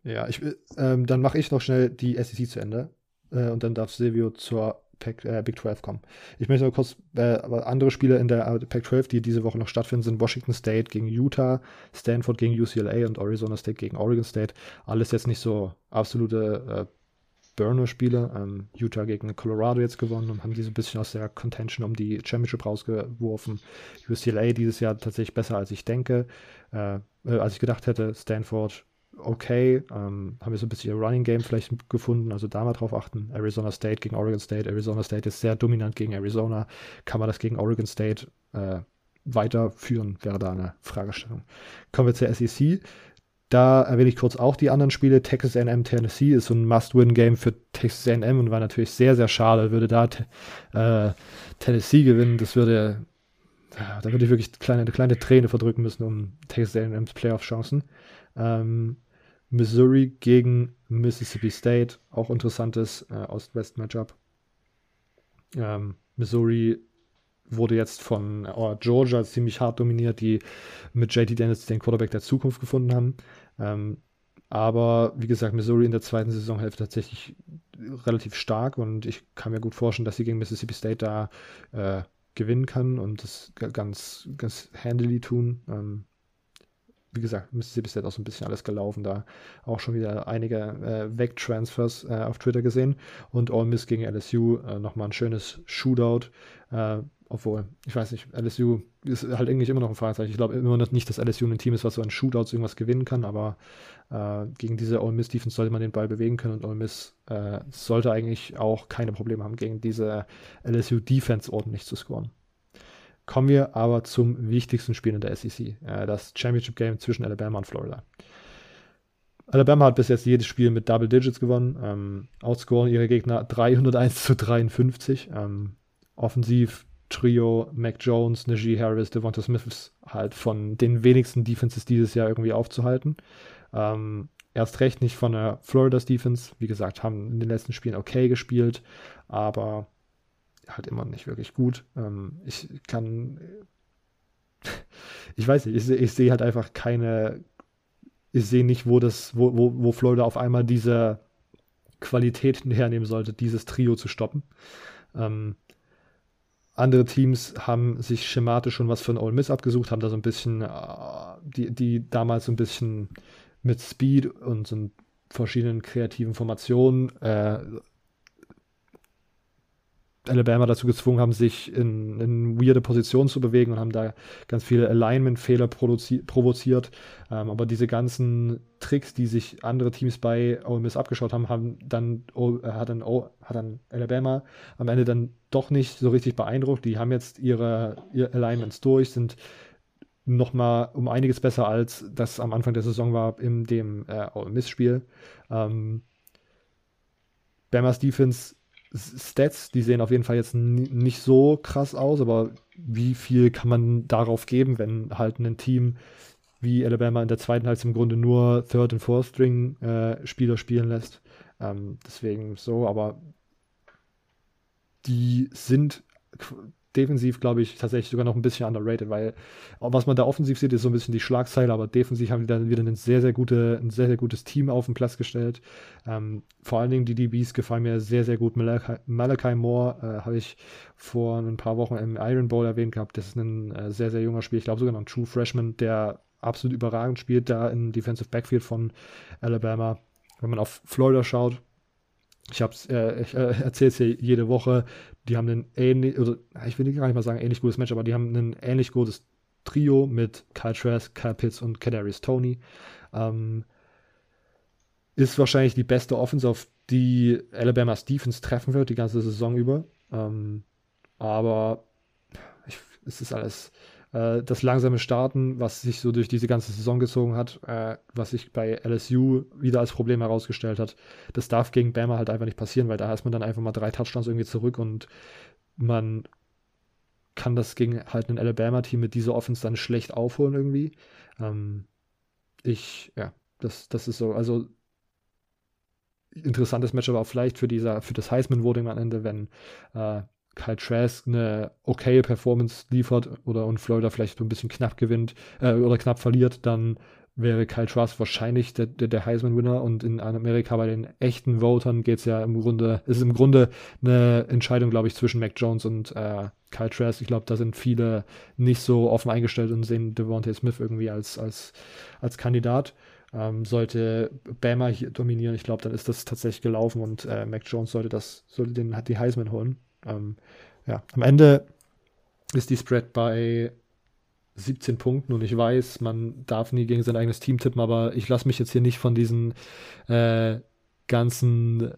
ja, ich, ähm, dann mache ich noch schnell die SEC zu Ende äh, und dann darf Silvio zur Pac, äh, Big 12 kommen. Ich möchte noch kurz äh, andere Spiele in der äh, Pac 12, die diese Woche noch stattfinden, sind Washington State gegen Utah, Stanford gegen UCLA und Arizona State gegen Oregon State. Alles jetzt nicht so absolute äh, Burner-Spiele. Ähm, Utah gegen Colorado jetzt gewonnen und haben die so ein bisschen aus der Contention um die Championship rausgeworfen. UCLA dieses Jahr tatsächlich besser, als ich denke, äh, äh, als ich gedacht hätte. Stanford okay, ähm, haben wir so ein bisschen ihr Running Game vielleicht gefunden, also da mal drauf achten. Arizona State gegen Oregon State. Arizona State ist sehr dominant gegen Arizona. Kann man das gegen Oregon State äh, weiterführen, wäre da eine Fragestellung. Kommen wir zur SEC. Da erwähne ich kurz auch die anderen Spiele. Texas A&M Tennessee ist so ein Must-Win-Game für Texas A&M und war natürlich sehr, sehr schade, würde da äh, Tennessee gewinnen. Das würde, da würde ich wirklich kleine, eine kleine Träne verdrücken müssen um Texas A&M's Playoff-Chancen. Ähm, Missouri gegen Mississippi State, auch interessantes äh, Ost-West-Matchup. Ähm, Missouri wurde jetzt von oh, Georgia ziemlich hart dominiert, die mit JT Dennis den Quarterback der Zukunft gefunden haben. Ähm, aber wie gesagt, Missouri in der zweiten Saisonhälfte tatsächlich relativ stark und ich kann mir gut vorstellen, dass sie gegen Mississippi State da äh, gewinnen kann und das ganz, ganz handily tun. Ähm, wie gesagt, Mississippi State auch so ein bisschen alles gelaufen, da auch schon wieder einige äh, Weg-Transfers äh, auf Twitter gesehen und All Miss gegen LSU, äh, nochmal ein schönes Shootout. Äh, obwohl, ich weiß nicht, LSU ist halt eigentlich immer noch ein Fragezeichen. Ich glaube immer noch nicht, dass LSU ein Team ist, was so an Shootouts irgendwas gewinnen kann, aber äh, gegen diese Ole Miss Defense sollte man den Ball bewegen können und Ole Miss äh, sollte eigentlich auch keine Probleme haben, gegen diese LSU Defense ordentlich zu scoren. Kommen wir aber zum wichtigsten Spiel in der SEC, äh, das Championship Game zwischen Alabama und Florida. Alabama hat bis jetzt jedes Spiel mit Double Digits gewonnen, ähm, outscoren ihre Gegner 301 zu 53. Ähm, offensiv Trio, Mac Jones, Najee Harris, Devonta Smith ist halt von den wenigsten Defenses dieses Jahr irgendwie aufzuhalten. Ähm, erst recht nicht von der Florida's Defense. Wie gesagt, haben in den letzten Spielen okay gespielt, aber halt immer nicht wirklich gut. Ähm, ich kann, ich weiß nicht, ich, ich sehe halt einfach keine, ich sehe nicht, wo das, wo, wo, wo Florida auf einmal diese Qualität hernehmen sollte, dieses Trio zu stoppen. Ähm, andere Teams haben sich schematisch schon was von Ole Miss abgesucht, haben da so ein bisschen, äh, die, die damals so ein bisschen mit Speed und so verschiedenen kreativen Formationen äh, Alabama dazu gezwungen haben, sich in, in weirde Positionen zu bewegen und haben da ganz viele Alignment-Fehler provoziert. Ähm, aber diese ganzen Tricks, die sich andere Teams bei Ole Miss abgeschaut haben, haben dann, oh, hat, dann oh, hat dann Alabama am Ende dann doch nicht so richtig beeindruckt. Die haben jetzt ihre, ihre Alignments durch, sind nochmal um einiges besser als das am Anfang der Saison war in dem äh, Ole Miss-Spiel. Ähm, Bama's Defense Stats, die sehen auf jeden Fall jetzt nicht so krass aus, aber wie viel kann man darauf geben, wenn halt ein Team wie Alabama in der zweiten Halbzeit im Grunde nur Third- und Fourth-String-Spieler äh, spielen lässt. Ähm, deswegen so, aber die sind defensiv, glaube ich, tatsächlich sogar noch ein bisschen underrated, weil was man da offensiv sieht, ist so ein bisschen die Schlagzeile, aber defensiv haben die dann wieder ein sehr, sehr, gute, ein sehr, sehr gutes Team auf den Platz gestellt. Ähm, vor allen Dingen die DBs gefallen mir sehr, sehr gut. Malachi, Malachi Moore äh, habe ich vor ein paar Wochen im Iron Bowl erwähnt gehabt. Das ist ein äh, sehr, sehr junger Spieler, ich glaube sogar noch ein True Freshman, der absolut überragend spielt da im Defensive Backfield von Alabama. Wenn man auf Florida schaut, ich, äh, ich äh, erzähle es hier jede Woche, die haben ein ähnlich, oder ich will gar nicht mal sagen ähnlich gutes Match, aber die haben ein ähnlich gutes Trio mit Kyle Trask, Kyle Pitts und Kadarius Tony. Ähm, ist wahrscheinlich die beste Offense, auf die Alabama's Defense treffen wird, die ganze Saison über. Ähm, aber ich, es ist alles äh, das langsame Starten, was sich so durch diese ganze Saison gezogen hat, äh, was sich bei LSU wieder als Problem herausgestellt hat, das darf gegen Bama halt einfach nicht passieren, weil da ist man dann einfach mal drei Touchdowns irgendwie zurück und man kann das gegen halt ein Alabama-Team mit dieser Offense dann schlecht aufholen irgendwie. Ähm, ich, ja, das, das ist so, also interessantes Matchup auch vielleicht für dieser, für das Heisman-Voting am Ende, wenn äh, Kyle Trask eine okaye Performance liefert oder und Florida vielleicht ein bisschen knapp gewinnt äh, oder knapp verliert, dann wäre Kyle Trask wahrscheinlich der, der, der Heisman-Winner und in Amerika bei den echten Votern geht es ja im Grunde, ist im Grunde eine Entscheidung, glaube ich, zwischen Mac Jones und äh, Kyle Trask. Ich glaube, da sind viele nicht so offen eingestellt und sehen Devontae Smith irgendwie als, als, als Kandidat. Ähm, sollte Bama hier dominieren, ich glaube, dann ist das tatsächlich gelaufen und äh, Mac Jones sollte das, sollte den, hat die Heisman holen. Ähm, ja, am Ende ist die Spread bei 17 Punkten und ich weiß, man darf nie gegen sein eigenes Team tippen, aber ich lasse mich jetzt hier nicht von diesen äh, ganzen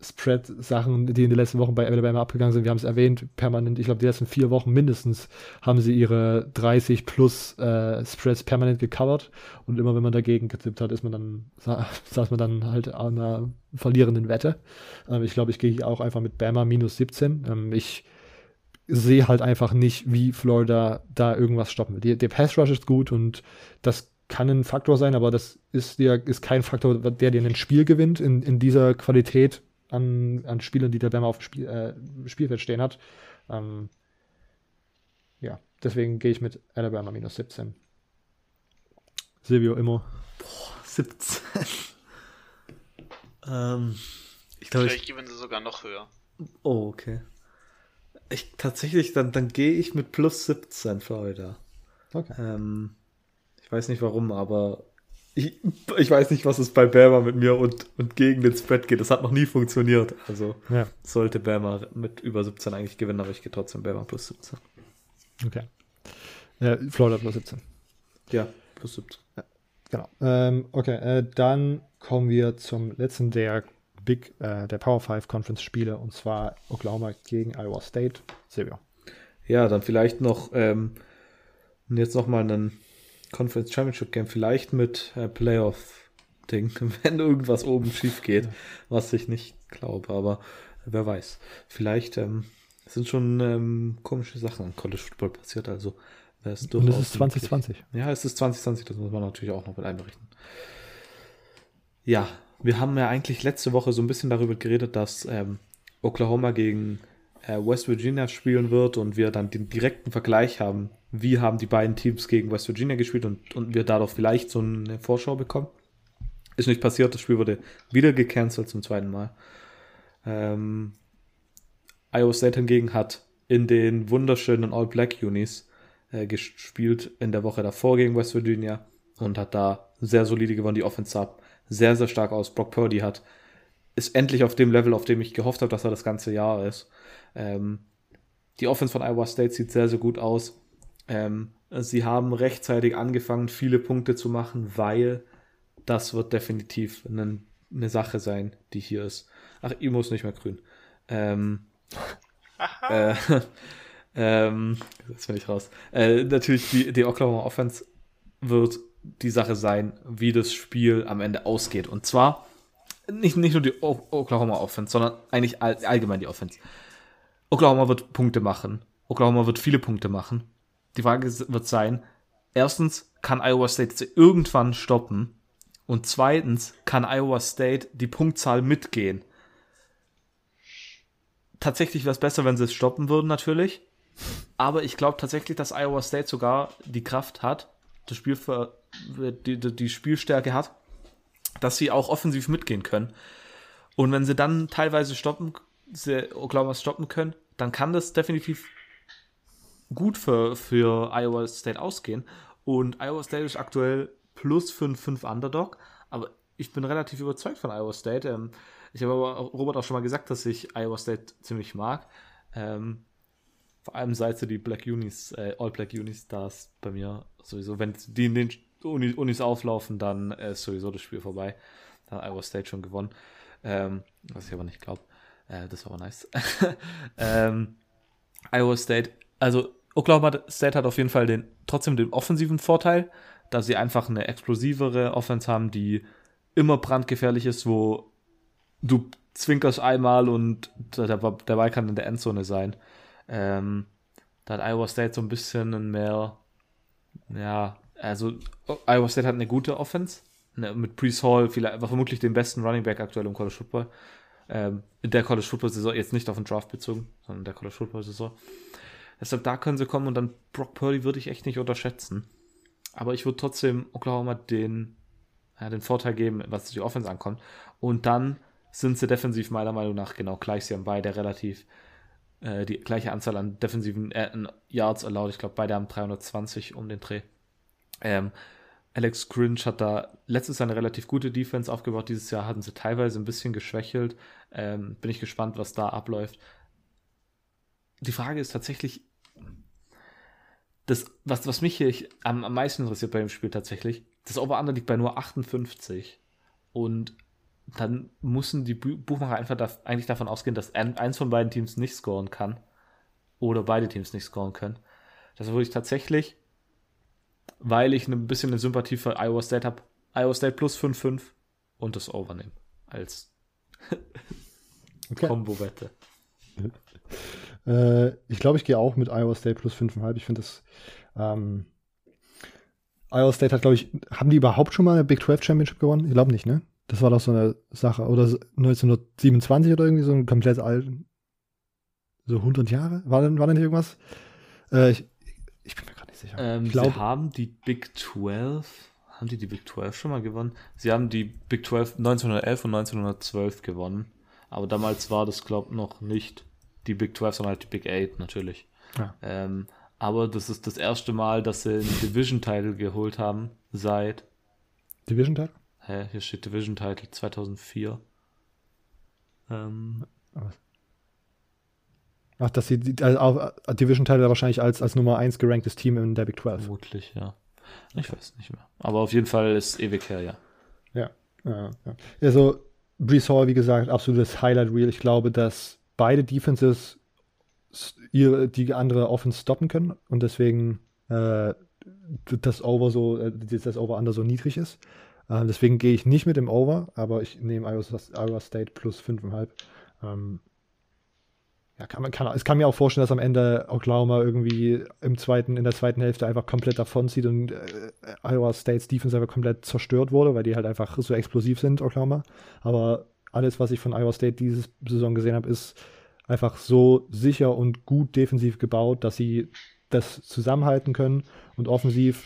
Spread-Sachen, die in den letzten Wochen bei Alabama abgegangen sind. Wir haben es erwähnt, permanent, ich glaube, die letzten vier Wochen mindestens haben sie ihre 30 plus äh, Spreads permanent gecovert. Und immer wenn man dagegen getippt hat, ist man dann, saß man dann halt an einer verlierenden Wette. Ähm, ich glaube, ich gehe hier auch einfach mit Bama minus 17. Ähm, ich sehe halt einfach nicht, wie Florida da irgendwas stoppen. Der, der Pass Rush ist gut und das kann ein Faktor sein, aber das ist, ja, ist kein Faktor, der dir ein Spiel gewinnt in, in dieser Qualität an, an Spielern, die der Bama auf dem Spiel, äh, Spielfeld stehen hat. Ähm, ja, deswegen gehe ich mit Alabama minus 17. Silvio immer. Boah, 17. ähm, ich glaube, Vielleicht gewinnen sie sogar noch höher. Oh, okay. Ich, tatsächlich, dann, dann gehe ich mit plus 17 für heute. Okay. Ähm, ich weiß nicht warum, aber ich, ich weiß nicht, was es bei Bama mit mir und, und gegen den Spread geht. Das hat noch nie funktioniert. Also ja. sollte Bama mit über 17 eigentlich gewinnen, aber ich gehe trotzdem Bama plus 17. Okay. Äh, Florida plus 17. Ja, plus 17. Ja, genau. Ähm, okay, äh, dann kommen wir zum letzten der Big, äh, der Power 5 Conference Spiele und zwar Oklahoma gegen Iowa State. Silvio. Ja, dann vielleicht noch ähm, jetzt nochmal einen Conference Championship Game, vielleicht mit äh, Playoff-Ding, wenn irgendwas oben schief geht, was ich nicht glaube, aber wer weiß. Vielleicht ähm, sind schon ähm, komische Sachen an College Football passiert, also es Und es ist 2020. Ja, es ist 2020, das muss man natürlich auch noch mit einberichten. Ja, wir haben ja eigentlich letzte Woche so ein bisschen darüber geredet, dass ähm, Oklahoma gegen West Virginia spielen wird und wir dann den direkten Vergleich haben wie haben die beiden Teams gegen West Virginia gespielt und, und wir dadurch vielleicht so eine Vorschau bekommen. Ist nicht passiert, das Spiel wurde wieder gecancelt zum zweiten Mal. Ähm, Iowa State hingegen hat in den wunderschönen All-Black-Unis äh, gespielt in der Woche davor gegen West Virginia und hat da sehr solide gewonnen. Die Offense sah sehr, sehr stark aus. Brock Purdy hat ist endlich auf dem Level, auf dem ich gehofft habe, dass er das ganze Jahr ist. Ähm, die Offense von Iowa State sieht sehr, sehr gut aus. Ähm, sie haben rechtzeitig angefangen, viele Punkte zu machen, weil das wird definitiv eine, eine Sache sein, die hier ist. Ach, Imo ist nicht mehr grün. Ähm, äh, ähm, jetzt bin ich raus. Äh, natürlich, die, die Oklahoma Offense wird die Sache sein, wie das Spiel am Ende ausgeht. Und zwar nicht, nicht nur die Oklahoma Offense, sondern eigentlich all, allgemein die Offense. Oklahoma wird Punkte machen. Oklahoma wird viele Punkte machen. Die Frage wird sein, erstens, kann Iowa State irgendwann stoppen? Und zweitens, kann Iowa State die Punktzahl mitgehen? Tatsächlich wäre es besser, wenn sie es stoppen würden, natürlich. Aber ich glaube tatsächlich, dass Iowa State sogar die Kraft hat, das Spiel für, die, die Spielstärke hat, dass sie auch offensiv mitgehen können. Und wenn sie dann teilweise stoppen, sie Oklahoma stoppen können, dann kann das definitiv gut für, für Iowa State ausgehen. Und Iowa State ist aktuell plus 5-5 Underdog, aber ich bin relativ überzeugt von Iowa State. Ähm, ich habe aber Robert auch schon mal gesagt, dass ich Iowa State ziemlich mag. Ähm, vor allem seit sie die Black Unis, äh, All Black Unis Stars bei mir sowieso, wenn die in den Uni, Unis auflaufen, dann ist sowieso das Spiel vorbei. Dann hat Iowa State schon gewonnen. Ähm, was ich aber nicht glaube. Äh, das war aber nice. ähm, Iowa State, also Oklahoma State hat auf jeden Fall den, trotzdem den offensiven Vorteil, da sie einfach eine explosivere Offense haben, die immer brandgefährlich ist, wo du zwinkerst einmal und der, der Ball kann in der Endzone sein. Ähm, da hat Iowa State so ein bisschen mehr, ja, also Iowa State hat eine gute Offense. Ne, mit Priest Hall, vielleicht, vermutlich den besten Running Back aktuell im College Football. Ähm, in der College Football Saison, jetzt nicht auf den Draft bezogen, sondern in der College Football Saison. Deshalb da können sie kommen und dann Brock Purdy würde ich echt nicht unterschätzen. Aber ich würde trotzdem Oklahoma den, ja, den Vorteil geben, was die Offense ankommt. Und dann sind sie defensiv meiner Meinung nach genau gleich. Sie haben beide relativ äh, die gleiche Anzahl an defensiven äh, Yards erlaubt. Ich glaube, beide haben 320 um den Dreh. Ähm, Alex Grinch hat da letztes Jahr eine relativ gute Defense aufgebaut. Dieses Jahr hatten sie teilweise ein bisschen geschwächelt. Ähm, bin ich gespannt, was da abläuft. Die Frage ist tatsächlich, das, was, was mich hier am, am meisten interessiert bei dem Spiel tatsächlich, das Over-Under liegt bei nur 58. Und dann müssen die Buchmacher einfach da, eigentlich davon ausgehen, dass eins von beiden Teams nicht scoren kann. Oder beide Teams nicht scoren können. Das würde ich tatsächlich weil ich ein bisschen eine Sympathie für Iowa State habe. Iowa State plus 5-5 und das Over nehmen als okay. Kombo-Wette. Äh, ich glaube, ich gehe auch mit Iowa State plus 5,5. Ich finde das. Ähm, Iowa State hat, glaube ich, haben die überhaupt schon mal eine Big 12 Championship gewonnen? Ich glaube nicht, ne? Das war doch so eine Sache. Oder 1927 oder irgendwie so ein komplett alt. So 100 Jahre? War, war da nicht irgendwas? Äh, ich, ich bin mir sicher. Ähm, sie haben die Big 12, haben die die Big 12 schon mal gewonnen? Sie haben die Big 12 1911 und 1912 gewonnen. Aber damals war das, glaube ich, noch nicht die Big 12, sondern halt die Big 8 natürlich. Ja. Ähm, aber das ist das erste Mal, dass sie einen Division-Title geholt haben seit. Division-Title? Hä, hier steht Division-Title 2004. Ähm? Ach, dass sie also Division-Title wahrscheinlich als, als Nummer 1 geranktes Team in der Big 12. Vermutlich, ja. Ich weiß nicht mehr. Aber auf jeden Fall ist ewig her, ja. Ja, ja, ja. Also, Brees Hall, wie gesagt, absolutes Highlight-Reel. Ich glaube, dass beide Defenses ihre, die andere Offense stoppen können und deswegen äh, das Over so, äh, das Over-Under so niedrig ist. Äh, deswegen gehe ich nicht mit dem Over, aber ich nehme Iowa, State plus 5,5. Ähm, ja, kann man, kann, es kann mir auch vorstellen, dass am Ende Oklahoma irgendwie im zweiten, in der zweiten Hälfte einfach komplett davonzieht und äh, Iowa State's Defense einfach komplett zerstört wurde, weil die halt einfach so explosiv sind, Oklahoma. Aber alles, was ich von Iowa State diese Saison gesehen habe, ist einfach so sicher und gut defensiv gebaut, dass sie das zusammenhalten können und offensiv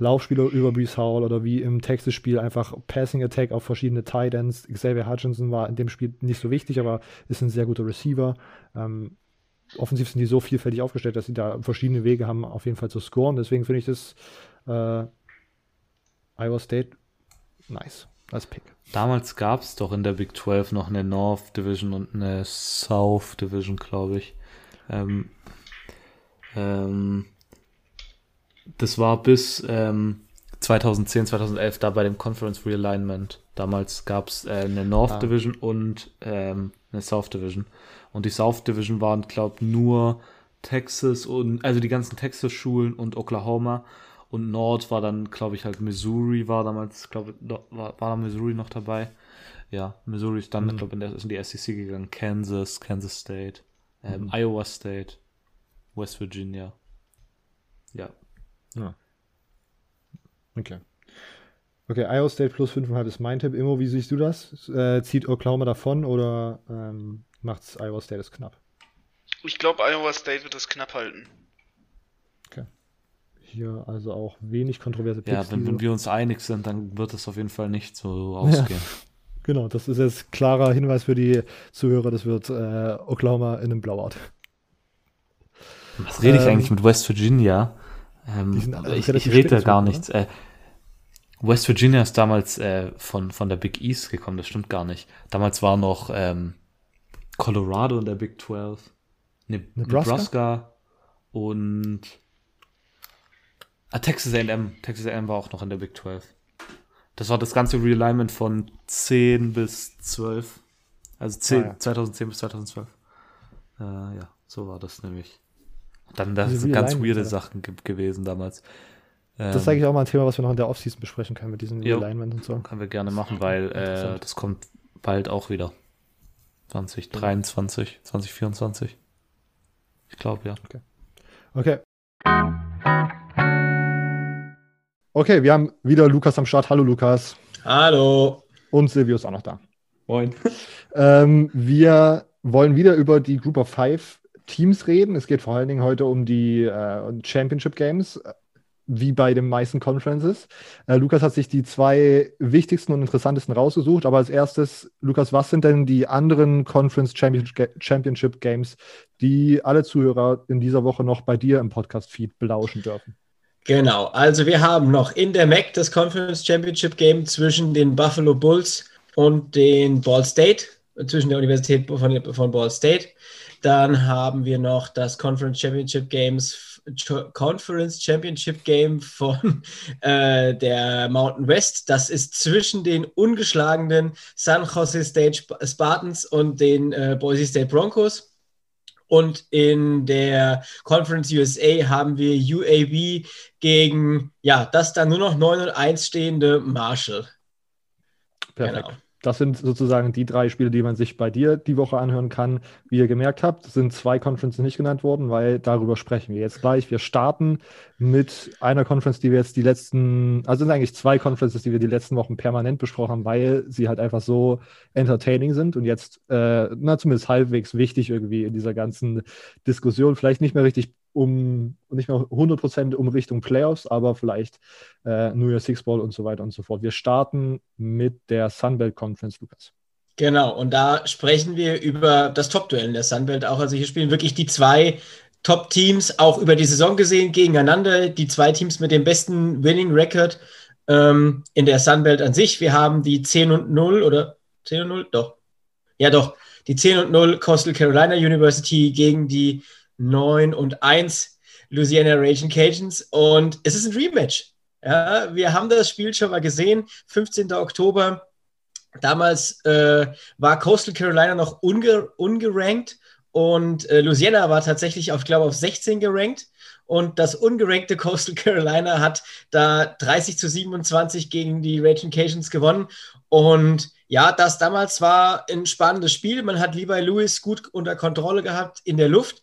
Laufspieler über Brees Hall oder wie im Texas-Spiel einfach Passing Attack auf verschiedene Tight Ends. Xavier Hutchinson war in dem Spiel nicht so wichtig, aber ist ein sehr guter Receiver. Ähm, offensiv sind die so vielfältig aufgestellt, dass sie da verschiedene Wege haben, auf jeden Fall zu scoren. Deswegen finde ich das äh, Iowa State nice als Pick. Damals gab es doch in der Big 12 noch eine North Division und eine South Division, glaube ich. Ähm, ähm, das war bis ähm, 2010, 2011 da bei dem Conference Realignment. Damals gab es äh, eine North ah. Division und ähm, eine South Division. Und die South Division waren, glaube ich, nur Texas und, also die ganzen Texas-Schulen und Oklahoma. Und Nord war dann, glaube ich, halt Missouri war damals, glaube war, war da Missouri noch dabei. Ja, Missouri ist dann, mhm. glaube ich, in, die SEC gegangen. Kansas, Kansas State, ähm, mhm. Iowa State, West Virginia. Ja. Ja. Okay. Okay, Iowa State plus 5,5 ist mein Tipp. Immo, wie siehst du das? Äh, zieht Oklahoma davon oder ähm, macht es Iowa State es knapp? Ich glaube, Iowa State wird es knapp halten. Okay. Hier also auch wenig kontroverse Picks. Ja, wenn, wenn wir uns einig sind, dann wird es auf jeden Fall nicht so ausgehen. Ja. Genau, das ist jetzt klarer Hinweis für die Zuhörer. Das wird äh, Oklahoma in einem Blowout. Was rede ich ähm, eigentlich mit West Virginia? Ähm, ich, ich rede da gar nichts. Äh, West Virginia ist damals äh, von, von der Big East gekommen, das stimmt gar nicht. Damals war noch ähm, Colorado in der Big 12, ne, Nebraska? Nebraska und ah, Texas AM. Texas AM war auch noch in der Big 12. Das war das ganze Realignment von 10 bis 12. Also 10, ah, ja. 2010 bis 2012. Äh, ja, so war das nämlich. Dann das sind ganz weirde Sachen gewesen damals. Das ist eigentlich auch mal ein Thema, was wir noch in der Offseason besprechen können mit diesen Alignment und so. Können wir gerne machen, weil äh, das kommt bald auch wieder. 2023, 2024. Ich glaube, ja. Okay. Okay. Okay, wir haben wieder Lukas am Start. Hallo Lukas. Hallo. Und Silvio ist auch noch da. Moin. Ähm, wir wollen wieder über die Group of Five Teams reden. Es geht vor allen Dingen heute um die äh, Championship Games wie bei den meisten Conferences. Äh, Lukas hat sich die zwei wichtigsten und interessantesten rausgesucht, aber als erstes, Lukas, was sind denn die anderen Conference Championship Games, die alle Zuhörer in dieser Woche noch bei dir im Podcast-Feed belauschen dürfen? Genau, also wir haben noch in der MAC das Conference Championship Game zwischen den Buffalo Bulls und den Ball State, zwischen der Universität von, von Ball State. Dann haben wir noch das Conference Championship Games Conference Championship Game von äh, der Mountain West. Das ist zwischen den ungeschlagenen San Jose State Spartans und den äh, Boise State Broncos. Und in der Conference USA haben wir UAB gegen, ja, das dann nur noch 9 und 1 stehende Marshall. Perfekt. Genau das sind sozusagen die drei Spiele, die man sich bei dir die Woche anhören kann. Wie ihr gemerkt habt, sind zwei Conferences nicht genannt worden, weil darüber sprechen wir jetzt gleich. Wir starten mit einer Conference, die wir jetzt die letzten, also sind eigentlich zwei Conferences, die wir die letzten Wochen permanent besprochen haben, weil sie halt einfach so entertaining sind und jetzt, äh, na, zumindest halbwegs wichtig irgendwie in dieser ganzen Diskussion. Vielleicht nicht mehr richtig um nicht mehr 100% um Richtung Playoffs, aber vielleicht äh, New Year Six Ball und so weiter und so fort. Wir starten mit der Sunbelt Conference, Lukas. Genau, und da sprechen wir über das Top-Duell in der Sunbelt auch. Also hier spielen wirklich die zwei Top-Teams, auch über die Saison gesehen, gegeneinander. Die zwei Teams mit dem besten Winning-Record ähm, in der Sunbelt an sich. Wir haben die 10 und 0 oder 10 und 0? Doch. Ja, doch. Die 10 und 0 Coastal Carolina University gegen die 9 und 1 Louisiana Raging Cajuns. Und es ist ein Rematch. Ja, wir haben das Spiel schon mal gesehen, 15. Oktober. Damals äh, war Coastal Carolina noch unge ungerankt und äh, Louisiana war tatsächlich auf, glaube auf 16 gerankt. Und das ungerankte Coastal Carolina hat da 30 zu 27 gegen die Raging Cajuns gewonnen. Und ja, das damals war ein spannendes Spiel. Man hat Levi Lewis gut unter Kontrolle gehabt in der Luft,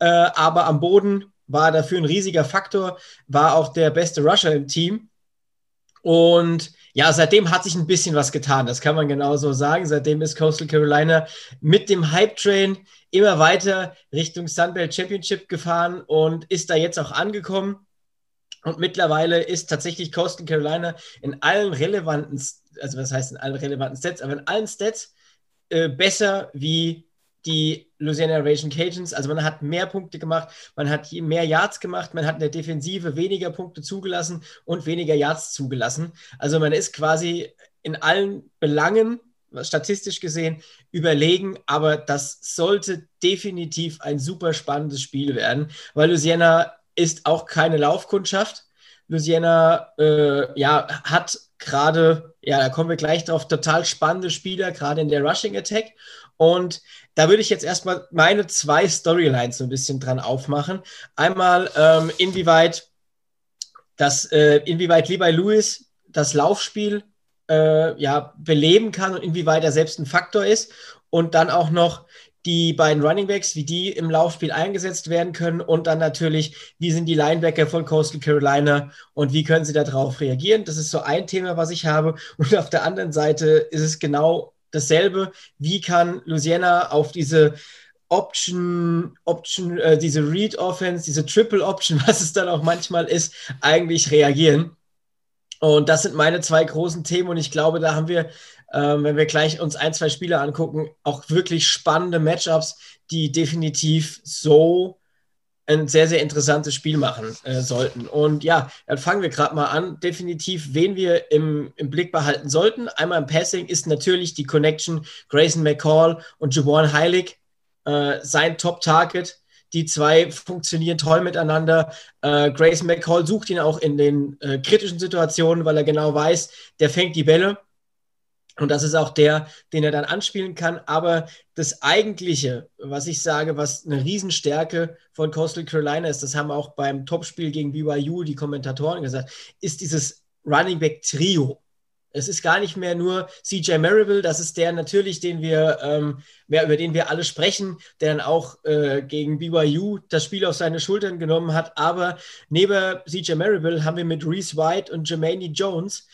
äh, aber am Boden war dafür ein riesiger Faktor, war auch der beste Rusher im Team. Und ja, seitdem hat sich ein bisschen was getan, das kann man genauso sagen. Seitdem ist Coastal Carolina mit dem Hype-Train immer weiter Richtung Sunbelt Championship gefahren und ist da jetzt auch angekommen. Und mittlerweile ist tatsächlich Coastal Carolina in allen relevanten, also was heißt in allen relevanten Stats, aber in allen Stats äh, besser wie die Louisiana Raging Cajuns. Also man hat mehr Punkte gemacht, man hat mehr Yards gemacht, man hat in der Defensive weniger Punkte zugelassen und weniger Yards zugelassen. Also man ist quasi in allen Belangen, statistisch gesehen, überlegen, aber das sollte definitiv ein super spannendes Spiel werden, weil Louisiana ist auch keine Laufkundschaft. Louisiana äh, ja, hat gerade, ja, da kommen wir gleich drauf, total spannende Spieler, gerade in der Rushing Attack. Und da würde ich jetzt erstmal meine zwei Storylines so ein bisschen dran aufmachen. Einmal, ähm, inwieweit das, äh, inwieweit Levi Lewis das Laufspiel äh, ja, beleben kann und inwieweit er selbst ein Faktor ist. Und dann auch noch die beiden Running Backs, wie die im Laufspiel eingesetzt werden können und dann natürlich, wie sind die Linebacker von Coastal Carolina und wie können sie darauf reagieren. Das ist so ein Thema, was ich habe. Und auf der anderen Seite ist es genau dasselbe. Wie kann Louisiana auf diese Option, Option, äh, diese Read Offense, diese Triple Option, was es dann auch manchmal ist, eigentlich reagieren? Und das sind meine zwei großen Themen und ich glaube, da haben wir, ähm, wenn wir gleich uns ein, zwei Spiele angucken, auch wirklich spannende Matchups, die definitiv so ein sehr, sehr interessantes Spiel machen äh, sollten. Und ja, dann fangen wir gerade mal an. Definitiv, wen wir im, im Blick behalten sollten. Einmal im Passing ist natürlich die Connection Grayson McCall und Jawan Heilig äh, sein Top-Target. Die zwei funktionieren toll miteinander. Äh, Grayson McCall sucht ihn auch in den äh, kritischen Situationen, weil er genau weiß, der fängt die Bälle. Und das ist auch der, den er dann anspielen kann. Aber das Eigentliche, was ich sage, was eine Riesenstärke von Coastal Carolina ist, das haben auch beim Topspiel gegen BYU die Kommentatoren gesagt, ist dieses Running Back Trio. Es ist gar nicht mehr nur CJ Marable, das ist der natürlich, den wir, ähm, mehr, über den wir alle sprechen, der dann auch äh, gegen BYU das Spiel auf seine Schultern genommen hat. Aber neben CJ Marable haben wir mit Reese White und Jermaine Jones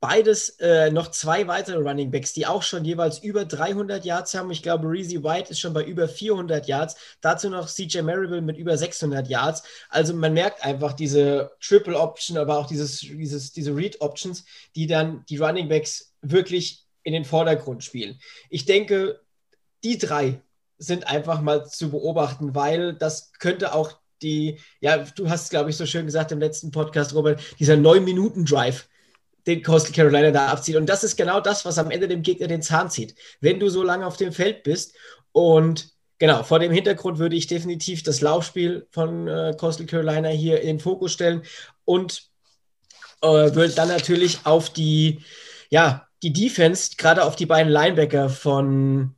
Beides äh, noch zwei weitere Running Backs, die auch schon jeweils über 300 Yards haben. Ich glaube, Reezy White ist schon bei über 400 Yards. Dazu noch CJ Marable mit über 600 Yards. Also man merkt einfach diese Triple Option, aber auch dieses, dieses, diese Read Options, die dann die Running Backs wirklich in den Vordergrund spielen. Ich denke, die drei sind einfach mal zu beobachten, weil das könnte auch die, ja, du hast, glaube ich, so schön gesagt im letzten Podcast, Robert, dieser 9-Minuten-Drive den Coastal Carolina da abzieht. Und das ist genau das, was am Ende dem Gegner den Zahn zieht. Wenn du so lange auf dem Feld bist und genau, vor dem Hintergrund würde ich definitiv das Laufspiel von äh, Coastal Carolina hier in den Fokus stellen und äh, würde dann natürlich auf die, ja, die Defense, gerade auf die beiden Linebacker von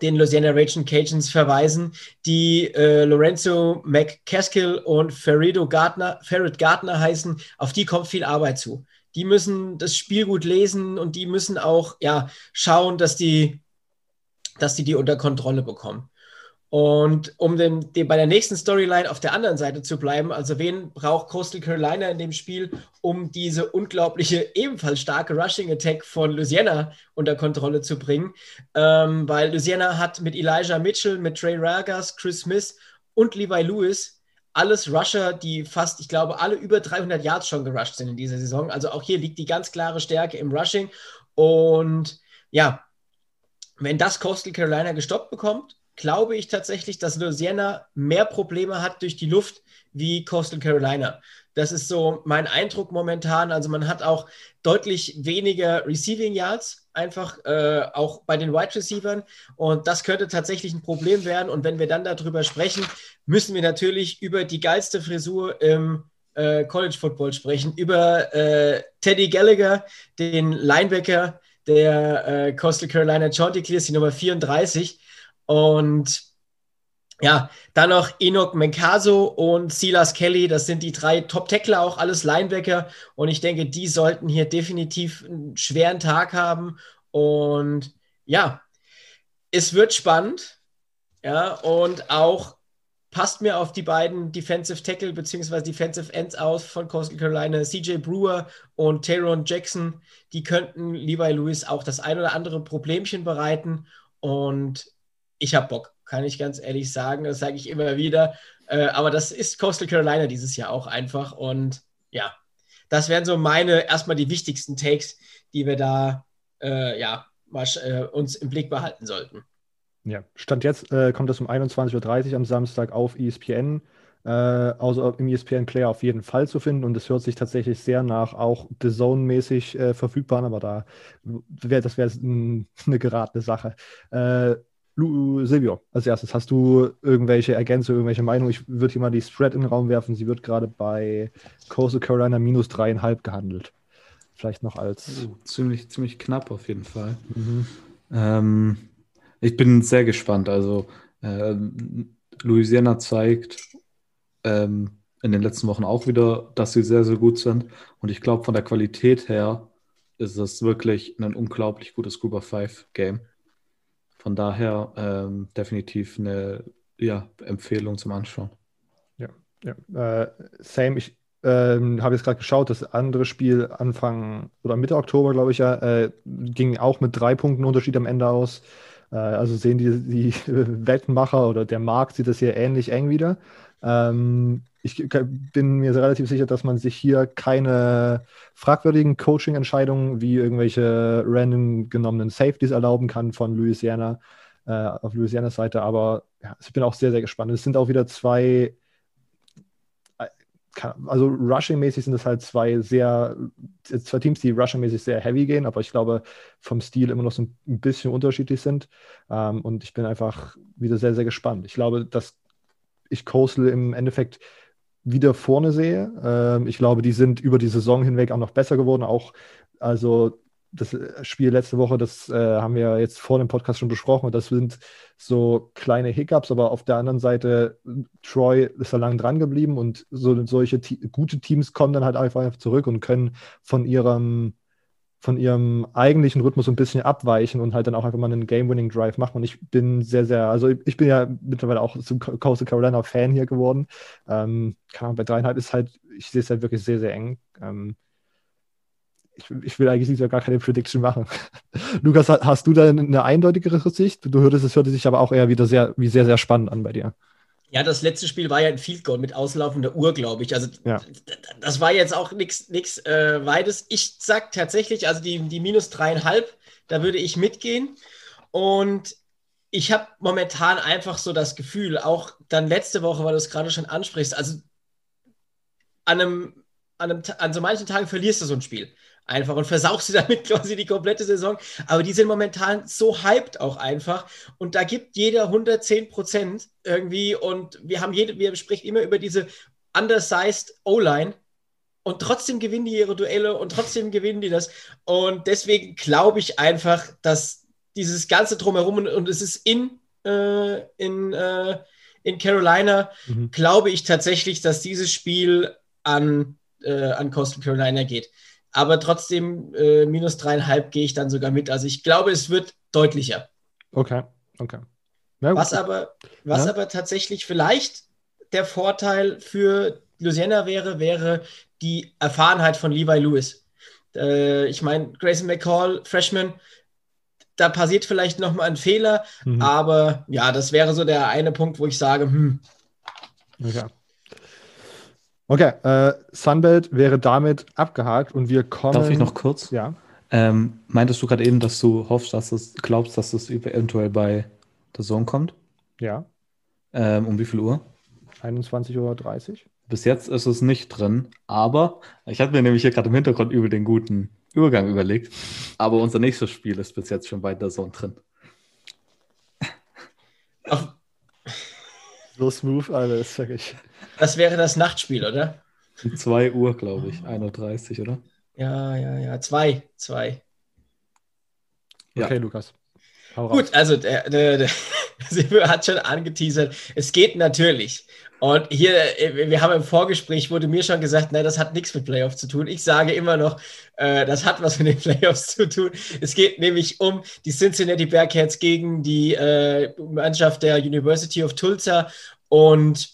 den Louisiana Raging Cajuns verweisen, die äh, Lorenzo McCaskill und Ferredo Gardner, Ferret Gardner heißen. Auf die kommt viel Arbeit zu die müssen das Spiel gut lesen und die müssen auch ja, schauen, dass die, dass die die unter Kontrolle bekommen. Und um den, den, bei der nächsten Storyline auf der anderen Seite zu bleiben, also wen braucht Coastal Carolina in dem Spiel, um diese unglaubliche, ebenfalls starke Rushing Attack von Louisiana unter Kontrolle zu bringen? Ähm, weil Louisiana hat mit Elijah Mitchell, mit Trey Ragas, Chris Smith und Levi Lewis alles Rusher, die fast, ich glaube, alle über 300 Yards schon gerusht sind in dieser Saison. Also auch hier liegt die ganz klare Stärke im Rushing. Und ja, wenn das Coastal Carolina gestoppt bekommt, glaube ich tatsächlich, dass Louisiana mehr Probleme hat durch die Luft wie Coastal Carolina. Das ist so mein Eindruck momentan. Also man hat auch deutlich weniger Receiving Yards, einfach äh, auch bei den Wide Receivers. Und das könnte tatsächlich ein Problem werden. Und wenn wir dann darüber sprechen, müssen wir natürlich über die geilste Frisur im äh, College Football sprechen, über äh, Teddy Gallagher, den Linebacker der äh, Coastal Carolina Chanticleers, die Nummer 34. Und ja, dann noch Enoch Menkaso und Silas Kelly, das sind die drei Top-Tackler, auch alles Linebacker. Und ich denke, die sollten hier definitiv einen schweren Tag haben. Und ja, es wird spannend. Ja, und auch passt mir auf die beiden Defensive Tackle bzw. Defensive Ends aus von Coastal Carolina, CJ Brewer und Taron Jackson. Die könnten Levi Lewis auch das ein oder andere Problemchen bereiten. Und ich habe Bock kann ich ganz ehrlich sagen, das sage ich immer wieder. Äh, aber das ist Coastal Carolina dieses Jahr auch einfach. Und ja, das wären so meine erstmal die wichtigsten Takes, die wir da äh, ja, mal, äh, uns im Blick behalten sollten. Ja, Stand jetzt äh, kommt das um 21.30 Uhr am Samstag auf ESPN. Äh, also im ESPN Player auf jeden Fall zu finden und es hört sich tatsächlich sehr nach auch The Zone-mäßig verfügbar aber da wäre das wäre eine geratene Sache. Lu, Silvio, als erstes, hast du irgendwelche Ergänzungen, irgendwelche Meinungen? Ich würde hier mal die Spread in den Raum werfen. Sie wird gerade bei Coastal Carolina minus dreieinhalb gehandelt. Vielleicht noch als. Oh, ziemlich, ziemlich knapp auf jeden Fall. Mhm. Ähm, ich bin sehr gespannt. Also, ähm, Louisiana zeigt ähm, in den letzten Wochen auch wieder, dass sie sehr, sehr gut sind. Und ich glaube, von der Qualität her ist es wirklich ein unglaublich gutes Group of Five Game. Von daher ähm, definitiv eine ja, Empfehlung zum Anschauen. Ja, ja. Äh, same, ich ähm, habe jetzt gerade geschaut, das andere Spiel Anfang oder Mitte Oktober, glaube ich ja, äh, ging auch mit drei Punkten Unterschied am Ende aus. Äh, also sehen die, die Wettenmacher oder der Markt sieht das hier ähnlich eng wieder. Ähm, ich bin mir relativ sicher, dass man sich hier keine fragwürdigen Coaching-Entscheidungen wie irgendwelche random genommenen Safeties erlauben kann von Louisiana äh, auf Louisianas Seite. Aber ja, ich bin auch sehr, sehr gespannt. Es sind auch wieder zwei, äh, also Rushing-mäßig sind es halt zwei sehr, zwei Teams, die Rushing-mäßig sehr heavy gehen, aber ich glaube vom Stil immer noch so ein bisschen unterschiedlich sind. Ähm, und ich bin einfach wieder sehr, sehr gespannt. Ich glaube, dass ich Coastal im Endeffekt wieder vorne sehe. Ähm, ich glaube, die sind über die Saison hinweg auch noch besser geworden. Auch also das Spiel letzte Woche, das äh, haben wir jetzt vor dem Podcast schon besprochen. Das sind so kleine Hiccups, aber auf der anderen Seite, Troy ist da lang dran geblieben und so, solche gute Teams kommen dann halt einfach zurück und können von ihrem von ihrem eigentlichen Rhythmus ein bisschen abweichen und halt dann auch einfach mal einen Game-Winning-Drive machen. Und ich bin sehr, sehr, also ich, bin ja mittlerweile auch zum Coastal Carolina Fan hier geworden. Ähm, kann man bei dreieinhalb ist halt, ich sehe es halt wirklich sehr, sehr eng. Ähm, ich, ich, will eigentlich gar keine Prediction machen. Lukas, hast du da eine eindeutigere Sicht? Du hörtest, es hörte sich aber auch eher wieder sehr, wie sehr, sehr spannend an bei dir. Ja, das letzte Spiel war ja ein Field Goal mit auslaufender Uhr, glaube ich. Also ja. das war jetzt auch nichts äh, Weites. Ich sag tatsächlich, also die, die minus dreieinhalb, da würde ich mitgehen. Und ich habe momentan einfach so das Gefühl, auch dann letzte Woche, weil du es gerade schon ansprichst, also an, einem, an, einem, an so manchen Tagen verlierst du so ein Spiel einfach und versauchst du damit quasi die komplette Saison. Aber die sind momentan so hyped auch einfach. Und da gibt jeder 110 Prozent irgendwie. Und wir haben jede, wir sprechen immer über diese undersized O-Line. Und trotzdem gewinnen die ihre Duelle und trotzdem gewinnen die das. Und deswegen glaube ich einfach, dass dieses ganze drumherum und, und es ist in äh, in äh, in Carolina mhm. glaube ich tatsächlich, dass dieses Spiel an äh, an Coastal Carolina geht aber trotzdem äh, minus dreieinhalb gehe ich dann sogar mit. Also ich glaube, es wird deutlicher. Okay, okay. was aber, was ja. aber tatsächlich vielleicht der Vorteil für Louisiana wäre, wäre die Erfahrenheit von Levi Lewis. Äh, ich meine, Grayson McCall, Freshman, da passiert vielleicht nochmal ein Fehler, mhm. aber ja, das wäre so der eine Punkt, wo ich sage, hm. Okay. Okay, äh, Sunbelt wäre damit abgehakt und wir kommen. Darf ich noch kurz? Ja. Ähm, meintest du gerade eben, dass du hoffst, dass es glaubst, dass es eventuell bei der Zone kommt? Ja. Ähm, um wie viel Uhr? 21.30 Uhr. Bis jetzt ist es nicht drin, aber ich hatte mir nämlich hier gerade im Hintergrund über den guten Übergang überlegt. Aber unser nächstes Spiel ist bis jetzt schon bei der Zone drin. Ach. So smooth alles, sag ich. Das wäre das Nachtspiel, oder? 2 Uhr, glaube ich. 1.30 Uhr, oder? Ja, ja, ja. 2. 2. Okay, ja. Lukas. Gut, also der, der, der Silvio hat schon angeteasert. Es geht natürlich. Und hier, wir haben im Vorgespräch, wurde mir schon gesagt, nein, das hat nichts mit Playoffs zu tun. Ich sage immer noch, äh, das hat was mit den Playoffs zu tun. Es geht nämlich um die Cincinnati Bearcats gegen die äh, Mannschaft der University of Tulsa. Und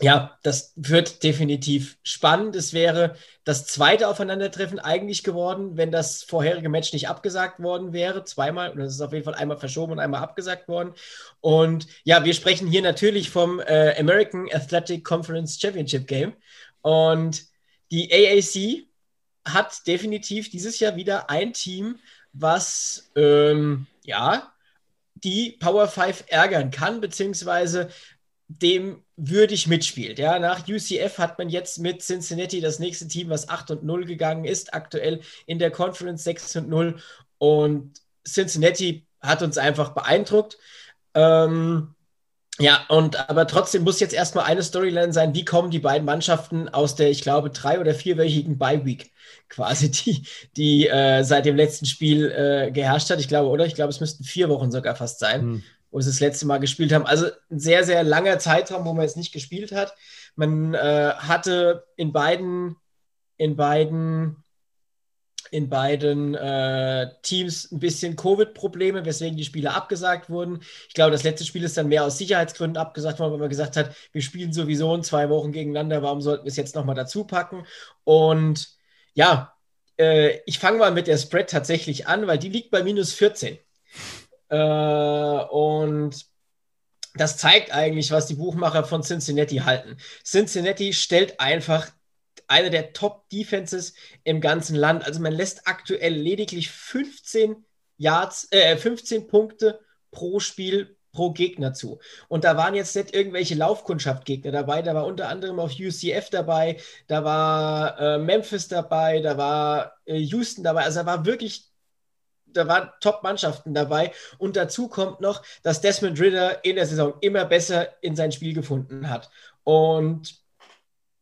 ja, das wird definitiv spannend. Es wäre das zweite Aufeinandertreffen eigentlich geworden, wenn das vorherige Match nicht abgesagt worden wäre. Zweimal, oder es ist auf jeden Fall einmal verschoben und einmal abgesagt worden. Und ja, wir sprechen hier natürlich vom äh, American Athletic Conference Championship Game. Und die AAC hat definitiv dieses Jahr wieder ein Team, was ähm, ja die Power 5 ärgern kann, beziehungsweise dem würdig mitspielt. Ja, nach UCF hat man jetzt mit Cincinnati das nächste Team, was 8 und 0 gegangen ist, aktuell in der Conference 6 und 0. Und Cincinnati hat uns einfach beeindruckt. Ähm, ja, und aber trotzdem muss jetzt erstmal eine Storyline sein, wie kommen die beiden Mannschaften aus der, ich glaube, drei- oder vierwöchigen Bye-Week quasi, die, die äh, seit dem letzten Spiel äh, geherrscht hat. Ich glaube, oder? Ich glaube, es müssten vier Wochen sogar fast sein, hm. Wo sie das letzte Mal gespielt haben. Also ein sehr, sehr langer Zeitraum, wo man jetzt nicht gespielt hat. Man äh, hatte in beiden, in beiden in beiden äh, Teams ein bisschen Covid-Probleme, weswegen die Spiele abgesagt wurden. Ich glaube, das letzte Spiel ist dann mehr aus Sicherheitsgründen abgesagt worden, weil man gesagt hat, wir spielen sowieso in zwei Wochen gegeneinander, warum sollten wir es jetzt nochmal dazu packen? Und ja, äh, ich fange mal mit der Spread tatsächlich an, weil die liegt bei minus 14. Äh, und das zeigt eigentlich, was die Buchmacher von Cincinnati halten. Cincinnati stellt einfach eine der Top-Defenses im ganzen Land. Also man lässt aktuell lediglich 15 Yards, äh, 15 Punkte pro Spiel pro Gegner zu. Und da waren jetzt nicht irgendwelche Laufkundschaft-Gegner dabei, da war unter anderem auch UCF dabei, da war äh, Memphis dabei, da war äh, Houston dabei, also da war wirklich, da waren Top-Mannschaften dabei. Und dazu kommt noch, dass Desmond Ritter in der Saison immer besser in sein Spiel gefunden hat. Und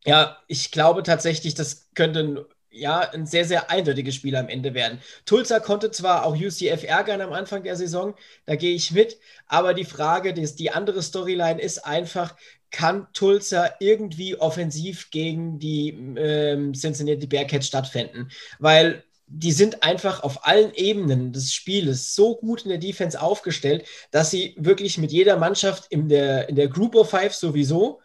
ja, ich glaube tatsächlich, das könnte ein, ja, ein sehr, sehr eindeutiges Spiel am Ende werden. Tulsa konnte zwar auch UCF ärgern am Anfang der Saison, da gehe ich mit, aber die Frage, die, die andere Storyline ist einfach, kann Tulsa irgendwie offensiv gegen die ähm, Cincinnati Bearcats stattfinden? Weil die sind einfach auf allen Ebenen des Spieles so gut in der Defense aufgestellt, dass sie wirklich mit jeder Mannschaft in der, in der Group of Five sowieso,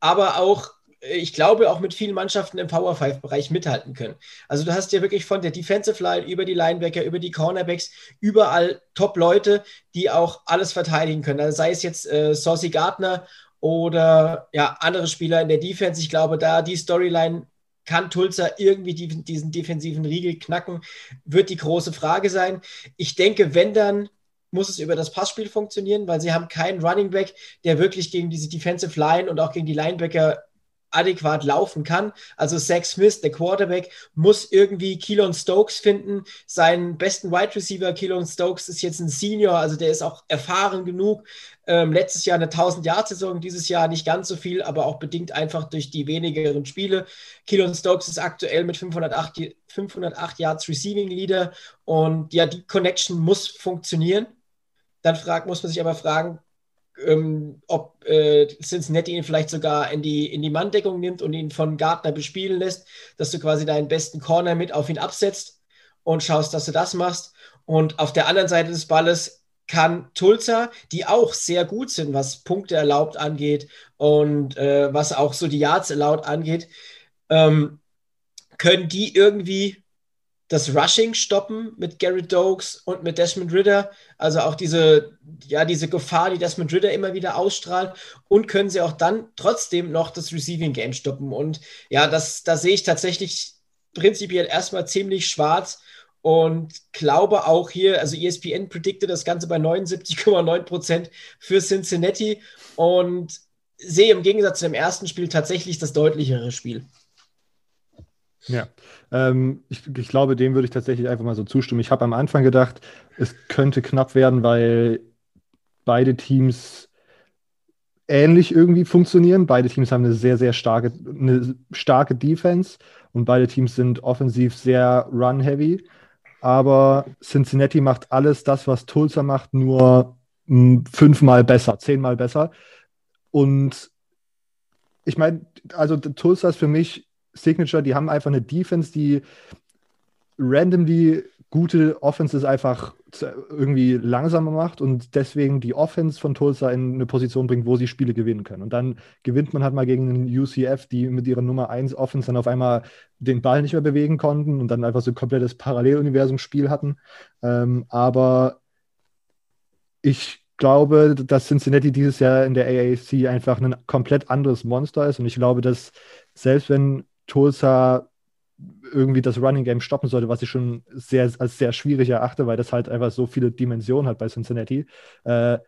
aber auch ich glaube, auch mit vielen Mannschaften im Power Five-Bereich mithalten können. Also du hast ja wirklich von der Defensive Line über die Linebacker, über die Cornerbacks, überall Top-Leute, die auch alles verteidigen können. Also sei es jetzt äh, Saucy Gardner oder ja, andere Spieler in der Defense. Ich glaube, da die Storyline kann Tulsa irgendwie die, diesen defensiven Riegel knacken, wird die große Frage sein. Ich denke, wenn dann muss es über das Passspiel funktionieren, weil sie haben keinen Running Back, der wirklich gegen diese Defensive Line und auch gegen die Linebacker adäquat laufen kann. Also Zach Smith, der Quarterback, muss irgendwie Keelan Stokes finden. Seinen besten Wide Receiver, Keelan Stokes, ist jetzt ein Senior, also der ist auch erfahren genug. Ähm, letztes Jahr eine 1000-Yard-Saison, dieses Jahr nicht ganz so viel, aber auch bedingt einfach durch die wenigeren Spiele. Keelan Stokes ist aktuell mit 508, 508 Yards Receiving Leader und ja, die Connection muss funktionieren. Dann frag, muss man sich aber fragen, ähm, ob äh, Cincinnati ihn vielleicht sogar in die, in die Manndeckung nimmt und ihn von Gardner bespielen lässt, dass du quasi deinen besten Corner mit auf ihn absetzt und schaust, dass du das machst. Und auf der anderen Seite des Balles kann Tulsa, die auch sehr gut sind, was Punkte erlaubt angeht und äh, was auch so die Yards erlaubt angeht, ähm, können die irgendwie das Rushing stoppen mit Garrett Dokes und mit Desmond Ritter. Also auch diese, ja, diese Gefahr, die Desmond Ritter immer wieder ausstrahlt. Und können sie auch dann trotzdem noch das Receiving Game stoppen. Und ja, das, da sehe ich tatsächlich prinzipiell erstmal ziemlich schwarz und glaube auch hier, also ESPN predikte das Ganze bei 79,9 Prozent für Cincinnati und sehe im Gegensatz zu dem ersten Spiel tatsächlich das deutlichere Spiel. Ja, ähm, ich, ich, glaube, dem würde ich tatsächlich einfach mal so zustimmen. Ich habe am Anfang gedacht, es könnte knapp werden, weil beide Teams ähnlich irgendwie funktionieren. Beide Teams haben eine sehr, sehr starke, eine starke Defense und beide Teams sind offensiv sehr run-heavy. Aber Cincinnati macht alles das, was Tulsa macht, nur hm, fünfmal besser, zehnmal besser. Und ich meine, also Tulsa ist für mich Signature, die haben einfach eine Defense, die randomly gute Offenses einfach irgendwie langsamer macht und deswegen die Offense von Tulsa in eine Position bringt, wo sie Spiele gewinnen können. Und dann gewinnt man halt mal gegen einen UCF, die mit ihrer Nummer 1 Offense dann auf einmal den Ball nicht mehr bewegen konnten und dann einfach so ein komplettes Paralleluniversum-Spiel hatten. Ähm, aber ich glaube, dass Cincinnati dieses Jahr in der AAC einfach ein komplett anderes Monster ist und ich glaube, dass selbst wenn Tulsa irgendwie das Running Game stoppen sollte, was ich schon sehr, als sehr schwierig erachte, weil das halt einfach so viele Dimensionen hat bei Cincinnati, äh,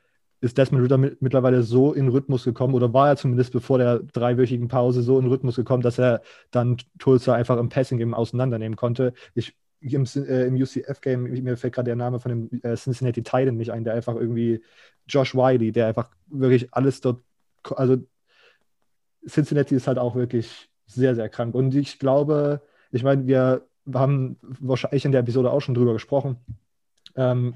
ist Desmond Ritter mit, mittlerweile so in Rhythmus gekommen oder war er zumindest bevor der dreiwöchigen Pause so in Rhythmus gekommen, dass er dann Tulsa einfach im Passing Game auseinandernehmen konnte. Ich im, äh, im UCF-Game, mir fällt gerade der Name von dem äh, Cincinnati Titan nicht ein, der einfach irgendwie Josh Wiley, der einfach wirklich alles dort, also Cincinnati ist halt auch wirklich sehr, sehr krank. Und ich glaube, ich meine, wir haben wahrscheinlich in der Episode auch schon drüber gesprochen. Ähm,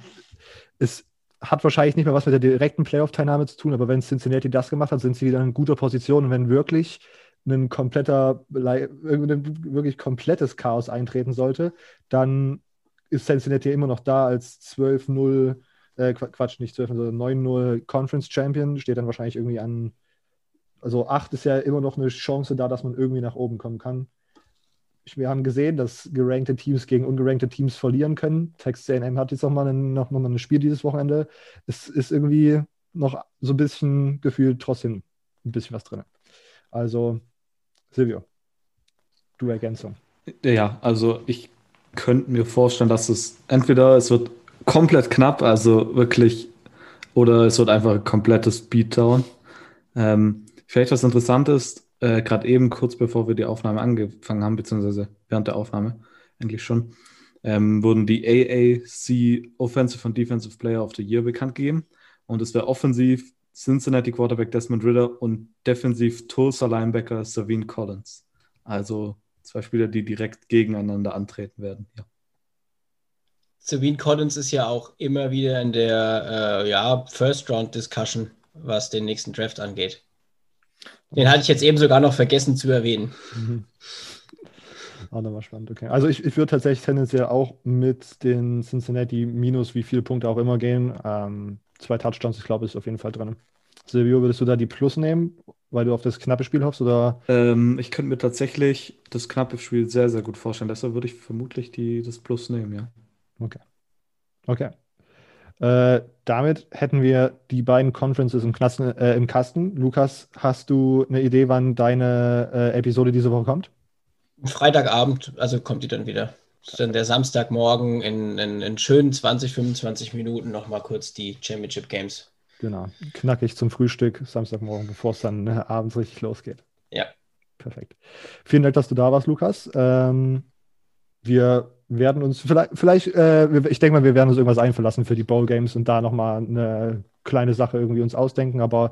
es hat wahrscheinlich nicht mehr was mit der direkten Playoff-Teilnahme zu tun, aber wenn Cincinnati das gemacht hat, sind sie wieder in guter Position. Und wenn wirklich ein kompletter, ein wirklich komplettes Chaos eintreten sollte, dann ist Cincinnati immer noch da als 12-0, äh, Quatsch, nicht 12, sondern 9-0 Conference Champion, steht dann wahrscheinlich irgendwie an, also 8 ist ja immer noch eine Chance da, dass man irgendwie nach oben kommen kann wir haben gesehen, dass gerankte Teams gegen ungerankte Teams verlieren können. Texas A&M hat jetzt noch mal, ein, noch mal ein Spiel dieses Wochenende. Es ist irgendwie noch so ein bisschen gefühlt trotzdem ein bisschen was drin. Also, Silvio, du Ergänzung. Ja, also ich könnte mir vorstellen, dass es entweder es wird komplett knapp, also wirklich, oder es wird einfach ein komplettes Beatdown. Ähm, vielleicht was Interessantes, äh, gerade eben, kurz bevor wir die Aufnahme angefangen haben, beziehungsweise während der Aufnahme eigentlich schon, ähm, wurden die AAC Offensive und Defensive Player of the Year bekannt gegeben. Und es wäre offensiv Cincinnati Quarterback Desmond Ritter und defensiv Tulsa Linebacker Savine Collins. Also zwei Spieler, die direkt gegeneinander antreten werden. Ja. Savine Collins ist ja auch immer wieder in der äh, ja, First-Round-Discussion, was den nächsten Draft angeht. Den hatte ich jetzt eben sogar noch vergessen zu erwähnen. Mhm. Auch nochmal spannend, okay. Also ich, ich würde tatsächlich tendenziell auch mit den Cincinnati minus wie viele Punkte auch immer gehen. Ähm, zwei Touchdowns, ich glaube, ist auf jeden Fall drin. Silvio, würdest du da die Plus nehmen, weil du auf das knappe Spiel hoffst? Oder? Ähm, ich könnte mir tatsächlich das knappe Spiel sehr, sehr gut vorstellen. Deshalb würde ich vermutlich die, das Plus nehmen, ja. Okay. Okay. Äh, damit hätten wir die beiden Conferences im, Knasten, äh, im Kasten. Lukas, hast du eine Idee, wann deine äh, Episode diese Woche kommt? Freitagabend, also kommt die dann wieder. Das ist dann der Samstagmorgen in, in, in schönen 20, 25 Minuten nochmal kurz die Championship Games. Genau, knackig zum Frühstück, Samstagmorgen, bevor es dann äh, abends richtig losgeht. Ja. Perfekt. Vielen Dank, dass du da warst, Lukas. Ähm, wir werden uns vielleicht, vielleicht äh, ich denke mal, wir werden uns irgendwas einverlassen für die Bowl Games und da nochmal eine kleine Sache irgendwie uns ausdenken. Aber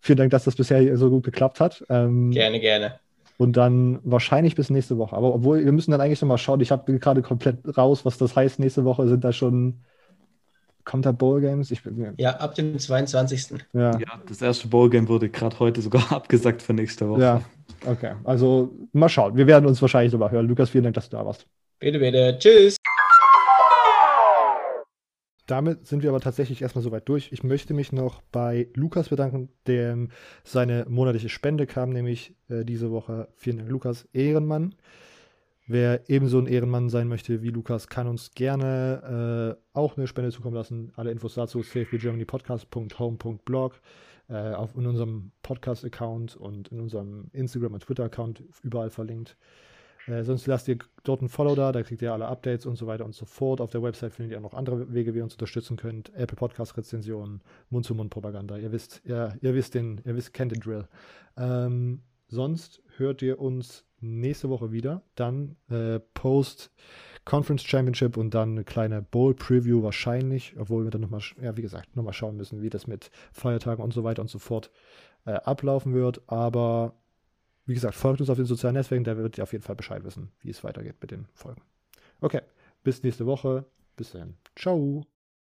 vielen Dank, dass das bisher so gut geklappt hat. Ähm, gerne, gerne. Und dann wahrscheinlich bis nächste Woche. Aber obwohl, wir müssen dann eigentlich nochmal schauen. Ich habe gerade komplett raus, was das heißt. Nächste Woche sind da schon. Kommt da Bowl Games? Ich ja, ab dem 22. Ja, ja das erste Bowl Game wurde gerade heute sogar abgesagt für nächste Woche. Ja, okay. Also mal schauen. Wir werden uns wahrscheinlich sogar hören. Lukas, vielen Dank, dass du da warst. Bitte, bitte. Tschüss. Damit sind wir aber tatsächlich erstmal soweit durch. Ich möchte mich noch bei Lukas bedanken, dem seine monatliche Spende kam, nämlich äh, diese Woche. Vielen Dank, Lukas, Ehrenmann. Wer ebenso ein Ehrenmann sein möchte wie Lukas, kann uns gerne äh, auch eine Spende zukommen lassen. Alle Infos dazu safebygermanypodcast.home.blog äh, auf in unserem Podcast-Account und in unserem Instagram- und Twitter-Account überall verlinkt. Äh, sonst lasst ihr dort ein Follow da, da kriegt ihr alle Updates und so weiter und so fort. Auf der Website findet ihr auch noch andere Wege, wie ihr uns unterstützen könnt. Apple Podcast Rezensionen, Mund-zu-Mund-Propaganda. Ihr wisst, ihr, ihr wisst den, ihr wisst, kennt den Drill. Ähm, sonst hört ihr uns nächste Woche wieder. Dann äh, Post Conference Championship und dann eine kleine Bowl Preview wahrscheinlich, obwohl wir dann nochmal, ja, wie gesagt, nochmal schauen müssen, wie das mit Feiertagen und so weiter und so fort äh, ablaufen wird. Aber wie gesagt, folgt uns auf den sozialen Netzwerken, da wird ihr auf jeden Fall Bescheid wissen, wie es weitergeht mit den Folgen. Okay, bis nächste Woche. Bis dann. Ciao.